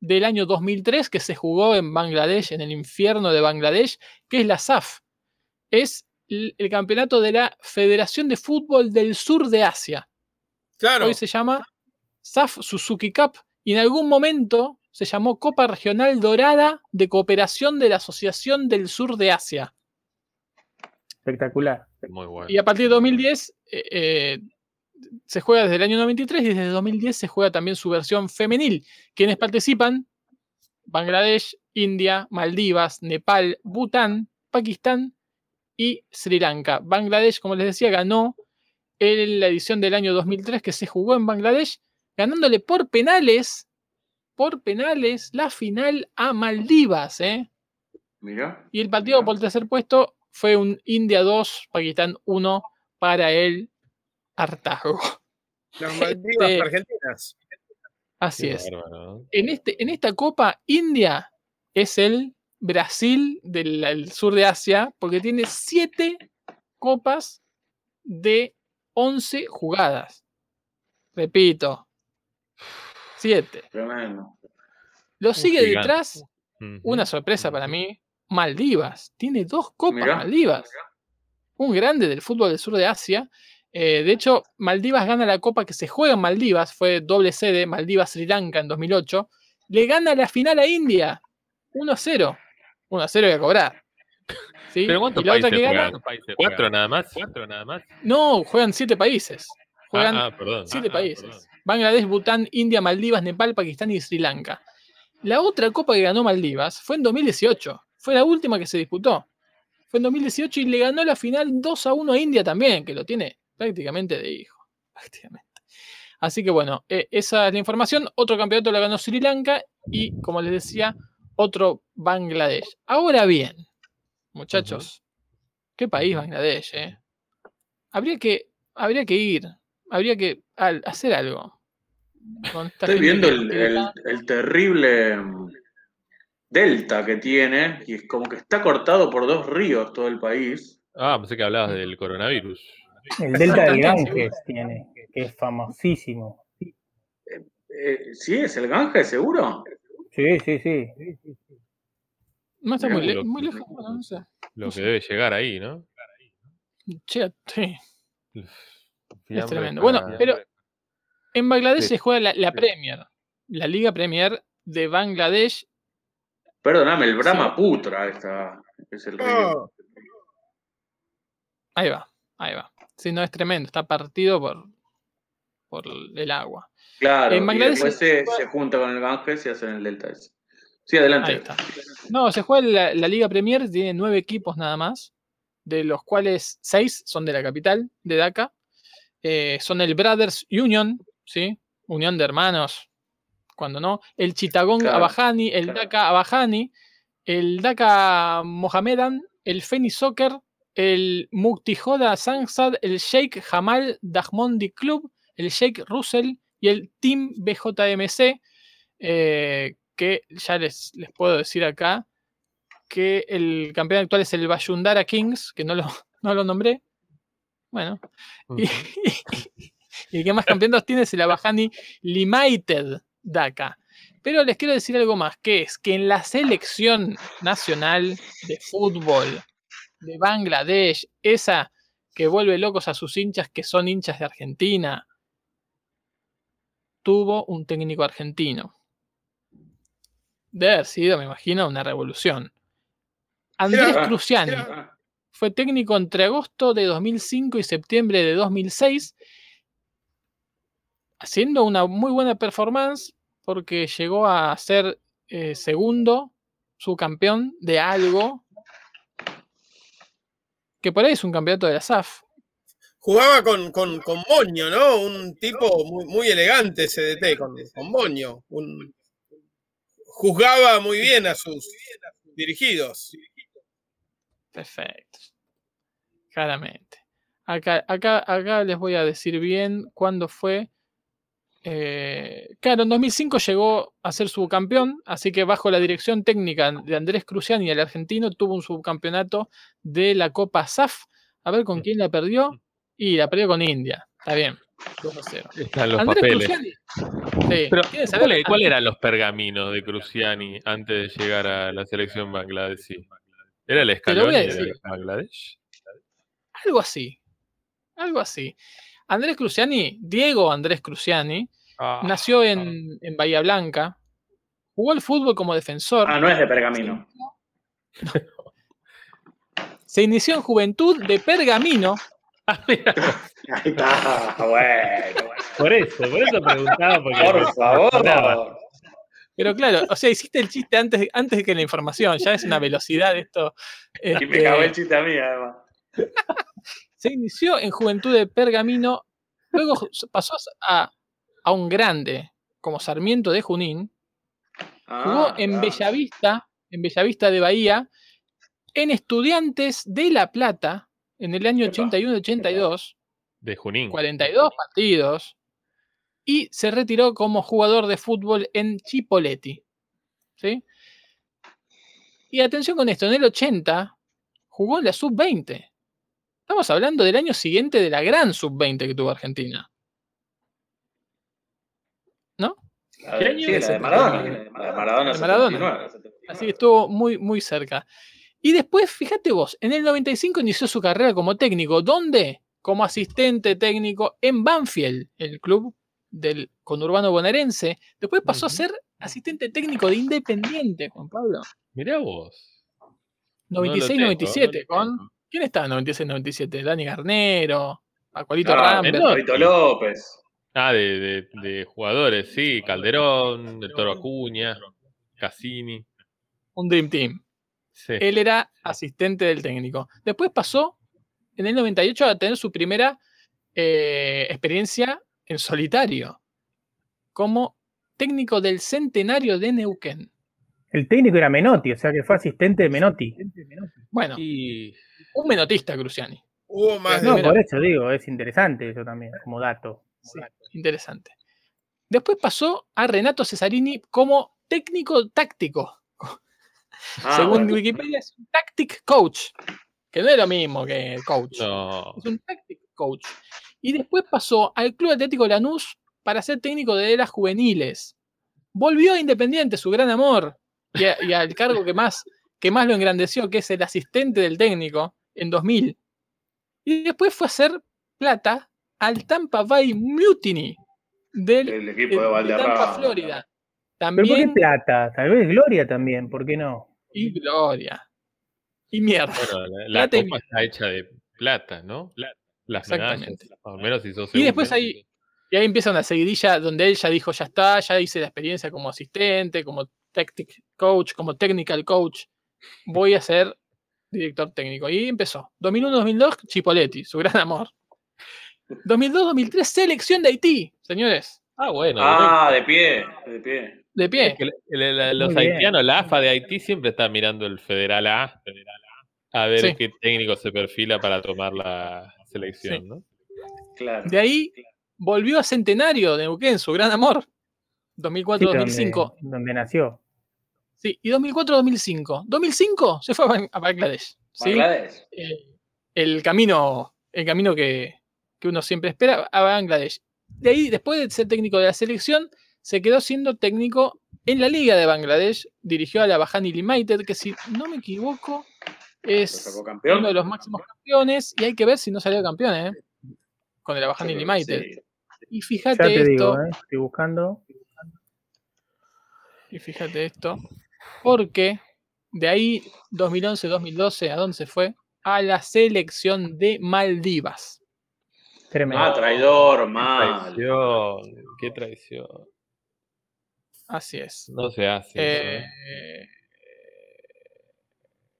del año 2003 que se jugó en Bangladesh, en el infierno de Bangladesh, que es la SAF. Es el, campeonato de la Federación de Fútbol del Sur de Asia. Claro. Hoy se llama SAF Suzuki Cup y en algún momento se llamó Copa Regional Dorada de Cooperación de la Asociación del Sur de Asia. Espectacular. Muy bueno. Y a partir de 2010 eh, eh, se juega desde el año 93 y desde 2010 se juega también su versión femenil. Quienes participan, Bangladesh, India, Maldivas, Nepal, Bután, Pakistán y Sri Lanka. Bangladesh, como les decía, ganó en la edición del año 2003 que se jugó en Bangladesh, ganándole por penales, por penales, la final a Maldivas, ¿eh? Mirá. Y el partido por el tercer puesto fue un India 2, Pakistán 1 para el hartazgo. Las <laughs> Maldivas Este- argentinas. Así Qué es. En, este, en esta copa, India es el Brasil del el sur de Asia porque tiene 7 copas de 11 jugadas. Repito, 7. Tremendo. Lo sigue gigante. detrás. Una sorpresa para mí, Maldivas. Tiene dos copas Mirá. Maldivas. Un grande del fútbol del sur de Asia. Eh, de hecho, Maldivas gana la copa que se juega en Maldivas, fue doble sede, Maldivas-Sri Lanka en 2008. Le gana la final a India, 1-0. 1-0 y a cobrar. <laughs> ¿Sí? ¿Pero cuántos y la otra países que juegan? gana, ¿Cuatro nada más? ¿Cuatro nada más? no, juegan siete países. Juegan ah, ah, perdón. siete Ah, ah, países. perdón. Bangladesh, Bután, India, Maldivas, Nepal, Pakistán y Sri Lanka. La otra copa que ganó Maldivas fue en 2018. Fue la última que se disputó. Fue en 2018 y le ganó la final 2 a 1 a India también, que lo tiene prácticamente de hijo. <laughs> Prácticamente. Así que bueno, eh, esa es la información. Otro campeonato lo ganó Sri Lanka y, como les decía, otro Bangladesh. Ahora bien, muchachos, qué país Bangladesh, ¿eh? Habría que, habría que ir, habría que al- hacer algo. Estoy viendo el, el- terrible mm, delta que tiene y es como que está cortado por dos ríos todo el país. Ah, pensé que hablabas del coronavirus. El delta del Ganges tiene, que es famosísimo. Eh, ¿Sí es el Ganges, seguro? Sí, sí, sí. No está muy, le- lo- muy lejos, bueno, no sé. Lo que debe llegar ahí, ¿no? Che, sí. Es tremendo. Bueno, pero en Bangladesh Sí. se juega la. Premier, la Liga Premier de Bangladesh. Perdóname, el Brahmaputra está, es el río. Ahí va, ahí va. Sí, no es tremendo, está partido por, por el agua. Claro, en y Bangladesh después se junta con el Ganges y hacen el delta ese. Sí, adelante. Ahí está. No, se juega la, la Liga Premier, tiene nueve equipos nada más, de los cuales seis son de la capital, de Dhaka. Eh, son el Brothers Union, ¿sí? Unión de hermanos, cuando no. El Chittagong Claro, Abahani, el claro. Dhaka Abahani, el Dhaka Mohamedan, el Feni Soccer, el Muktijoda Sangsad, el Sheikh Jamal Dahmondi Club, el Sheikh Russell y el Team BJMC, eh, que ya les, les puedo decir acá que el campeón actual es el Bayundara Kings, que no lo, <laughs> no lo nombré. Bueno. Y, <laughs> y el que más campeonatos tiene es el Abahani Limited Dhaka. Pero les quiero decir algo más, que es que en la selección nacional de fútbol de Bangladesh, esa que vuelve locos a sus hinchas que son hinchas de Argentina, tuvo un técnico argentino. Debe haber sido, me imagino, una revolución. Andrés Cruciani fue técnico entre agosto de 2005 y septiembre de 2006, haciendo una muy buena performance porque llegó a ser eh, segundo, subcampeón de algo, que por ahí es un campeonato de la SAF. Jugaba con, con, con Moño, ¿no? Un tipo muy, muy elegante CDT, con, con Moño. Un, juzgaba muy bien a sus dirigidos. Perfecto. Claramente. Acá, acá, acá les voy a decir bien cuándo fue. Eh, claro, en 2005 llegó a ser subcampeón, así que bajo la dirección técnica de Andrés Cruciani, el argentino, tuvo un subcampeonato de la Copa SAF. A ver con quién la perdió. Y la perdió con India. Está bien. 2 a 0. Están los Andrés papeles. Cruciani. Sí. ¿cuál, cuál eran los pergaminos de Cruciani antes de llegar a la selección bangladesí? ¿Era el escalón de. Bangladesh? Algo así. Algo así. Andrés Cruciani, Diego Andrés Cruciani, Ah, nació en, en Bahía Blanca, jugó al fútbol como defensor, Ah, no es de pergamino. <laughs> se inició en Juventud de Pergamino, <laughs> Ahí está, bueno, bueno. Por eso, por eso preguntaba. Porque Por favor. pero claro, o sea, hiciste el chiste antes, antes que la información, ya es una velocidad esto. Y me este, cagó el chiste a mí, además. Se inició en Juventud de Pergamino, luego pasó a, a un grande como Sarmiento de Junín, jugó Ah, en ah. Bellavista, en Bellavista de Bahía, en Estudiantes de La Plata, en el año Epa, 81-82, de Junín. 42 partidos, y se retiró como jugador de fútbol en Chipoleti. ¿sí? Y atención con esto, en el 80 jugó en la sub-20. Estamos hablando del año siguiente de la gran sub-20 que tuvo Argentina. ¿No? La ¿Qué de, año sí, la de? Maradona. La de Maradona. De Maradona. 79. Así que estuvo muy, muy cerca. Y después, fíjate vos, en el 95 inició su carrera como técnico. ¿Dónde? Como asistente técnico en Banfield, el club del conurbano bonaerense. Después pasó a ser asistente técnico de Independiente, Juan Pablo. Mirá vos. No lo tengo, 96-97, no lo con... ¿Quién estaba en 96-97? Dani Garnero, Ah, Rambert. no. Rito López. Ah, de, de- de jugadores, sí. Calderón, el Toro Acuña, Cassini. Un Dream Team. Sí. Él era asistente del técnico. Después pasó en el 98 a tener su primera eh, experiencia en solitario como técnico del centenario de Neuquén. El técnico era Menotti, o sea que fue asistente de Menotti. Bueno, Y un menotista, Cruciani. Hubo más de No, por eso digo, es interesante eso también, como dato. Sí, interesante. Después pasó a Renato Cesarini como técnico táctico. Ah, <laughs> Según bueno. Wikipedia, es un tactic coach, que no es lo mismo que coach. no. Es un tactic coach. Y después pasó al Club Atlético Lanús para ser técnico de las juveniles. Volvió a Independiente, su gran amor, y, a- y al cargo que más, que más lo engrandeció, que es el asistente del técnico, en 2000. Y después fue a hacer plata al Tampa Bay Mutiny del, El de- equipo de de Valderrama. Tampa, Florida. Pero ¿por qué También, plata? Tal vez Gloria también, ¿por qué no? y gloria. Y mierda. Bueno, la, la Plata y copa está hecha de plata, ¿no? Las medallas, Exactamente. o menos si sos Y después ahí, y ahí empieza una seguidilla donde él ya dijo, ya está, ya hice la experiencia como asistente, como tactic coach, como technical coach, voy a ser director técnico. Y empezó. 2001-2002, Chipoletti, su gran amor. 2002-2003, selección de Haití, señores, Ah, bueno. Ah, de pie, de pie. de Es pie. que el- el- el- los Muy bien. haitianos, la AFA de Haití siempre está mirando el Federal A, a ver Sí. qué técnico se perfila para tomar la selección, Sí. ¿no? Claro. De ahí volvió a Centenario de Neuquén, su gran amor. Sí, 2004-2005. donde, donde nació. Sí, y 2004-2005. 2005 se fue a Ban- a Bangladesh. ¿sí? Bangladesh. eh, el camino, el camino que, que uno siempre espera a Bangladesh. De ahí, después de ser técnico de la selección, se quedó siendo técnico en la Liga de Bangladesh. Dirigió a la Bahani Limited, que si no me equivoco, es uno de los máximos campeones. Y hay que ver si no salió campeón, ¿eh? Con el Bahani Limited. sí. Y Ya fíjate te esto. digo, ¿eh? estoy buscando. Y fíjate esto, porque de ahí 2011-2012, ¿a dónde se fue? A la selección de Maldivas. Tremendo. Ah, traidor, Qué mal. traición, qué traición. Así es. No se hace. Eh, ¿eh?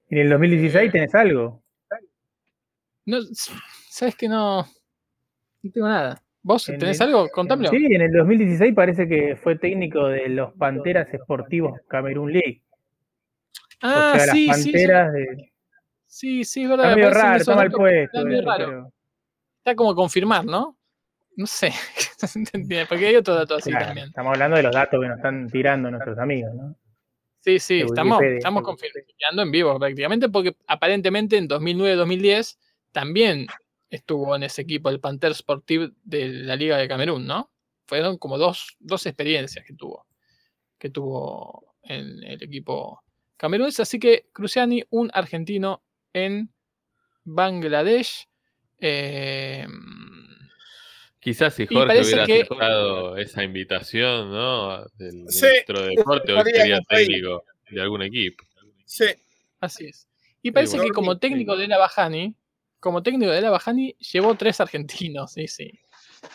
¿Y en el 2016 tenés algo? no, ¿Sabes que no? No tengo nada. ¿Vos En tenés el- algo? Contámelo. Sí, en el 2016 parece que fue técnico de los Panteras Esportivos Camerún League. ah, o sea, sí, las sí, sí. Panteras de... Sí, sí, es verdad. Está medio raro, mal datos, puesto. está medio raro. pero- Está como confirmar, ¿no? No sé. <laughs> Porque hay otro dato así claro, también. estamos hablando de los datos que nos están tirando nuestros amigos, ¿no? Sí, sí, de estamos, Wikipedia. estamos confirmando en vivo prácticamente porque aparentemente en 2009-2010 también estuvo en ese equipo el Panther Sportive de la Liga de Camerún, ¿no? Fueron como dos, dos experiencias que tuvo, que tuvo en el equipo camerunés. Así que Cruciani, un argentino en Bangladesh. eh, Quizás si Jorge hubiera que- aceptado esa invitación, ¿no? Del Sí, ministro de Deporte, hoy sería técnico de algún equipo. Sí. Así es. Y parece bueno. que como técnico de la Bajani, como técnico de la Bajani, llevó tres argentinos, sí, sí.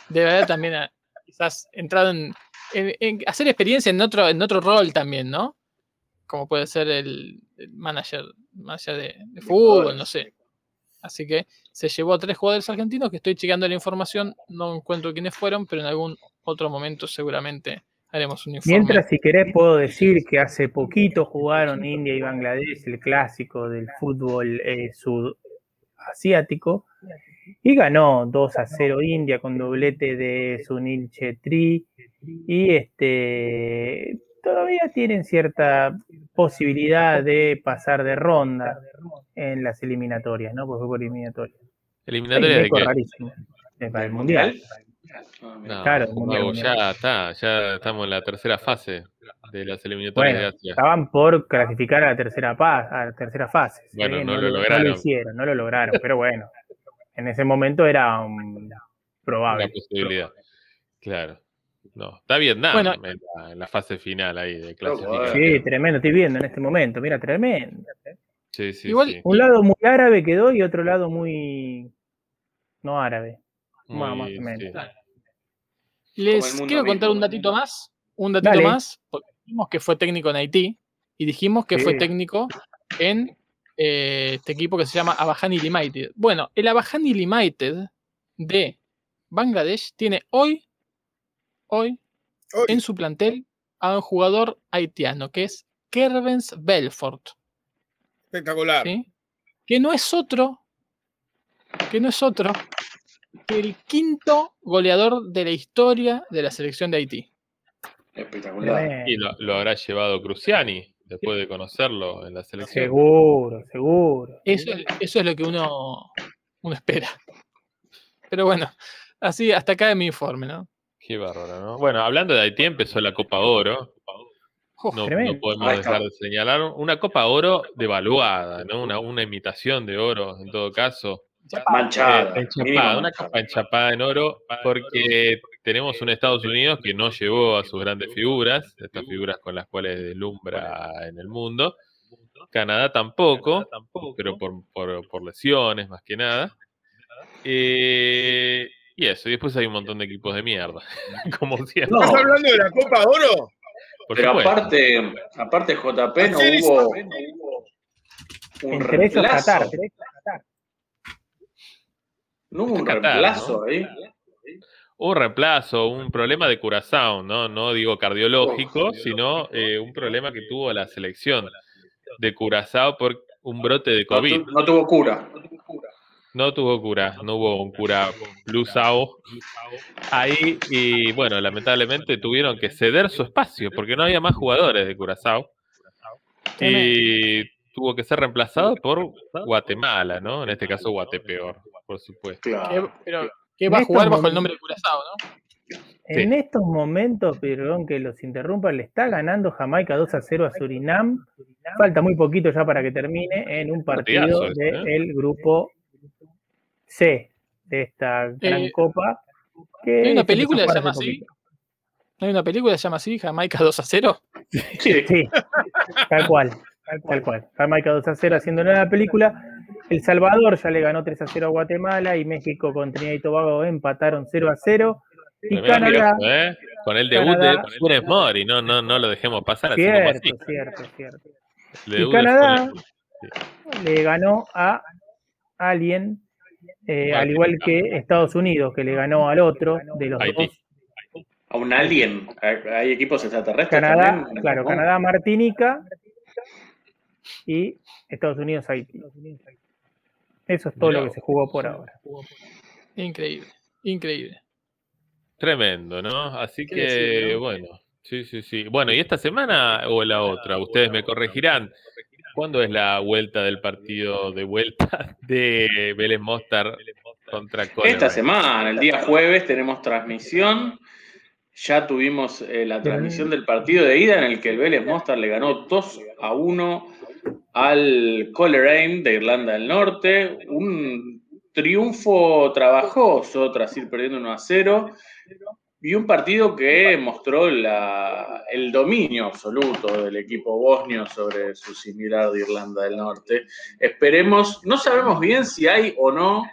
Debe haber también a- quizás entrado en, en- en hacer experiencia en otro, en otro rol también, ¿no? Como puede ser el, el manager, manager de, de fútbol, no sé. Así que se llevó a tres jugadores argentinos que estoy chequeando la información, no encuentro quiénes fueron, pero en algún otro momento seguramente haremos un informe. Mientras, si querés, puedo decir que hace poquito jugaron India y Bangladesh el clásico del fútbol eh, sudasiático y ganó 2 a 0 India con doblete de Sunil Chetri y este todavía tienen cierta posibilidad de pasar de ronda en las eliminatorias, ¿no? Porque fue por eliminatorias. De qué? rarísimo. Para el mundial. No, Claro, mundial. ya está, ya estamos en la tercera fase de las eliminatorias Bueno, de Asia. estaban por clasificar a la tercera, pa- a la tercera fase. Bueno, Sí, no lo No lograron. lo hicieron, no lo lograron, pero bueno, en ese momento era um, Una probable. posibilidad. Claro. No, está Vietnam Bueno. en, la, en la fase final ahí de bueno. clasificación. Sí, tremendo, estoy viendo en este momento, mira, tremendo. Sí, sí, Igual- sí. Un lado muy árabe quedó y otro lado muy no árabe. más- Muy- más o menos. Les quiero contar mismo. un datito más, un datito Dale. más, porque dijimos que fue técnico en Haití y dijimos que fue técnico en eh, este equipo que se llama Abahani Limited. Bueno, el Abahani Limited de Bangladesh tiene hoy, hoy, Hoy, en su plantel a un jugador haitiano que es Kervens Belfort. espectacular. ¿sí? Que no es otro, que no es otro el quinto goleador de la historia de la selección de Haití. Espectacular. Y lo, lo habrá llevado Cruciani después de conocerlo en la selección. Seguro, seguro. Eso, es- eso es lo que uno, uno espera. Pero bueno, así hasta acá mi informe, ¿no? Qué bárbaro, ¿no? Bueno, hablando de Haití, empezó la Copa Oro. No, no podemos dejar de señalar una Copa Oro devaluada, ¿no? Una, una imitación de oro, en todo caso. Manchada. Enchapada, una copa enchapada en oro, porque tenemos un Estados Unidos que no llevó a sus grandes figuras, estas figuras con las cuales deslumbra en el mundo. Canadá tampoco, pero por, por- por lesiones más que nada. Eh, y eso, y después hay un montón de equipos de mierda, <laughs> como siempre. No, ¿Estás hablando de la Copa Oro? por Pero supuesto. aparte, aparte JP no hubo un reemplazo. Qatar. No hubo un Qatar, reemplazo ¿no? ahí. Un reemplazo, un problema de Curazao, ¿no? No digo cardiológico, sino eh, un problema que tuvo la selección de Curazao por un brote de No, COVID. tu- no tuvo cura. No tuvo cura, no hubo un cura Blusao ahí y bueno, lamentablemente tuvieron que ceder su espacio porque no había más jugadores de Curazao y tuvo que ser reemplazado por Guatemala, ¿no? En este caso Guatepeor, por supuesto. ¿Qué- Claro. pero que va a En jugar estos bajo el momentos- nombre de Curazao, ¿no? En estos momentos, perdón que los interrumpa, le está ganando Jamaica 2 a 0 a Surinam. Falta muy poquito ya para que termine en un partido ese, del grupo C de esta gran Eh, copa. Que ¿Hay una película que se llama así? poquito. ¿No hay una película que se llama así, Jamaica 2 a 0? Sí. Sí, tal cual, tal cual. Jamaica 2 a 0 haciendo la película. El Salvador ya le ganó 3 a 0 a Guatemala y México con Trinidad y Tobago empataron 0 a 0. Y Tremendo, Canadá, ¿eh? Con el debut Canadá- de Funes Mori, no, no, no lo dejemos pasar así como cierto, así. cierto, cierto. El y Canadá- le ganó a alguien, eh, al igual que Estados Unidos, que le ganó al otro de los Haití. dos. A un alien. Hay equipos extraterrestres Canadá, también. claro. Canadá, Martinica y Estados Unidos, Haití. Eso es todo Mirá lo que se jugó por ahora. Increíble, increíble. Tremendo, ¿no? Así ¿Qué que, decir, no? bueno, sí, sí, sí. Bueno, ¿y esta semana o la otra? Ustedes me corregirán. ¿Cuándo es la vuelta del partido de vuelta <laughs> de Vélez Mostar contra Colorado? Esta semana, el día jueves, tenemos transmisión. Ya tuvimos eh, la transmisión del partido de ida en el que el Vélez Mostar le ganó 2 a 1 al Coleraine de Irlanda del Norte. Un triunfo trabajoso tras ir perdiendo 1 a 0. Y un partido que mostró la- el dominio absoluto del equipo bosnio sobre su similar de Irlanda del Norte. Esperemos, no sabemos bien si hay o no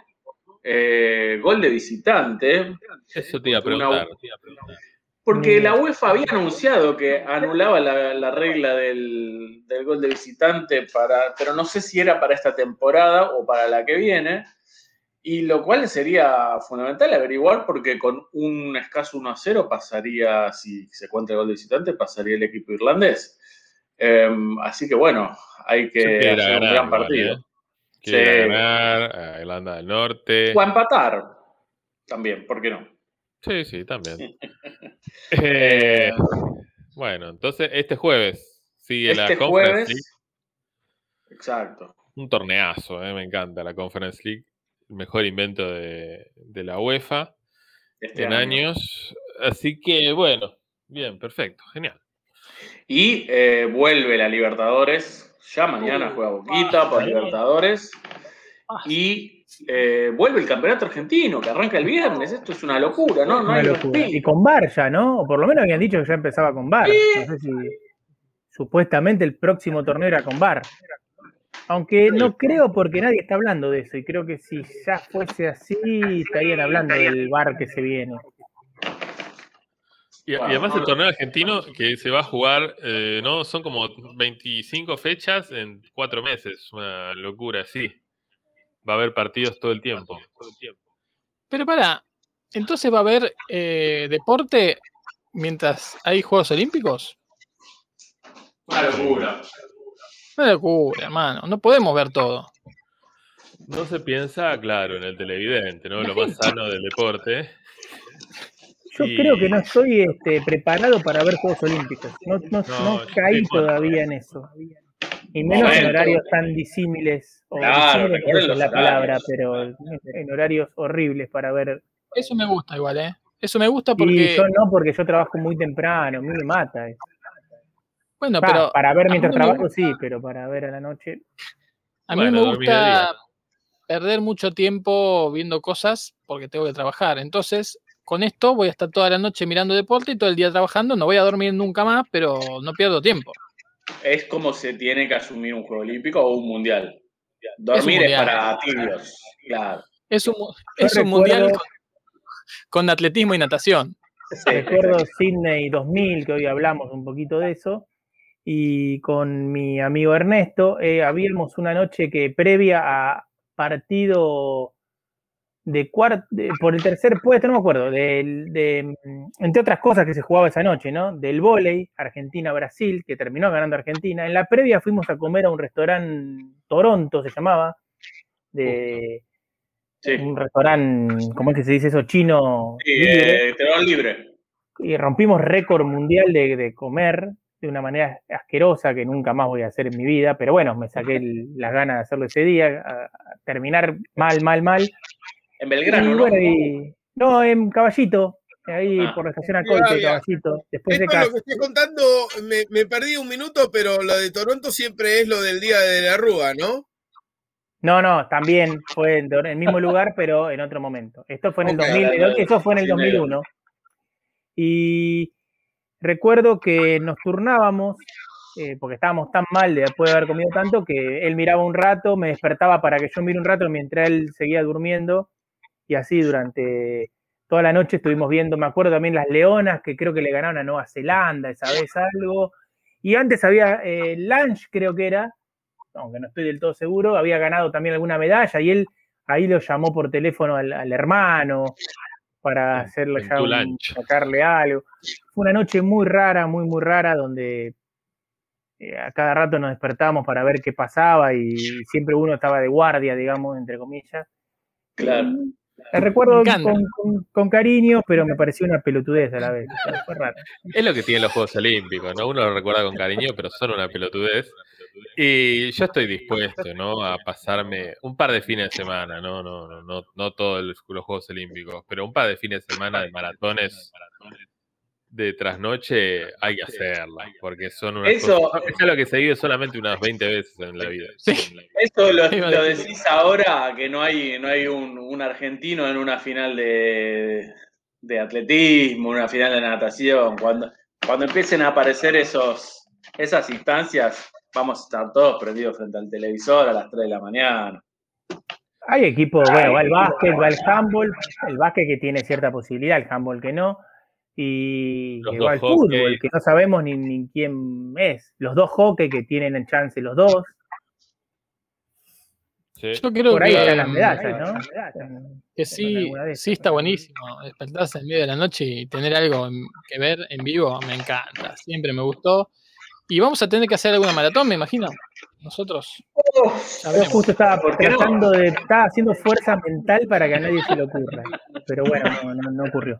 eh, gol de visitante, Eso te iba a Una- preguntar. Porque Mm. la UEFA había anunciado que anulaba la, la regla del, del gol de visitante, para, pero no sé si era para esta temporada o para la que viene. Y lo cual sería fundamental averiguar porque con un escaso 1 a 0 pasaría, si se cuenta el gol de visitante, pasaría el equipo irlandés. Em, así que bueno, hay que hacer un ganar, gran igual, partido. ¿eh? A Sí. ganar a Irlanda del Norte. O a empatar también, ¿por qué no? Sí, sí, también. <laughs> Eh, bueno, entonces este jueves sigue la Este Conference League. jueves. Exacto. Un torneazo, eh, me encanta la Conference League. El mejor invento de, de la UEFA Este en año. años. Así que bueno, bien, perfecto, genial. Y eh, vuelve la Libertadores. Ya mañana juega Boquita por Libertadores. Y eh, vuelve el campeonato argentino, que arranca el viernes. Esto es una locura, ¿no? No Una hay locura. respiro. Y con Bar ya, ¿no? O por lo menos habían dicho que ya empezaba con Bar. No sé si supuestamente el próximo torneo era con Bar. Aunque no creo porque nadie está hablando de eso. Y creo que si ya fuese así, estarían hablando del Bar que se viene. Y, y además el torneo argentino que se va a jugar, eh, ¿no? Son como 25 fechas en cuatro meses. Una locura, sí. Va a haber partidos todo el tiempo. Pero para, entonces va a haber eh, deporte mientras hay Juegos Olímpicos. Una locura. Una locura, hermano. No podemos ver todo. No se piensa, claro, en el televidente, ¿no? Lo más <laughs> sano del deporte. Yo Y- creo que no estoy este, preparado para ver Juegos Olímpicos. No, no, No, no caí todavía en eso. Y menos en horarios tan disímiles. O Claro, disímiles es la palabra, pero en horarios horribles para ver. Eso me gusta igual, ¿eh? Eso me gusta Y porque, yo no, porque yo trabajo muy temprano, a mí me mata. eso. bueno, pero para ver mientras trabajo sí, pero para ver a la noche. A mí Bueno, me gusta perder mucho tiempo viendo cosas porque tengo que trabajar. Entonces, con esto voy a estar toda la noche mirando deporte y todo el día trabajando. No voy a dormir nunca más, pero no pierdo tiempo. Es como se tiene que asumir un Juego Olímpico o un Mundial. Dormir es, mundial. para tibios, claro. Es un, es mundial con, con atletismo y natación. Sí, Recuerdo Sydney 2000, que hoy hablamos un poquito de eso, y con mi amigo Ernesto eh, habíamos una noche que previa a partido de cuarto, por el tercer puesto, no me acuerdo, de, mm, entre otras cosas que se jugaba esa noche, ¿no? Del vóley, Argentina-Brasil, que terminó ganando Argentina. En la previa fuimos a comer a un restaurante, Toronto se llamaba, de sí. un restaurante, ¿cómo es que se dice eso? Chino. Sí, libre eh, libre. y rompimos récord mundial de, de comer de una manera asquerosa que nunca más voy a hacer en mi vida, pero bueno, me saqué el- las ganas de hacerlo ese día, a, a terminar mal, mal, mal. En Belgrano, y ¿no? bueno, y- no, en Caballito, ahí Ah. por la estación ya. Caballito, después de Esto casa. lo que estoy contando, me, me perdí un minuto, pero lo de Toronto siempre es lo del día de la Rúa, ¿no? No, no, también fue en el mismo lugar, <laughs> pero en otro momento. Esto fue en el Ok, 2000, hablando de eso fue en el dinero. 2001. Y recuerdo que nos turnábamos, eh, porque estábamos tan mal de después de haber comido tanto, que él miraba un rato, me despertaba para que yo mire un rato mientras él seguía durmiendo. Y así durante toda la noche estuvimos viendo, me acuerdo también las Leonas, que creo que le ganaron a Nueva Zelanda esa vez algo. Y antes había eh, Lange, creo que era, aunque no estoy del todo seguro, había ganado también alguna medalla y él ahí lo llamó por teléfono al, al hermano para hacerle ya un- lunch. sacarle algo. Fue una noche muy rara, muy, muy rara, donde eh, a cada rato nos despertábamos para ver qué pasaba y siempre uno estaba de guardia, digamos, entre comillas. Claro. La recuerdo con, con- con cariño, pero me pareció una pelotudez a la vez. o sea, fue raro. Es lo que tienen los Juegos Olímpicos, ¿no? Uno lo recuerda con cariño, pero son una pelotudez. Y yo estoy dispuesto, ¿no? A pasarme un par de fines de semana, ¿no? No, no, no, no todos los Juegos Olímpicos, pero un par de fines de semana de maratones de trasnoche hay que hacerla, porque son una Eso- cosa- es lo que se vive solamente unas 20 veces en la vida. Sí. Eso lo, lo decís ahora, que no hay, no hay un, un argentino en una final de, de atletismo, una final de natación. Cuando, cuando empiecen a aparecer esos, esas instancias, vamos a estar todos prendidos frente al televisor a las 3 de la mañana. Hay equipos, bueno, va el básquet, va el handball, el básquet que tiene cierta posibilidad, el handball que no, y Los el hockey. fútbol, que no sabemos ni, ni quién es, los dos hockey que tienen el chance los dos, Sí. Yo creo por ahí que, están las medallas, ¿no? que sí, sí está buenísimo. Despertarse en medio de la noche y tener algo en- que ver en vivo me encanta. Siempre me gustó. Y vamos a tener que hacer alguna maratón, me imagino. Nosotros. Ya Yo justo estaba tratando de, estaba haciendo fuerza mental para que a nadie se le ocurra, pero bueno, no, no, no ocurrió.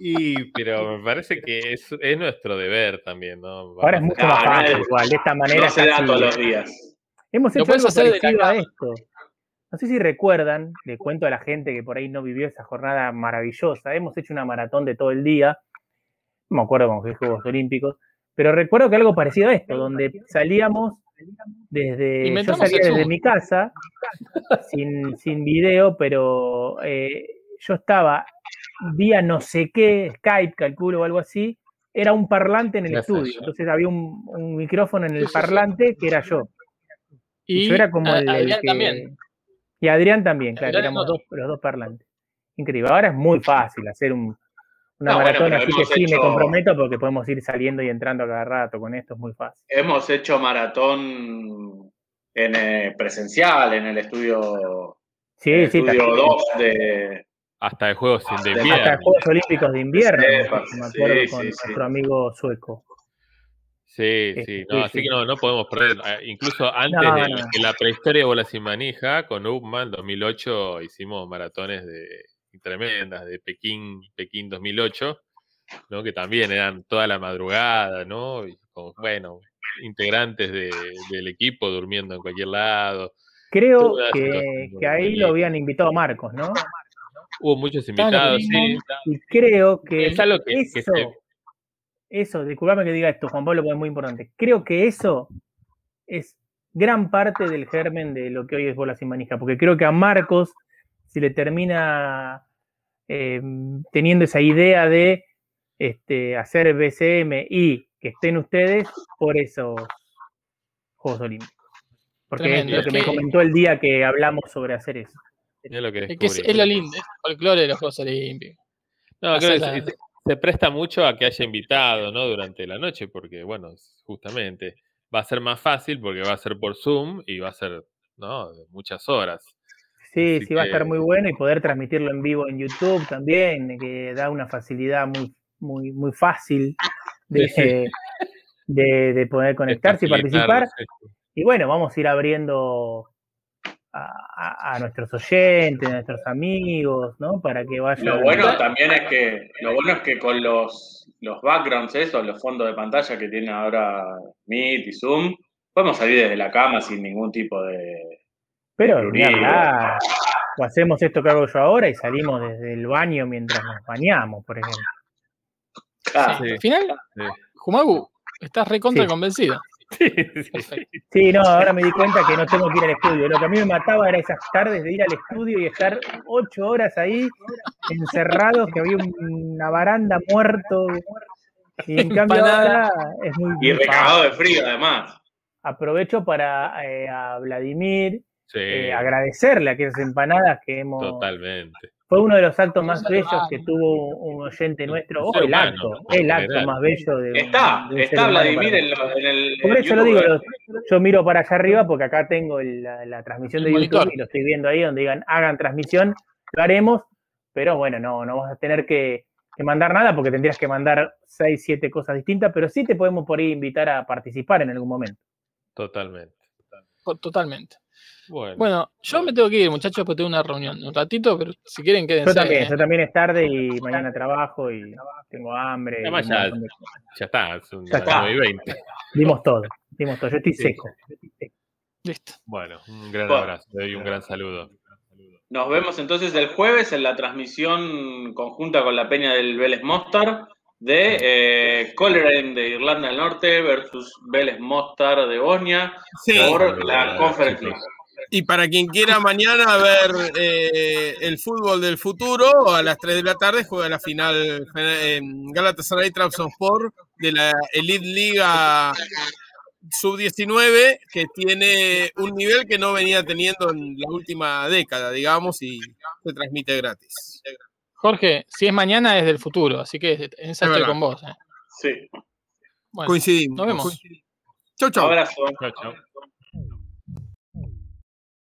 Y, <laughs> pero me parece que es, es nuestro deber también, ¿no? Ahora es mucho más fácil, no, igual, de esta manera No se da todos los días. Hemos hecho algo hacer de la parecido a esto. No sé si recuerdan, le cuento a la gente que por ahí no vivió esa jornada maravillosa. Hemos hecho una maratón de todo el día. No me acuerdo con qué Juegos Olímpicos. Pero recuerdo que algo parecido a esto, donde salíamos desde. Yo salía desde mi casa, sin, sin video, pero eh, yo estaba vía no sé qué, Skype, calculo o algo así. Era un parlante en el estudio. Entonces había un, un micrófono en el Sí, sí, sí. parlante que era yo. Y, Y yo era como a- el, el Adrián que- también. Y Adrián también, claro, Adrián éramos los dos, los dos parlantes. Increíble. Ahora es muy fácil hacer un, una No, bueno, maratón, pero así que sí me comprometo porque podemos ir saliendo y entrando a cada rato con esto, es muy fácil. Hemos hecho maratón en eh, presencial, en el estudio, Sí, en el sí, estudio también. 2 de, Hasta de juegos de Hasta Hasta invierno. Juegos Olímpicos de invierno, me acuerdo sí, con sí, sí. nuestro amigo sueco. Sí, Sí, sí, no, así sí. que no, no podemos perder. eh, Incluso antes No, de, no. de la prehistoria de Bola Sin Manija, con Upman 2008 hicimos maratones de tremendas, de Pekín, Pekín 2008, ¿no? que también eran toda la madrugada, ¿no? Y con, bueno, integrantes de- del equipo durmiendo en cualquier lado. Creo que, que ahí lo habían invitado a Marcos, ¿no? Hubo muchos invitados, sí. Y creo que Es algo que- que eso, se- eso, disculpame que diga esto, Juan Pablo, porque es muy importante. Creo que eso es gran parte del germen de lo que hoy es Bola Sin Manija, porque creo que a Marcos se le termina eh, teniendo esa idea de este, hacer BCM y que estén ustedes por esos Juegos Olímpicos. Porque Tremendo, es lo que me comentó el día que hablamos sobre hacer eso. Es lo que Es que es, descubrí. es lo lindo, es el folclore de los Juegos Olímpicos. No, creo que Hacer se, presta mucho a que haya invitado, ¿no? Durante la noche, porque, bueno, justamente va a ser más fácil porque va a ser por Zoom y va a ser, ¿no? De muchas horas. Sí, Así sí, va a estar muy bueno y poder transmitirlo en vivo en YouTube también, que da una facilidad muy, muy, muy fácil de, Sí, de, de poder <laughs> conectarse y participar. sí. Y bueno, vamos a ir abriendo a, nuestros oyentes, a nuestros amigos, ¿no? Para que vayan. Lo bueno también es que, lo bueno es que con los, los backgrounds, esos, los fondos de pantalla que tiene ahora Meet y Zoom, podemos salir desde la cama sin ningún tipo de. Pero de. O hacemos esto que hago yo ahora y salimos desde el baño mientras nos bañamos, por ejemplo. Ah, Sí. sí. Al final, Sí. Jumagu, estás recontra Sí. <laughs> Sí, sí. Perfecto. Sí, no, ahora me di cuenta que no tengo que ir al estudio. Lo que a mí me mataba era esas tardes de ir al estudio y estar ocho horas ahí encerrados, que había un- una baranda muerto. Y en cambio ahora es muy, y recagado de frío, además. Aprovecho para eh, a Vladimir Sí, eh, agradecerle a aquellas empanadas que hemos... totalmente. Fue uno de los actos más bellos que tuvo un oyente nuestro, o ser el acto, el acto más bello de Está, de está Vladimir en, el. Por eso lo digo, lo- yo miro para allá arriba porque acá tengo la, la transmisión de YouTube monitor. y lo estoy viendo ahí donde digan hagan transmisión, lo haremos, pero bueno, no, no vas a tener que, que mandar nada porque tendrías que mandar seis, siete cosas distintas, pero sí te podemos por ahí invitar a participar en algún momento. Totalmente. Totalmente. Bueno, Bueno, yo me tengo que ir, muchachos, porque tengo una reunión un ratito, pero si quieren quédense. Yo también, ¿eh? yo también es tarde y mañana trabajo y tengo hambre. y Además ya- de está, es un Ya está. 9 y 20. Dimos todo, dimos todo, yo estoy Sí. seco. Listo. Bueno, un gran Bueno. abrazo, le doy un gran saludo. Nos vemos entonces el jueves en la transmisión conjunta con la Peña del Vélez Mostar de eh, Coleraine de Irlanda del Norte versus Vélez Mostar de Bosnia Sí. por la Sí. Conference League. Y para quien quiera mañana ver eh, el fútbol del futuro, a las 3 de la tarde juega la final en Galatasaray Trabzonspor de la Elite Liga Sub-19, que tiene un nivel que no venía teniendo en la última década, digamos, y se transmite gratis. Jorge, si es mañana es del futuro, así que en esa Es estoy con vos. ¿eh? Sí. Bueno, Coincidimos. nos vemos. Chau, chau. Abrazo. Chao, chao.